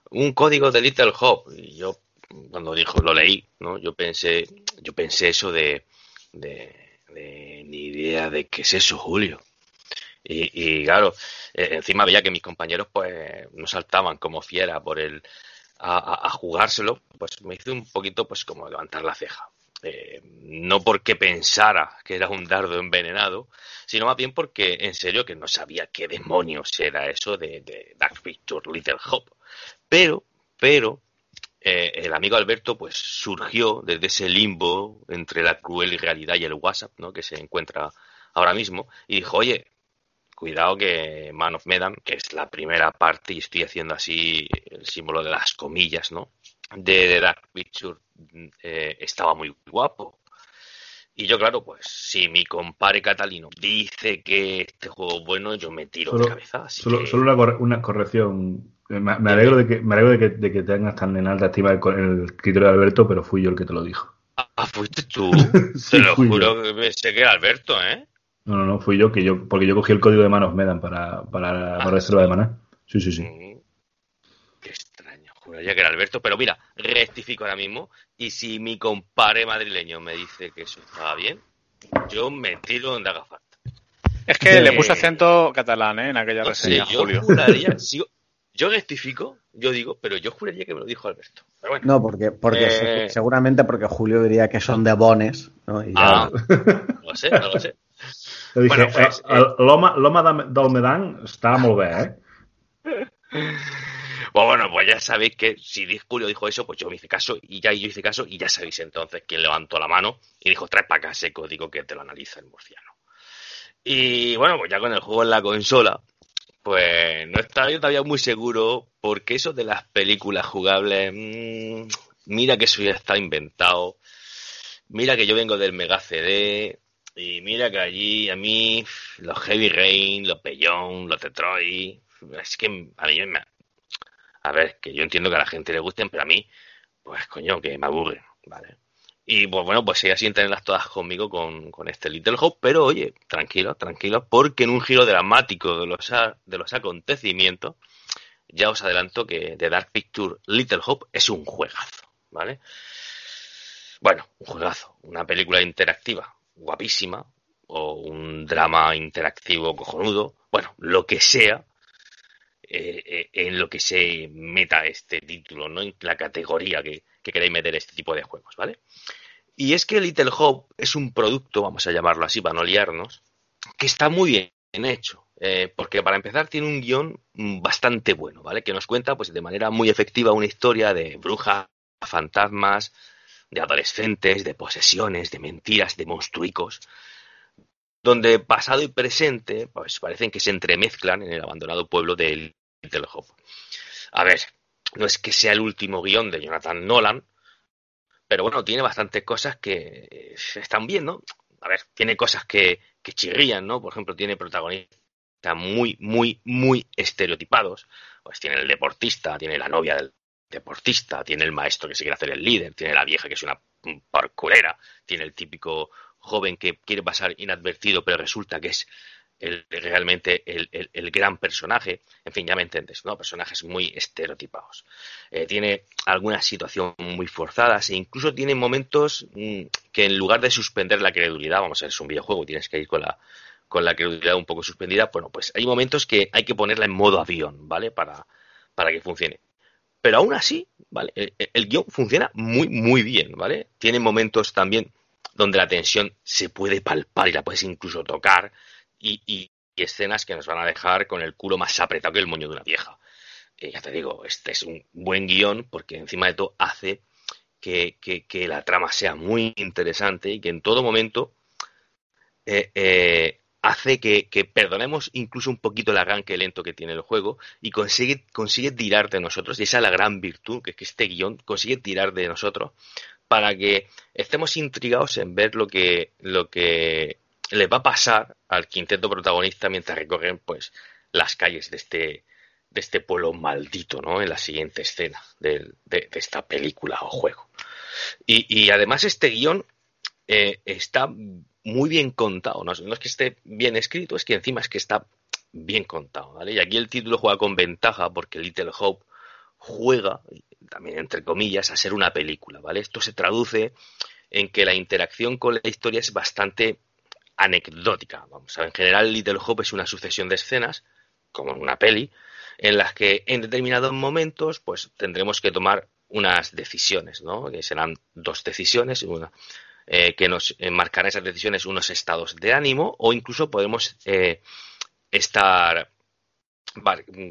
un código de Little Hop. Y yo, cuando dijo, lo leí, ¿no? Yo pensé, yo pensé eso de, de, de ni idea de qué es eso, Julio. Y, y, claro, eh, encima veía que mis compañeros pues no saltaban como fiera por el a, a- a jugárselo, pues me hizo un poquito pues como levantar la ceja. Eh, no porque pensara que era un dardo envenenado, sino más bien porque en serio que no sabía qué demonios era eso de, de Dark Picture Little Hope. Pero, pero, eh, el amigo Alberto pues surgió desde ese limbo entre la cruel realidad y el WhatsApp, ¿no? Que se encuentra ahora mismo y dijo, oye, cuidado que Man of Medan, que es la primera parte, y estoy haciendo así el símbolo de las comillas, ¿no? De The Dark Picture eh, estaba muy guapo. Y yo, claro, pues si mi compadre Catalino dice que este juego es bueno, yo me tiro de Solo, cabeza. Así solo, que- solo una, corre- una corrección. Eh, Me, me alegro de que, me alegro de que, de que tengas tan en alta estima el, el criterio de Alberto, pero fui yo el que te lo dijo. Ah, fuiste tú. Sí, Te lo juro que pensé que era Alberto, ¿eh? No, no, no, fui yo, que yo, porque yo cogí el código de manos Medan para, para, para reserva de maná. Sí, sí, sí. Mm, Qué extraño, juraría que era Alberto, pero mira, rectifico ahora mismo. Y si mi compadre madrileño me dice que eso estaba bien, yo me tiro donde haga falta. Es que le puse acento catalán ¿eh? en aquella No sé, reseña, yo Julio. juraría, si yo, yo rectifico, yo digo, pero yo juraría que me lo dijo Alberto. Pero bueno, No, porque, porque Eh. se- seguramente porque Julio diría que son de bones, ¿no? Y ya- Ah, no lo sé, no lo sé. Bueno, pues, eh, el- l'home l'home de- del Medan està molt bé, eh? Pues bueno, pues ya sabéis que si Julio dijo eso, pues yo me hice caso y ya yo hice caso y ya sabéis entonces quién levantó la mano y dijo, trae para acá ese código que te lo analiza el murciano. Y bueno, pues ya con el juego en la consola, pues no estaba yo todavía muy seguro porque eso de las películas jugables, mm, mira que eso ya está inventado, mira que yo vengo del Mega CD y mira que allí a mí los Heavy Rain, los Beyond, los Detroit, es que a mí me... A ver, que yo entiendo que a la gente le gusten, pero a mí, pues coño, que me aburre, ¿vale? Y pues bueno, pues sigue sin tenerlas todas conmigo con, con este Little Hope, pero oye, tranquilo, tranquilo, porque en un giro dramático de los, a- de los acontecimientos, ya os adelanto que The Dark Picture Little Hope es un juegazo, ¿vale? Bueno, un juegazo, una película interactiva, guapísima, o un drama interactivo cojonudo, bueno, lo que sea, eh, eh, en lo que se meta este título, ¿no? En la categoría que, que queréis meter este tipo de juegos, ¿vale? Y es que Little Hope es un producto, vamos a llamarlo así para no liarnos, que está muy bien hecho. eh, porque para empezar tiene un guion bastante bueno, ¿vale? Que nos cuenta pues de manera muy efectiva una historia de brujas, fantasmas, de adolescentes, de posesiones, de mentiras, de monstruicos, donde pasado y presente pues parecen que se entremezclan en el abandonado pueblo de Little. A ver, no es que sea el último guion de Jonathan Nolan, pero bueno, tiene bastantes cosas que eh, están bien, ¿no? A ver, tiene cosas que, que chirrían, ¿no? Por ejemplo, tiene protagonistas muy, muy, muy estereotipados. Pues tiene el deportista, tiene la novia del deportista, tiene el maestro que se quiere hacer el líder, tiene la vieja que es una parkurera, tiene el típico joven que quiere pasar inadvertido, pero resulta que es el, realmente el, gran personaje. En fin, ya me entiendes, ¿no? Personajes muy estereotipados. Eh, tiene algunas situaciones muy forzadas e incluso tiene momentos mm, que en lugar de suspender la credulidad, vamos a ver, es un videojuego tienes que ir con la, con la credulidad un poco suspendida, bueno, pues hay momentos que hay que ponerla en modo avión, ¿vale? Para, para que funcione. Pero aún así, ¿vale? El, el guion funciona muy, muy bien, ¿vale? Tiene momentos también donde la tensión se puede palpar y la puedes incluso tocar y, escenas que nos van a dejar con el culo más apretado que el moño de una vieja. Eh, ya te digo, este es un buen guion porque encima de todo hace que, que- que la trama sea muy interesante y que en todo momento eh, eh, hace que, perdonemos incluso un poquito el arranque lento que tiene el juego y consigue, consigue tirar de nosotros, y esa es la gran virtud, que es que este guion consigue tirar de nosotros para que estemos intrigados en ver lo que, lo que le va a pasar al quinteto protagonista mientras recorren pues las calles de este, de este pueblo maldito, ¿no? En la siguiente escena de, de esta película o juego. Y, y además este guion eh, está muy bien contado, no, es que esté bien escrito, es que encima es que está bien contado, ¿vale? Y aquí el título juega con ventaja porque Little Hope juega, también entre comillas, a ser una película, ¿vale? Esto se traduce en que la interacción con la historia es bastante anecdótica. Vamos a ver, en general Little Hope es una sucesión de escenas, como en una peli, en las que en determinados momentos pues tendremos que tomar unas decisiones, ¿no? Que serán dos decisiones, una eh, que nos marcarán esas decisiones unos estados de ánimo o incluso podemos eh, estar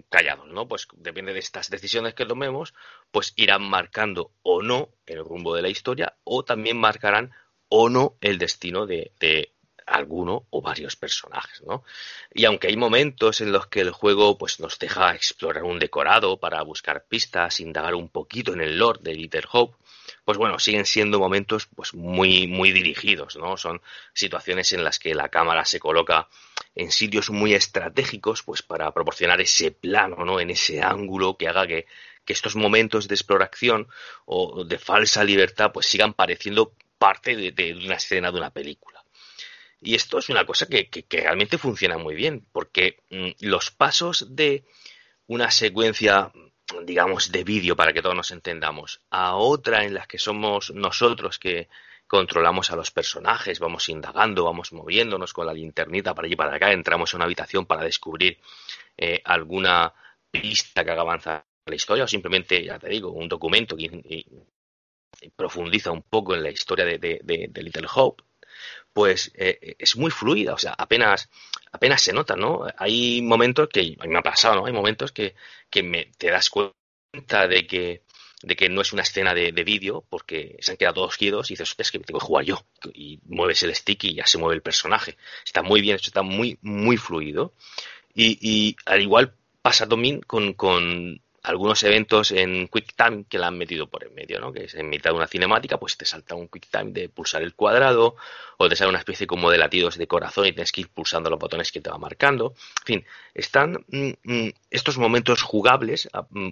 callados, ¿no? Pues depende de estas decisiones que tomemos, pues irán marcando o no el rumbo de la historia o también marcarán o no el destino de, de alguno o varios personajes, ¿no? Y aunque hay momentos en los que el juego pues nos deja explorar un decorado para buscar pistas, indagar un poquito en el lore de Little Hope, pues bueno, siguen siendo momentos pues muy muy dirigidos, ¿no? Son situaciones en las que la cámara se coloca en sitios muy estratégicos pues para proporcionar ese plano, ¿no? En ese ángulo que haga que, que estos momentos de exploración o de falsa libertad pues sigan pareciendo parte de, una escena de una película. Y esto es una cosa que, que, realmente funciona muy bien, porque mmm, los pasos de una secuencia, digamos, de vídeo, para que todos nos entendamos, a otra en la que somos nosotros que controlamos a los personajes, vamos indagando, vamos moviéndonos con la linternita para allí para acá, entramos en una habitación para descubrir eh, alguna pista que haga avanzar la historia o simplemente, ya te digo, un documento que profundiza un poco en la historia de, de Little Hope pues eh, es muy fluida, o sea, apenas, apenas se nota, ¿no? Hay momentos que, a mí me ha pasado, ¿no? Hay momentos que, que me, te das cuenta de que, de que no es una escena de, de vídeo porque se han quedado todos quietos y dices, es que tengo que jugar yo. Y mueves el stick y ya se mueve el personaje. Está muy bien hecho, está muy, muy fluido. Y, y al igual pasa también con, con algunos eventos en QuickTime que la han metido por en medio, ¿no? Que es en mitad de una cinemática, pues te salta un QuickTime de pulsar el cuadrado, o te sale una especie como de latidos de corazón y tienes que ir pulsando los botones que te va marcando. En fin, están mm, mm, estos momentos jugables mm,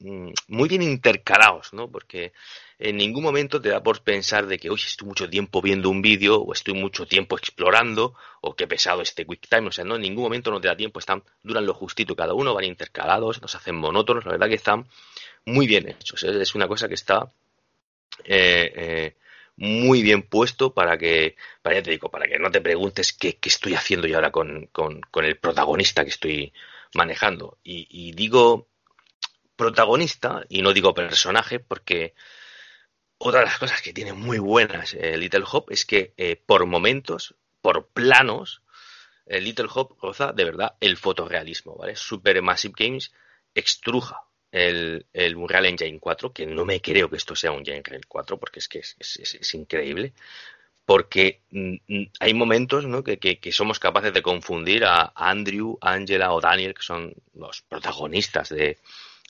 muy bien intercalados, ¿no? Porque en ningún momento te da por pensar de que, oye, estoy mucho tiempo viendo un vídeo, o estoy mucho tiempo explorando, o qué pesado este QuickTime, o sea, no, en ningún momento no te da tiempo, están, duran lo justito cada uno, van intercalados, nos hacen monótonos, la verdad que están muy bien hechos, ¿eh? es una cosa que está eh, eh, muy bien puesto para que, para, te digo, para que no te preguntes qué, qué estoy haciendo yo ahora con, con, con, el protagonista que estoy manejando. Y digo protagonista y no digo personaje porque otra de las cosas que tiene muy buenas eh, Little Hope es que eh, por momentos, por planos, eh, Little Hope goza de verdad el fotorrealismo, ¿vale? Supermassive Games extruja el, el Unreal Engine 4, que no me creo que esto sea un Unreal 4, porque es que es, increíble, porque mm, hay momentos ¿no? que, que, somos capaces de confundir a Andrew, Angela o Daniel, que son los protagonistas de,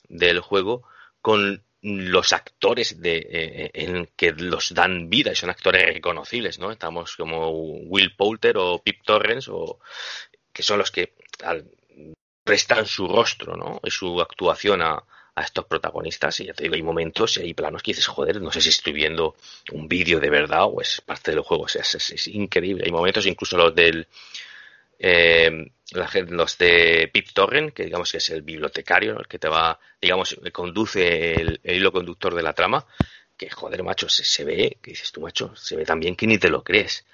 del juego, con los actores de, eh, en que los dan vida y son actores reconocibles, ¿no? Estamos como Will Poulter o Pip Torrens, o, que son los que al, prestan su rostro, ¿no? Y su actuación a, a estos protagonistas. Y te digo, hay momentos y hay planos que dices, joder, no sé si estoy viendo un vídeo de verdad o es parte del juego. O sea, es, es increíble. Hay momentos, incluso los del eh, los de Pip Torren, que digamos que es el bibliotecario, el que te va, digamos, conduce el, hilo conductor de la trama, que joder, macho, se, ve, que dices tú, macho, se ve tan bien que ni te lo crees.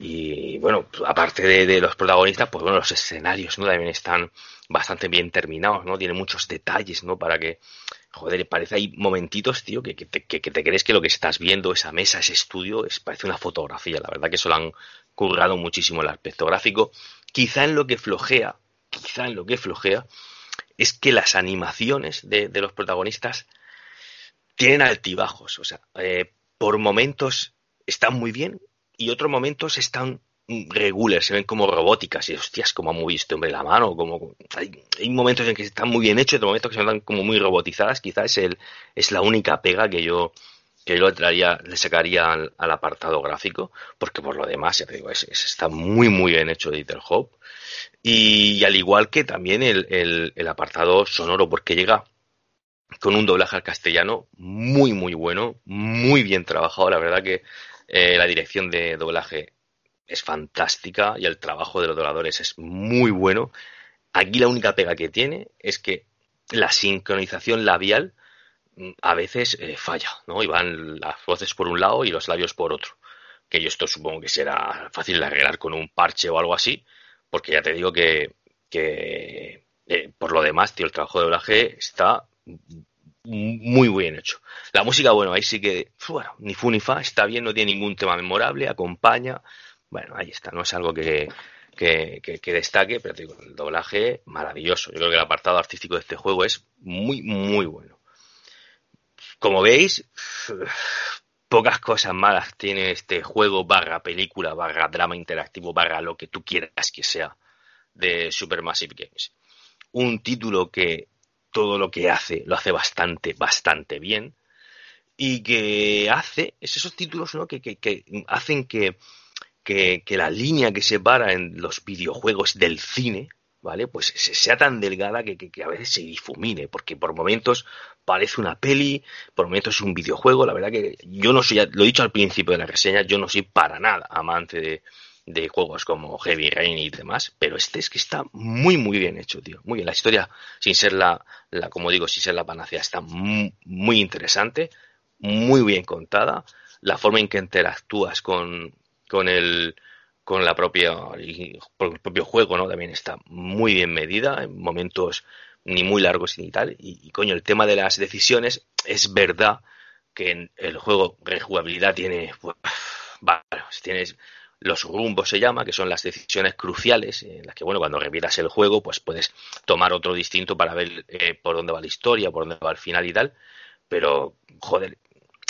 Y bueno, aparte de, los protagonistas, pues bueno, los escenarios, ¿no? También están bastante bien terminados, ¿no? Tienen muchos detalles, ¿no? Para que, joder, parece hay momentitos, tío, que, que, te, que te crees que lo que estás viendo, esa mesa, ese estudio, es, parece una fotografía. La verdad que eso lo han currado muchísimo el aspecto gráfico Quizá en lo que flojea, quizá en lo que flojea, es que las animaciones de, los protagonistas tienen altibajos. O sea, eh, por momentos están muy bien y otros momentos están regular, se ven como robóticas y hostias, como ha movido este hombre la mano, como hay, hay, momentos en que están muy bien hechos y otros momentos que se ven como muy robotizadas, quizás es, es la única pega que yo que yo le, traía, le sacaría al, apartado gráfico, porque por lo demás, ya te digo, es, es, está muy, muy bien hecho Little Hope. Y, al igual que también el, apartado sonoro, porque llega con un doblaje al castellano muy, muy bueno, muy bien trabajado. La verdad que eh, la dirección de doblaje es fantástica y el trabajo de los dobladores es muy bueno. Aquí la única pega que tiene es que la sincronización labial a veces eh, falla, ¿no? Y van las voces por un lado y los labios por otro. Que yo esto supongo que será fácil de arreglar con un parche o algo así, porque ya te digo que, que eh, por lo demás, tío, el trabajo de doblaje está muy bien hecho. La música, bueno, ahí sí que, bueno, ni fu ni fa, está bien, no tiene ningún tema memorable, acompaña. Bueno, ahí está, no es algo que, que, que- que destaque, pero te digo, el doblaje maravilloso. Yo creo que el apartado artístico de este juego es muy, muy bueno. Como veis, pocas cosas malas tiene este juego, barra película, barra drama interactivo, barra lo que tú quieras que sea de Supermassive Games. Un título que todo lo que hace lo hace bastante, bastante bien y que hace, es esos títulos ¿no? que, que- hacen que, que la línea que separa en los videojuegos del cine, ¿vale? Pues se- sea tan delgada que, que- a veces se difumine, porque por momentos parece una peli, por momentos es un videojuego, la verdad que yo no soy, lo he dicho al principio de la reseña, yo no soy para nada amante de, de juegos como Heavy Rain y demás, pero este es que está muy muy bien hecho, tío, muy bien, la historia sin ser la, la como digo, sin ser la panacea, está mu- muy interesante, muy bien contada, la forma en que interactúas con, con el con la propia el propio juego, ¿no? También está muy bien medida, en momentos ni muy largos ni tal. Y, coño, el tema de las decisiones, es verdad que en el juego rejugabilidad tiene, pues, vale, tienes los rumbos se llama, que son las decisiones cruciales, en las que, bueno, cuando repitas el juego, pues puedes tomar otro distinto para ver eh, por dónde va la historia, por dónde va el final y tal. Pero, joder,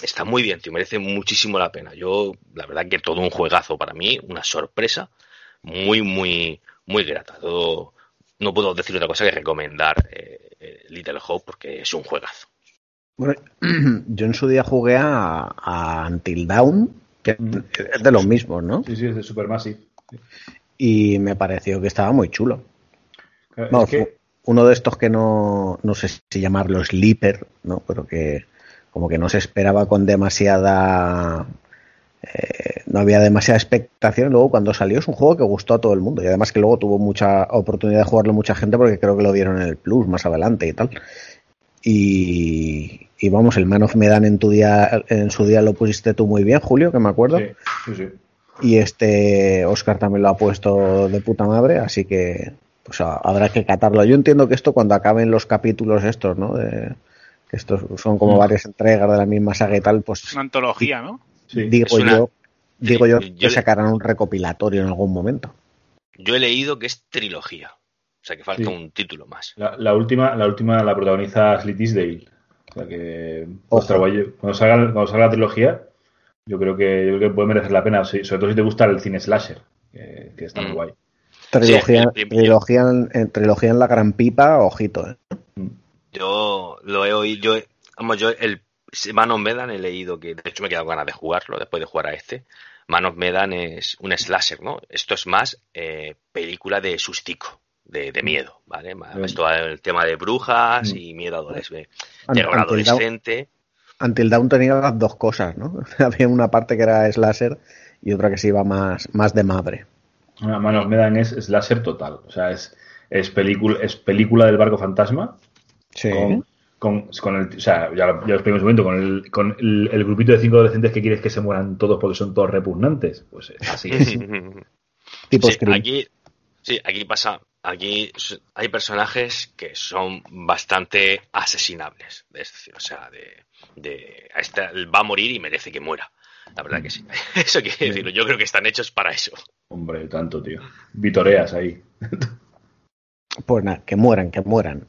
está muy bien, tío, merece muchísimo la pena. Yo, la verdad que todo un juegazo para mí, una sorpresa, muy, muy, muy grata. Todo, no puedo decir otra cosa que recomendar eh, eh, Little Hope porque es un juegazo. Bueno, yo en su día jugué a, a Until Dawn, que es de los mismos, ¿no? Sí, sí, es de Supermassive. Y me pareció que estaba muy chulo. Claro, Vamos, es que- Uno de estos que no, no sé si llamarlo sleeper, ¿no? Pero que como que no se esperaba con demasiada... eh, no había demasiada expectación. Luego cuando salió es un juego que gustó a todo el mundo. Y además que luego tuvo mucha oportunidad de jugarlo mucha gente porque creo que lo dieron en el Plus más adelante y tal. Y, y vamos, el Man of Medan en tu día, en su día lo pusiste tú muy bien, Julio, que me acuerdo. Sí, sí, sí. Y este Oscar también lo ha puesto de puta madre, así que pues habrá que catarlo. Yo entiendo que esto cuando acaben los capítulos estos, ¿no? De, que estos son como Mm. varias entregas de la misma saga y tal, pues Una antología, ¿no? digo una- yo, digo yo yo que le- sacarán un recopilatorio en algún momento. Yo he leído que es trilogía, o sea que falta Sí. un título más. La, la última, la última la protagoniza Slit Tisdale. O sea que cuando salga, cuando salga la trilogía, yo creo que yo creo que puede merecer la pena, sí, sobre todo si te gusta el cine slasher, que, que está muy Mm. guay. Trilogía, trilogía, en, en- trilogía en la gran pipa, ojito, ¿eh? Yo lo he oído, yo, vamos, yo el Man of Medan he leído que, de hecho me he quedado con ganas de jugarlo después de jugar a este. Man of Medan es un slasher, ¿no? Esto es más eh, película de sustico, de, de miedo, ¿vale? Mm. Esto va el tema de brujas Mm. y miedo adolescente, terror adolescente. Until Dawn tenía las dos cosas, ¿no? Había una parte que era slasher y otra que se iba más, más de madre. Una Manos Medan es slasher total, o sea, es, es, película, es película del barco fantasma Sí. con, con, con el, o sea, ya, lo- ya lo expliqué en su momento, con, el, con el, el grupito de cinco adolescentes que quieres que se mueran todos porque son todos repugnantes. Pues es así. Tipo Sí, aquí, sí, aquí pasa, aquí hay personajes que son bastante asesinables, es decir, o sea, de, de a esta va a morir y merece que muera. La verdad que sí. Eso quiere decirlo. Yo creo que están hechos para eso. Hombre, tanto, tío. Vitoreas ahí. Pues nada, que mueran, que mueran.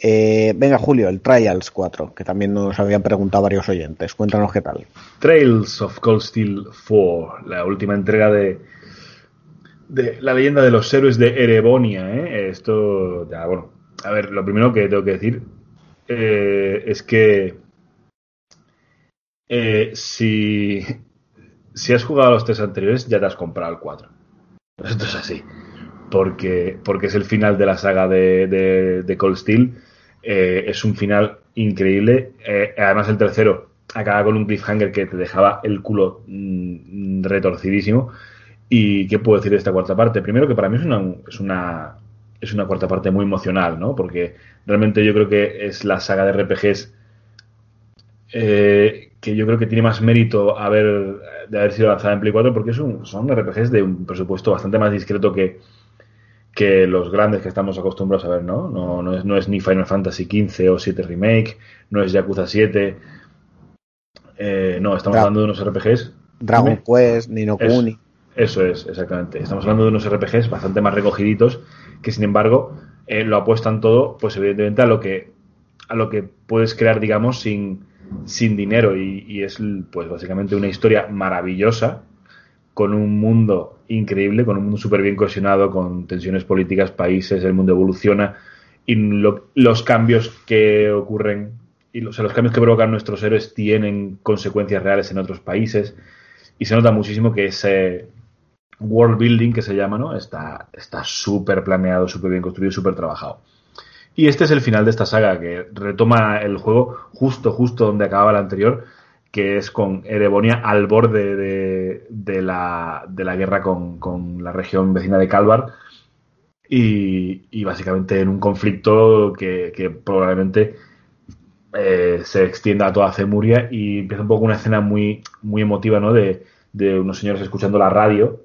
Eh, venga, Julio, el Trials 4, que también nos habían preguntado varios oyentes. Cuéntanos qué tal. Trails of Cold Steel 4, la última entrega de, de la leyenda de los héroes de Erebonia. ¿eh? Esto, ya, bueno, a ver, lo primero que tengo que decir eh, es que eh, si, si has jugado a los tres anteriores, ya te has comprado el 4. Esto es así. Porque, porque es el final de la saga de, de, de Cold Steel. Eh, es un final increíble. Eh, además, el tercero acaba con un cliffhanger que te dejaba el culo mm, retorcidísimo. ¿Y qué puedo decir de esta cuarta parte? Primero que para mí es una, es una, es una cuarta parte muy emocional, ¿no? Porque realmente yo creo que es la saga de RPGs eh, que yo creo que tiene más mérito haber, de haber sido lanzada en Play 4 porque son, son RPGs de un presupuesto bastante más discreto que, que los grandes que estamos acostumbrados a ver, ¿no? No, no, es, no es ni Final Fantasy XV o 7 Remake, no es Yakuza 7. Eh, no, estamos Dra- hablando de unos RPGs. Dragon. Quest, Nino Es- Kuni. Eso es, exactamente. Estamos hablando de unos RPGs bastante más recogiditos que, sin embargo, eh, lo apuestan todo, pues evidentemente a lo que a lo que puedes crear, digamos, sin, sin dinero y, y es, pues, básicamente una historia maravillosa con un mundo increíble, con un mundo súper bien cohesionado, con tensiones políticas, países, el mundo evoluciona y lo- los cambios que ocurren y los, cambios que provocan nuestros héroes tienen consecuencias reales en otros países y se nota muchísimo que ese world building que se llama, ¿no? Está está súper planeado, súper bien construido, súper trabajado. Y este es el final de esta saga que retoma el juego justo, justo donde acababa el anterior, que es con Erebonia al borde de, de la, de la guerra con, con la región vecina de Calvar y, y básicamente en un conflicto que, que probablemente eh, se extienda a toda Cemuria y empieza un poco una escena muy, muy emotiva, ¿no? De, de unos señores escuchando la radio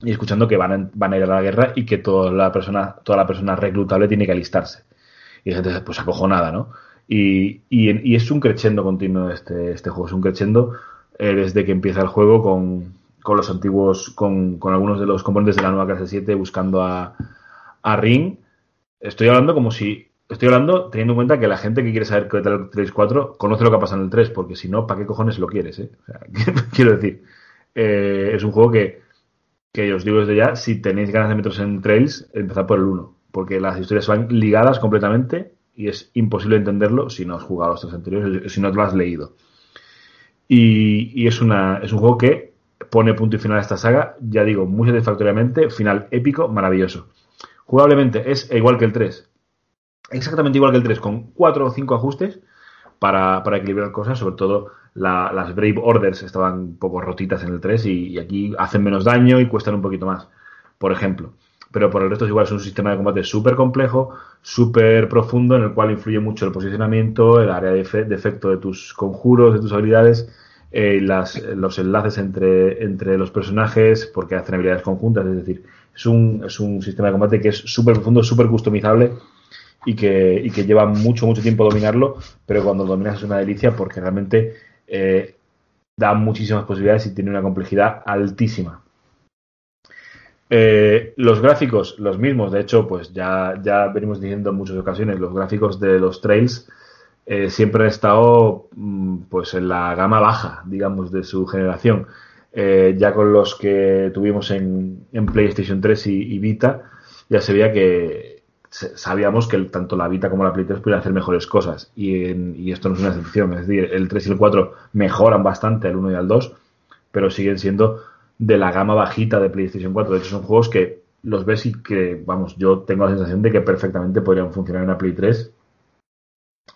y escuchando que van a, van a ir a la guerra y que toda la persona, toda la persona reclutable tiene que alistarse. Y la gente pues acojonada, ¿no? Y, y, y es un crescendo continuo este, este juego, es un crescendo eh, desde que empieza el juego con, los antiguos, con, algunos de los componentes de la nueva clase 7 buscando a, Ring. Estoy hablando como si. Estoy hablando teniendo en cuenta que la gente que quiere saber qué tal el 3 4 conoce lo que ha pasado en el 3, porque si no, ¿para qué cojones lo quieres? Eh? O sea, quiero decir, eh, es un juego que, que os digo desde ya, si tenéis ganas de meteros en Trails, empezad por el 1, porque las historias van ligadas completamente y es imposible entenderlo si no has jugado los tres anteriores, si no te lo has leído. Y, es, una, es un juego que pone punto y final a esta saga, ya digo, muy satisfactoriamente, final épico, maravilloso. Jugablemente es igual que el 3, exactamente igual que el 3, con 4 o 5 ajustes para, para equilibrar cosas, sobre todo la- las Brave Orders estaban un poco rotitas en el 3 y, y aquí hacen menos daño y cuestan un poquito más, por ejemplo. Pero por el resto es igual, es un sistema de combate súper complejo, súper profundo, en el cual influye mucho el posicionamiento, el área de, de efecto de tus conjuros, de tus habilidades, eh, las, los enlaces entre, entre los personajes, porque hacen habilidades conjuntas, es decir, es un, es un sistema de combate que es súper profundo, súper customizable y que, y que lleva mucho, mucho tiempo dominarlo, pero cuando lo dominas es una delicia porque realmente eh, da muchísimas posibilidades y tiene una complejidad altísima. Eh, los gráficos, los mismos, de hecho, pues ya, ya venimos diciendo en muchas ocasiones, los gráficos de los trails eh, siempre han estado mm, pues en la gama baja, digamos, de su generación. Eh, ya con los que tuvimos en, en PlayStation 3 y, Vita, ya se veía que sabíamos que tanto la Vita como la Play 3 podían hacer mejores cosas. Y, en- y esto no es una excepción. Es decir, el 3 y el 4 mejoran bastante al 1 y al 2, pero siguen siendo de la gama bajita de PlayStation 4. De hecho, son juegos que los ves y que, vamos, yo tengo la sensación de que perfectamente podrían funcionar en la Play 3.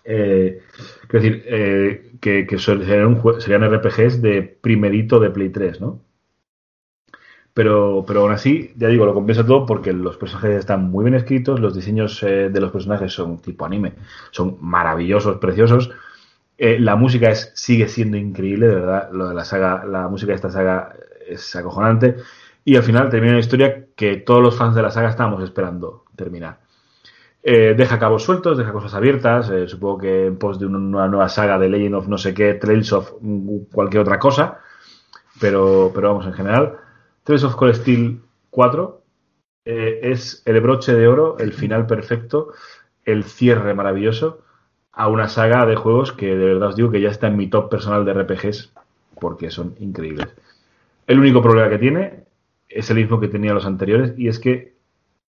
Eh, quiero decir, eh, que, serían RPGs de primerito de Play 3, ¿no? Pero, pero aún así, ya digo, lo compensa todo porque los personajes están muy bien escritos, los diseños eh, de los personajes son tipo anime, son maravillosos, preciosos. Eh, la música es, sigue siendo increíble, de verdad, lo de la saga, la música de esta saga es acojonante. Y al final termina una historia que todos los fans de la saga estábamos esperando terminar. Eh, deja cabos sueltos, deja cosas abiertas. eh, supongo que en pos de una, una nueva saga de Legend of no sé qué, Trails of cualquier otra cosa. Pero, pero vamos, en general, Trails of Cold Steel 4 eh, es el broche de oro, el final perfecto, el cierre maravilloso a una saga de juegos que de verdad os digo que ya está en mi top personal de RPGs porque son increíbles. El único problema que tiene es el mismo que tenía los anteriores y es que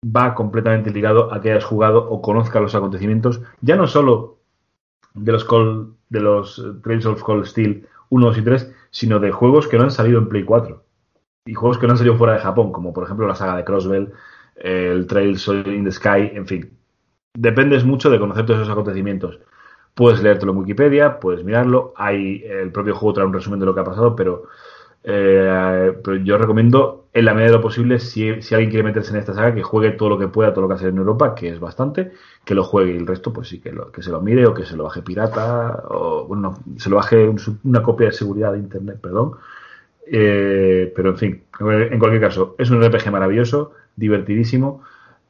va completamente ligado a que hayas jugado o conozcas los acontecimientos, ya no solo de los, Call- de los eh, Trails of Cold Steel 1, 2 y 3, sino de juegos que no han salido en Play 4 y juegos que no han salido fuera de Japón, como por ejemplo la saga de Crossbell, el Trails in the Sky, en fin. Dependes mucho de conocer todos esos acontecimientos. Puedes leértelo en Wikipedia, puedes mirarlo. Hay el propio juego trae un resumen de lo que ha pasado, pero, eh, pero yo recomiendo, en la medida de lo posible, si, si, alguien quiere meterse en esta saga, que juegue todo lo que pueda, todo lo que hace en Europa, que es bastante, que lo juegue y el resto, pues sí, que, lo, que se lo mire o que se lo baje pirata, o bueno, se lo baje una copia de seguridad de internet, perdón. Eh, pero en fin, en cualquier caso, es un RPG maravilloso, divertidísimo,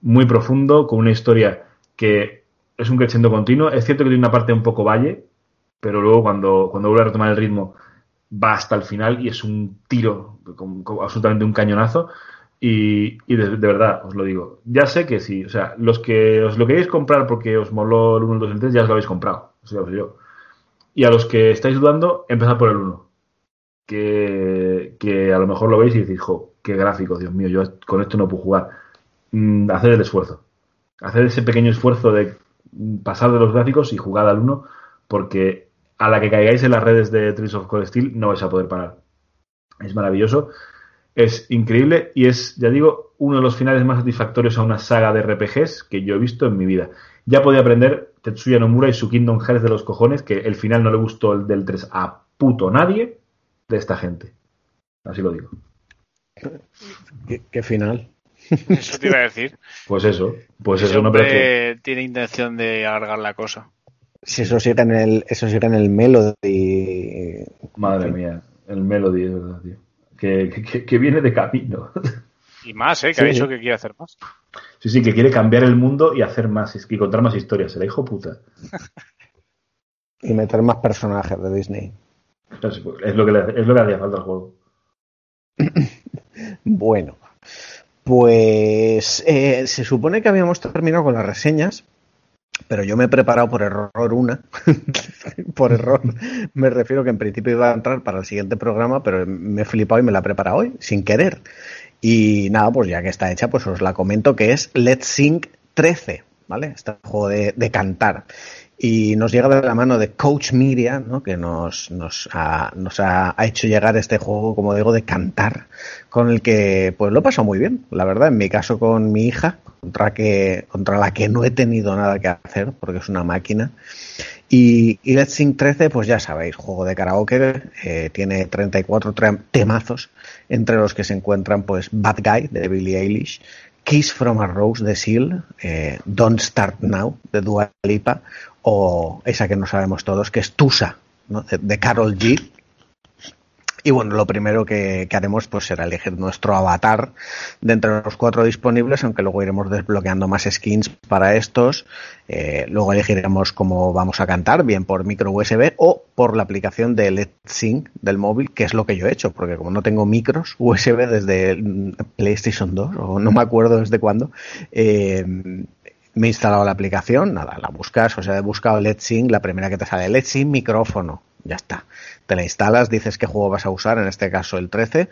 muy profundo, con una historia que es un crescendo continuo. Es cierto que tiene una parte un poco valle, pero luego cuando, cuando vuelve a retomar el ritmo va hasta el final y es un tiro, absolutamente un cañonazo. Y, de, verdad, os lo digo. Ya sé que sí, o sea, los que os lo queréis comprar porque os moló el 1, el 2 y el 3, ya os lo habéis comprado. Eso ya sé yo. Y a los que estáis dudando, empezad por el 1. Que, que a lo mejor lo veis y decís, jo, qué gráfico, Dios mío, yo con esto no puedo jugar. Mm, hacer el esfuerzo. Hacer ese pequeño esfuerzo de pasar de los gráficos y jugar al 1 porque a la que caigáis en las redes de Trees of Cold Steel no vais a poder parar. Es maravilloso, es increíble y es, ya digo, uno de los finales más satisfactorios a una saga de RPGs que yo he visto en mi vida. Ya podía aprender Tetsuya Nomura y su Kingdom Hearts de los cojones, que el final no le gustó el del 3 a puto nadie de esta gente. Así lo digo. ¿Qué, qué final? Eso te iba a decir. Pues eso, pues eso no tiene intención de alargar la cosa. Si eso sigue en el, eso sigue en el Melody. Madre mía, el Melody, es verdad, tío. Que, que, que viene de camino. Y más, ¿eh? Que Sí, ha dicho sí. que quiere hacer más. Sí, sí, que quiere cambiar el mundo y hacer más, y contar más historias. El hijo puta. Y meter más personajes de Disney. Es lo que le, es lo que hacía falta al juego. Bueno, pues eh, se supone que habíamos terminado con las reseñas, pero yo me he preparado por error una. por error me refiero que en principio iba a entrar para el siguiente programa, pero me he flipado y me la he preparado hoy, sin querer. Y nada, pues ya que está hecha, pues os la comento que es Let's Sing 13, ¿vale? Este juego de cantar. Y nos llega de la mano de Coach Media, ¿no? que nos, nos, ha, nos ha, hecho llegar este juego, como digo, de cantar, con el que pues lo he pasado muy bien, la verdad, en mi caso con mi hija, contra, que, contra la que no he tenido nada que hacer, porque es una máquina. Y, y Let's Sing 13, pues ya sabéis, juego de karaoke, eh, tiene 34 temazos, entre los que se encuentran pues Bad Guy de Billie Eilish, Kiss from a Rose de Seal, eh, Don't Start Now de Dua Lipa, o esa que no sabemos todos, que es Tusa, de, de Carol G. Y bueno, lo primero que, haremos pues será elegir nuestro avatar de entre los cuatro disponibles, aunque luego iremos desbloqueando más skins para estos. Eh, luego elegiremos cómo vamos a cantar, bien por micro USB o por la aplicación de Let's Sync del móvil, que es lo que yo he hecho, porque como no tengo micros USB desde PlayStation 2, o no me acuerdo desde cuándo, eh, me he instalado la aplicación, nada, la buscas, o sea, he buscado Let's Sing, la primera que te sale, Let's Sing micrófono, ya está. Te la instalas, dices qué juego vas a usar, en este caso el 13,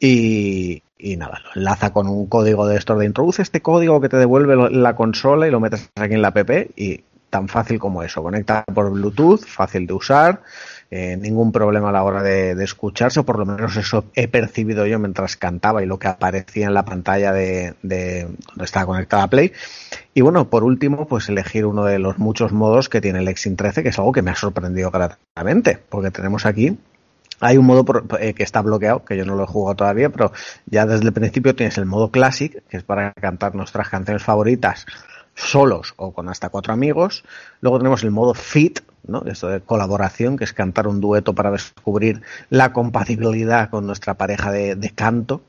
y, nada, lo enlaza con un código de esto de introduce este código que te devuelve la consola y lo metes aquí en la app y tan fácil como eso, conecta por Bluetooth, fácil de usar, eh, ningún problema a la hora de, escucharse, o por lo menos eso he percibido yo mientras cantaba y lo que aparecía en la pantalla de, de donde estaba conectada Play. Y bueno, por último, pues elegir uno de los muchos modos que tiene el Exin 13, que es algo que me ha sorprendido gratamente, porque tenemos aquí hay un modo eh, que está bloqueado, que yo no lo he jugado todavía, pero ya desde el principio tienes el modo Classic, que es para cantar nuestras canciones favoritas solos o con hasta cuatro amigos. Luego tenemos el modo Fit, ¿no? Esto de colaboración, que es cantar un dueto para descubrir la compatibilidad con nuestra pareja de, de canto.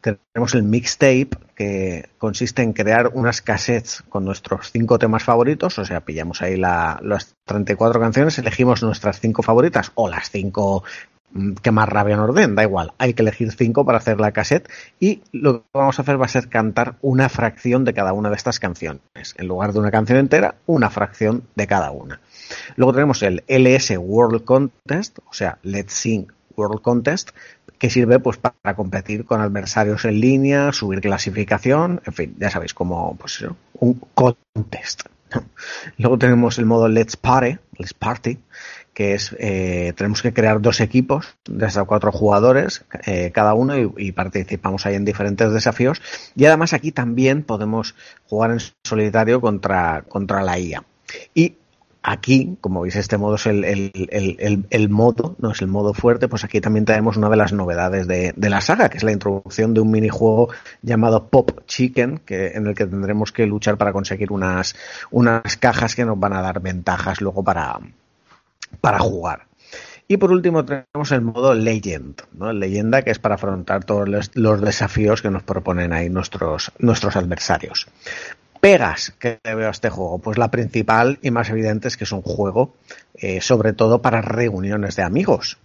Tenemos el mixtape, que consiste en crear unas cassettes con nuestros cinco temas favoritos, o sea, pillamos ahí la, las 34 canciones, elegimos nuestras cinco favoritas o las cinco que más rabia nos den, da igual, hay que elegir cinco para hacer la cassette y lo que vamos a hacer va a ser cantar una fracción de cada una de estas canciones. En lugar de una canción entera, una fracción de cada una. Luego tenemos el LS World Contest, o sea, Let's Sing World Contest, que sirve pues para competir con adversarios en línea, subir clasificación, en fin, ya sabéis, como pues un contest. Luego tenemos el modo Let's Party, Let's Party, que es eh, tenemos que crear dos equipos de hasta cuatro jugadores eh, cada uno y, participamos ahí en diferentes desafíos. Y además aquí también podemos jugar en solitario contra, contra la IA y aquí, como veis, este modo es el, el, el, el, modo, no es el modo fuerte, pues aquí también tenemos una de las novedades de, de, la saga, que es la introducción de un minijuego llamado Pop Chicken, que, en el que tendremos que luchar para conseguir unas, unas cajas que nos van a dar ventajas luego para, para jugar. Y por último tenemos el modo Legend, ¿no? Leyenda que es para afrontar todos los, desafíos que nos proponen ahí nuestros, nuestros adversarios pegas que le veo a este juego? Pues la principal y más evidente es que es un juego eh, sobre todo para reuniones de amigos.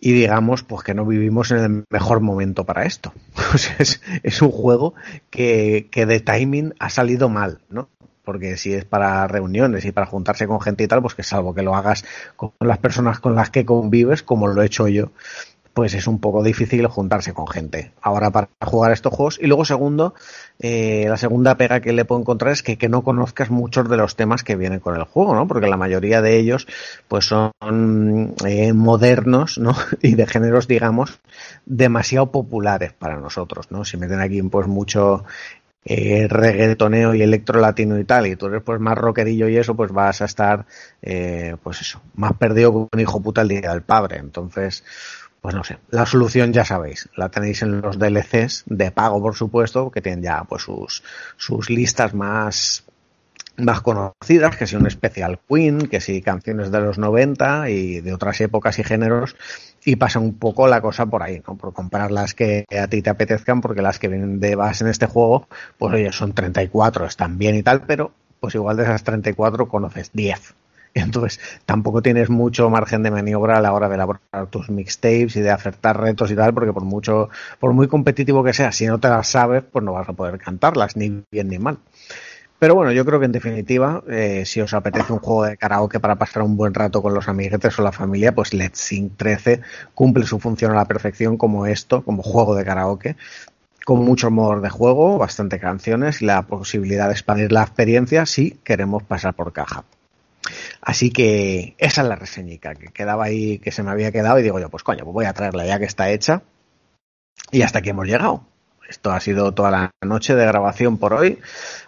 Y digamos, pues que no vivimos en el mejor momento para esto. Es, es, un juego que, que de timing ha salido mal, ¿no? Porque si es para reuniones y para juntarse con gente y tal, pues que salvo que lo hagas con las personas con las que convives, como lo he hecho yo, pues es un poco difícil juntarse con gente. Ahora para jugar estos juegos. Y luego segundo, eh, la segunda pega que le puedo encontrar es que, que, no conozcas muchos de los temas que vienen con el juego, ¿no? Porque la mayoría de ellos pues son eh, modernos, ¿no? Y de géneros, digamos, demasiado populares para nosotros, ¿no? Si meten aquí pues mucho eh, reggaetoneo y electro latino y tal, y tú eres pues más rockerillo y eso, pues vas a estar, eh, pues eso, más perdido que un hijo puta el día del padre. Entonces, pues no sé, la solución ya sabéis, la tenéis en los DLCs de pago, por supuesto, que tienen ya pues sus, sus listas más, más conocidas, que si un Special Queen, que si canciones de los 90 y de otras épocas y géneros, y pasa un poco la cosa por ahí, ¿no? Por comprar las que a ti te apetezcan, porque las que vienen de base en este juego, pues oye, son 34, están bien y tal, pero pues igual de esas 34 conoces 10 Entonces, tampoco tienes mucho margen de maniobra a la hora de elaborar tus mixtapes y de acertar retos y tal, porque por mucho, por muy competitivo que sea, si no te las sabes, pues no vas a poder cantarlas, ni bien ni mal. Pero bueno, yo creo que en definitiva, eh, si os apetece un juego de karaoke para pasar un buen rato con los amiguetes o la familia, pues Let's Sing 13 cumple su función a la perfección como esto, como juego de karaoke, con muchos modos de juego, bastante canciones y la posibilidad de expandir la experiencia si queremos pasar por caja. Así que esa es la reseñica que quedaba ahí, que se me había quedado y digo yo, pues coño, pues voy a traerla ya que está hecha. Y hasta aquí hemos llegado. Esto ha sido toda la noche de grabación por hoy.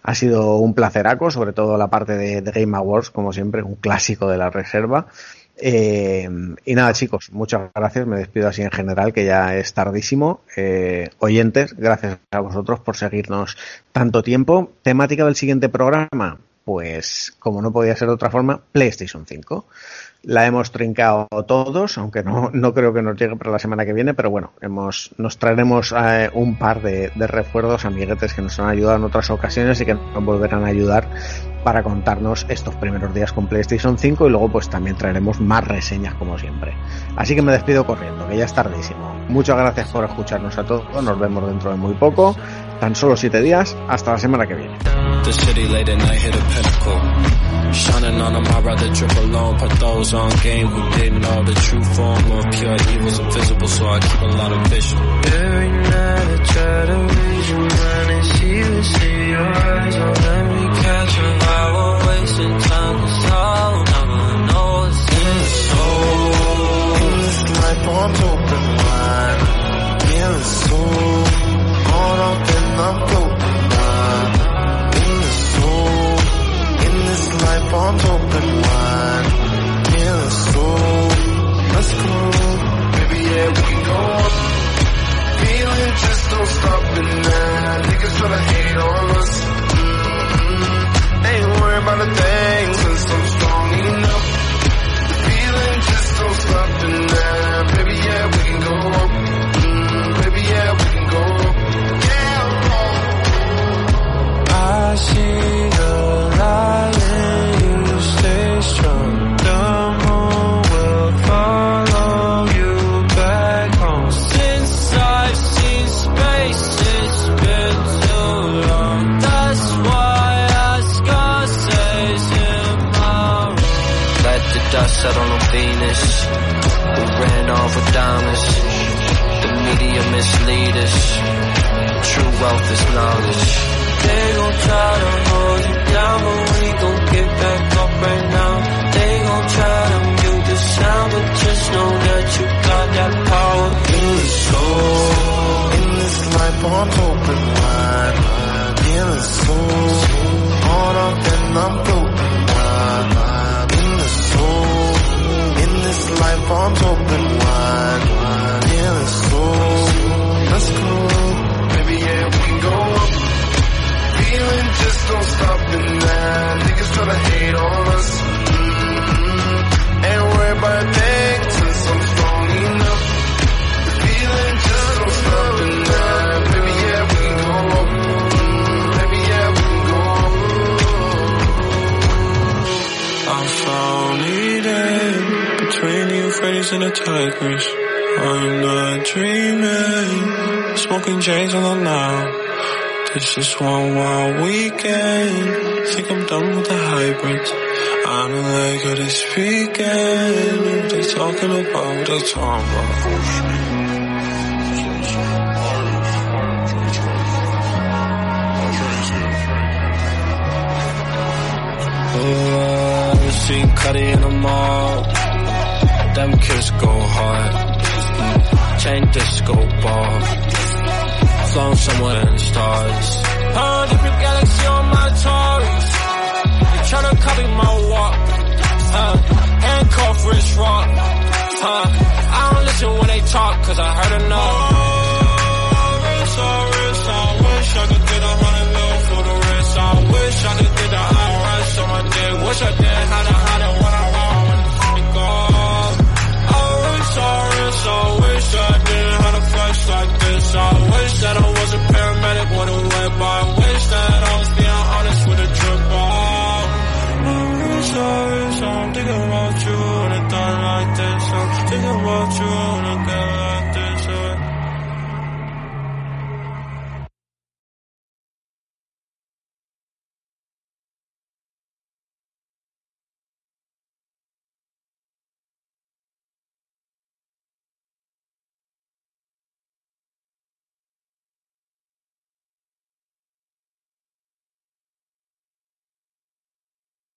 Ha sido un placeraco, sobre todo la parte de, Game Awards, como siempre, un clásico de la reserva. Eh, y nada, chicos, muchas gracias. Me despido así en general, que ya es tardísimo. Eh, oyentes, gracias a vosotros por seguirnos tanto tiempo. Temática del siguiente programa pues como no podía ser de otra forma, PlayStation 5. La hemos trincado todos, aunque no, no creo que nos llegue para la semana que viene, pero bueno, hemos, nos traeremos eh, un par de, de, refuerzos, amiguetes que nos han ayudado en otras ocasiones y que nos volverán a ayudar para contarnos estos primeros días con PlayStation 5 y luego pues también traeremos más reseñas como siempre. Así que me despido corriendo, que ya es tardísimo. Muchas gracias por escucharnos a todos, nos vemos dentro de muy poco, tan solo siete días, hasta la semana que viene. Shining on them, I'd rather trip alone. Put those on game who didn't know the true form of pure evil's invisible, so I keep a lot of vision. Every night I try to read your mind and see what's in your eyes. Don't let me catch a vibe. We're wasting time, cause all never know what's in the soul. This life on open wide. In the soul. Caught up in the flow. Arms open wide. Yeah, so let's go. Maybe yeah, we can go up. Feeling just don't stop in there. Niggas tryna hate on us. Mm-hmm. Ain't worried about a thing since I'm strong enough. The feeling just don't stop in there. Baby, yeah, we can go up. Mm, baby, yeah, we can go up. Yeah. I see settle on Venus. We ran off with diamonds. The media mislead us. True wealth is knowledge. They gon' try to hold you down, but we gon' get back up right now. They gon' try to mute the sound, but just know that you got that power in the soul. In this life, I'm open wide. In the soul, caught up and I'm floating wide. Life arms open wide. Yeah, let's go. Let's go. Baby, yeah, we can go up. Feeling just don't stop in that. Niggas tryna hate on us. Mm-hmm. Ain't worried about a the Euphrates and the Tigris. I'm not dreaming, smoking J's on the now. This is one wild weekend. Think I'm done with the hybrids. I don't like how they speaking. They talking about they talking. Uh, seen Cuddy in the mall. Them kids go hard. Chain disco ball. Flown somewhere in the stars. Oh, different galaxy on my Taurus. They tryna copy my walk. Uh, handcuff wrist rock. Uh, I don't listen when they talk, cause I heard enough. Oh, wrist, oh, wrist, I wish I could get a hundred mil for the wrist. I wish I could get the IRS on my dick. Wish I did. SRS, I wish I didn't have a flex like this. I wish that I was a paramedic, would've led. I wish that I was being honest with a trip out. I wish, I wish, I'm thinking about you when a done like this. I'm thinking about you in a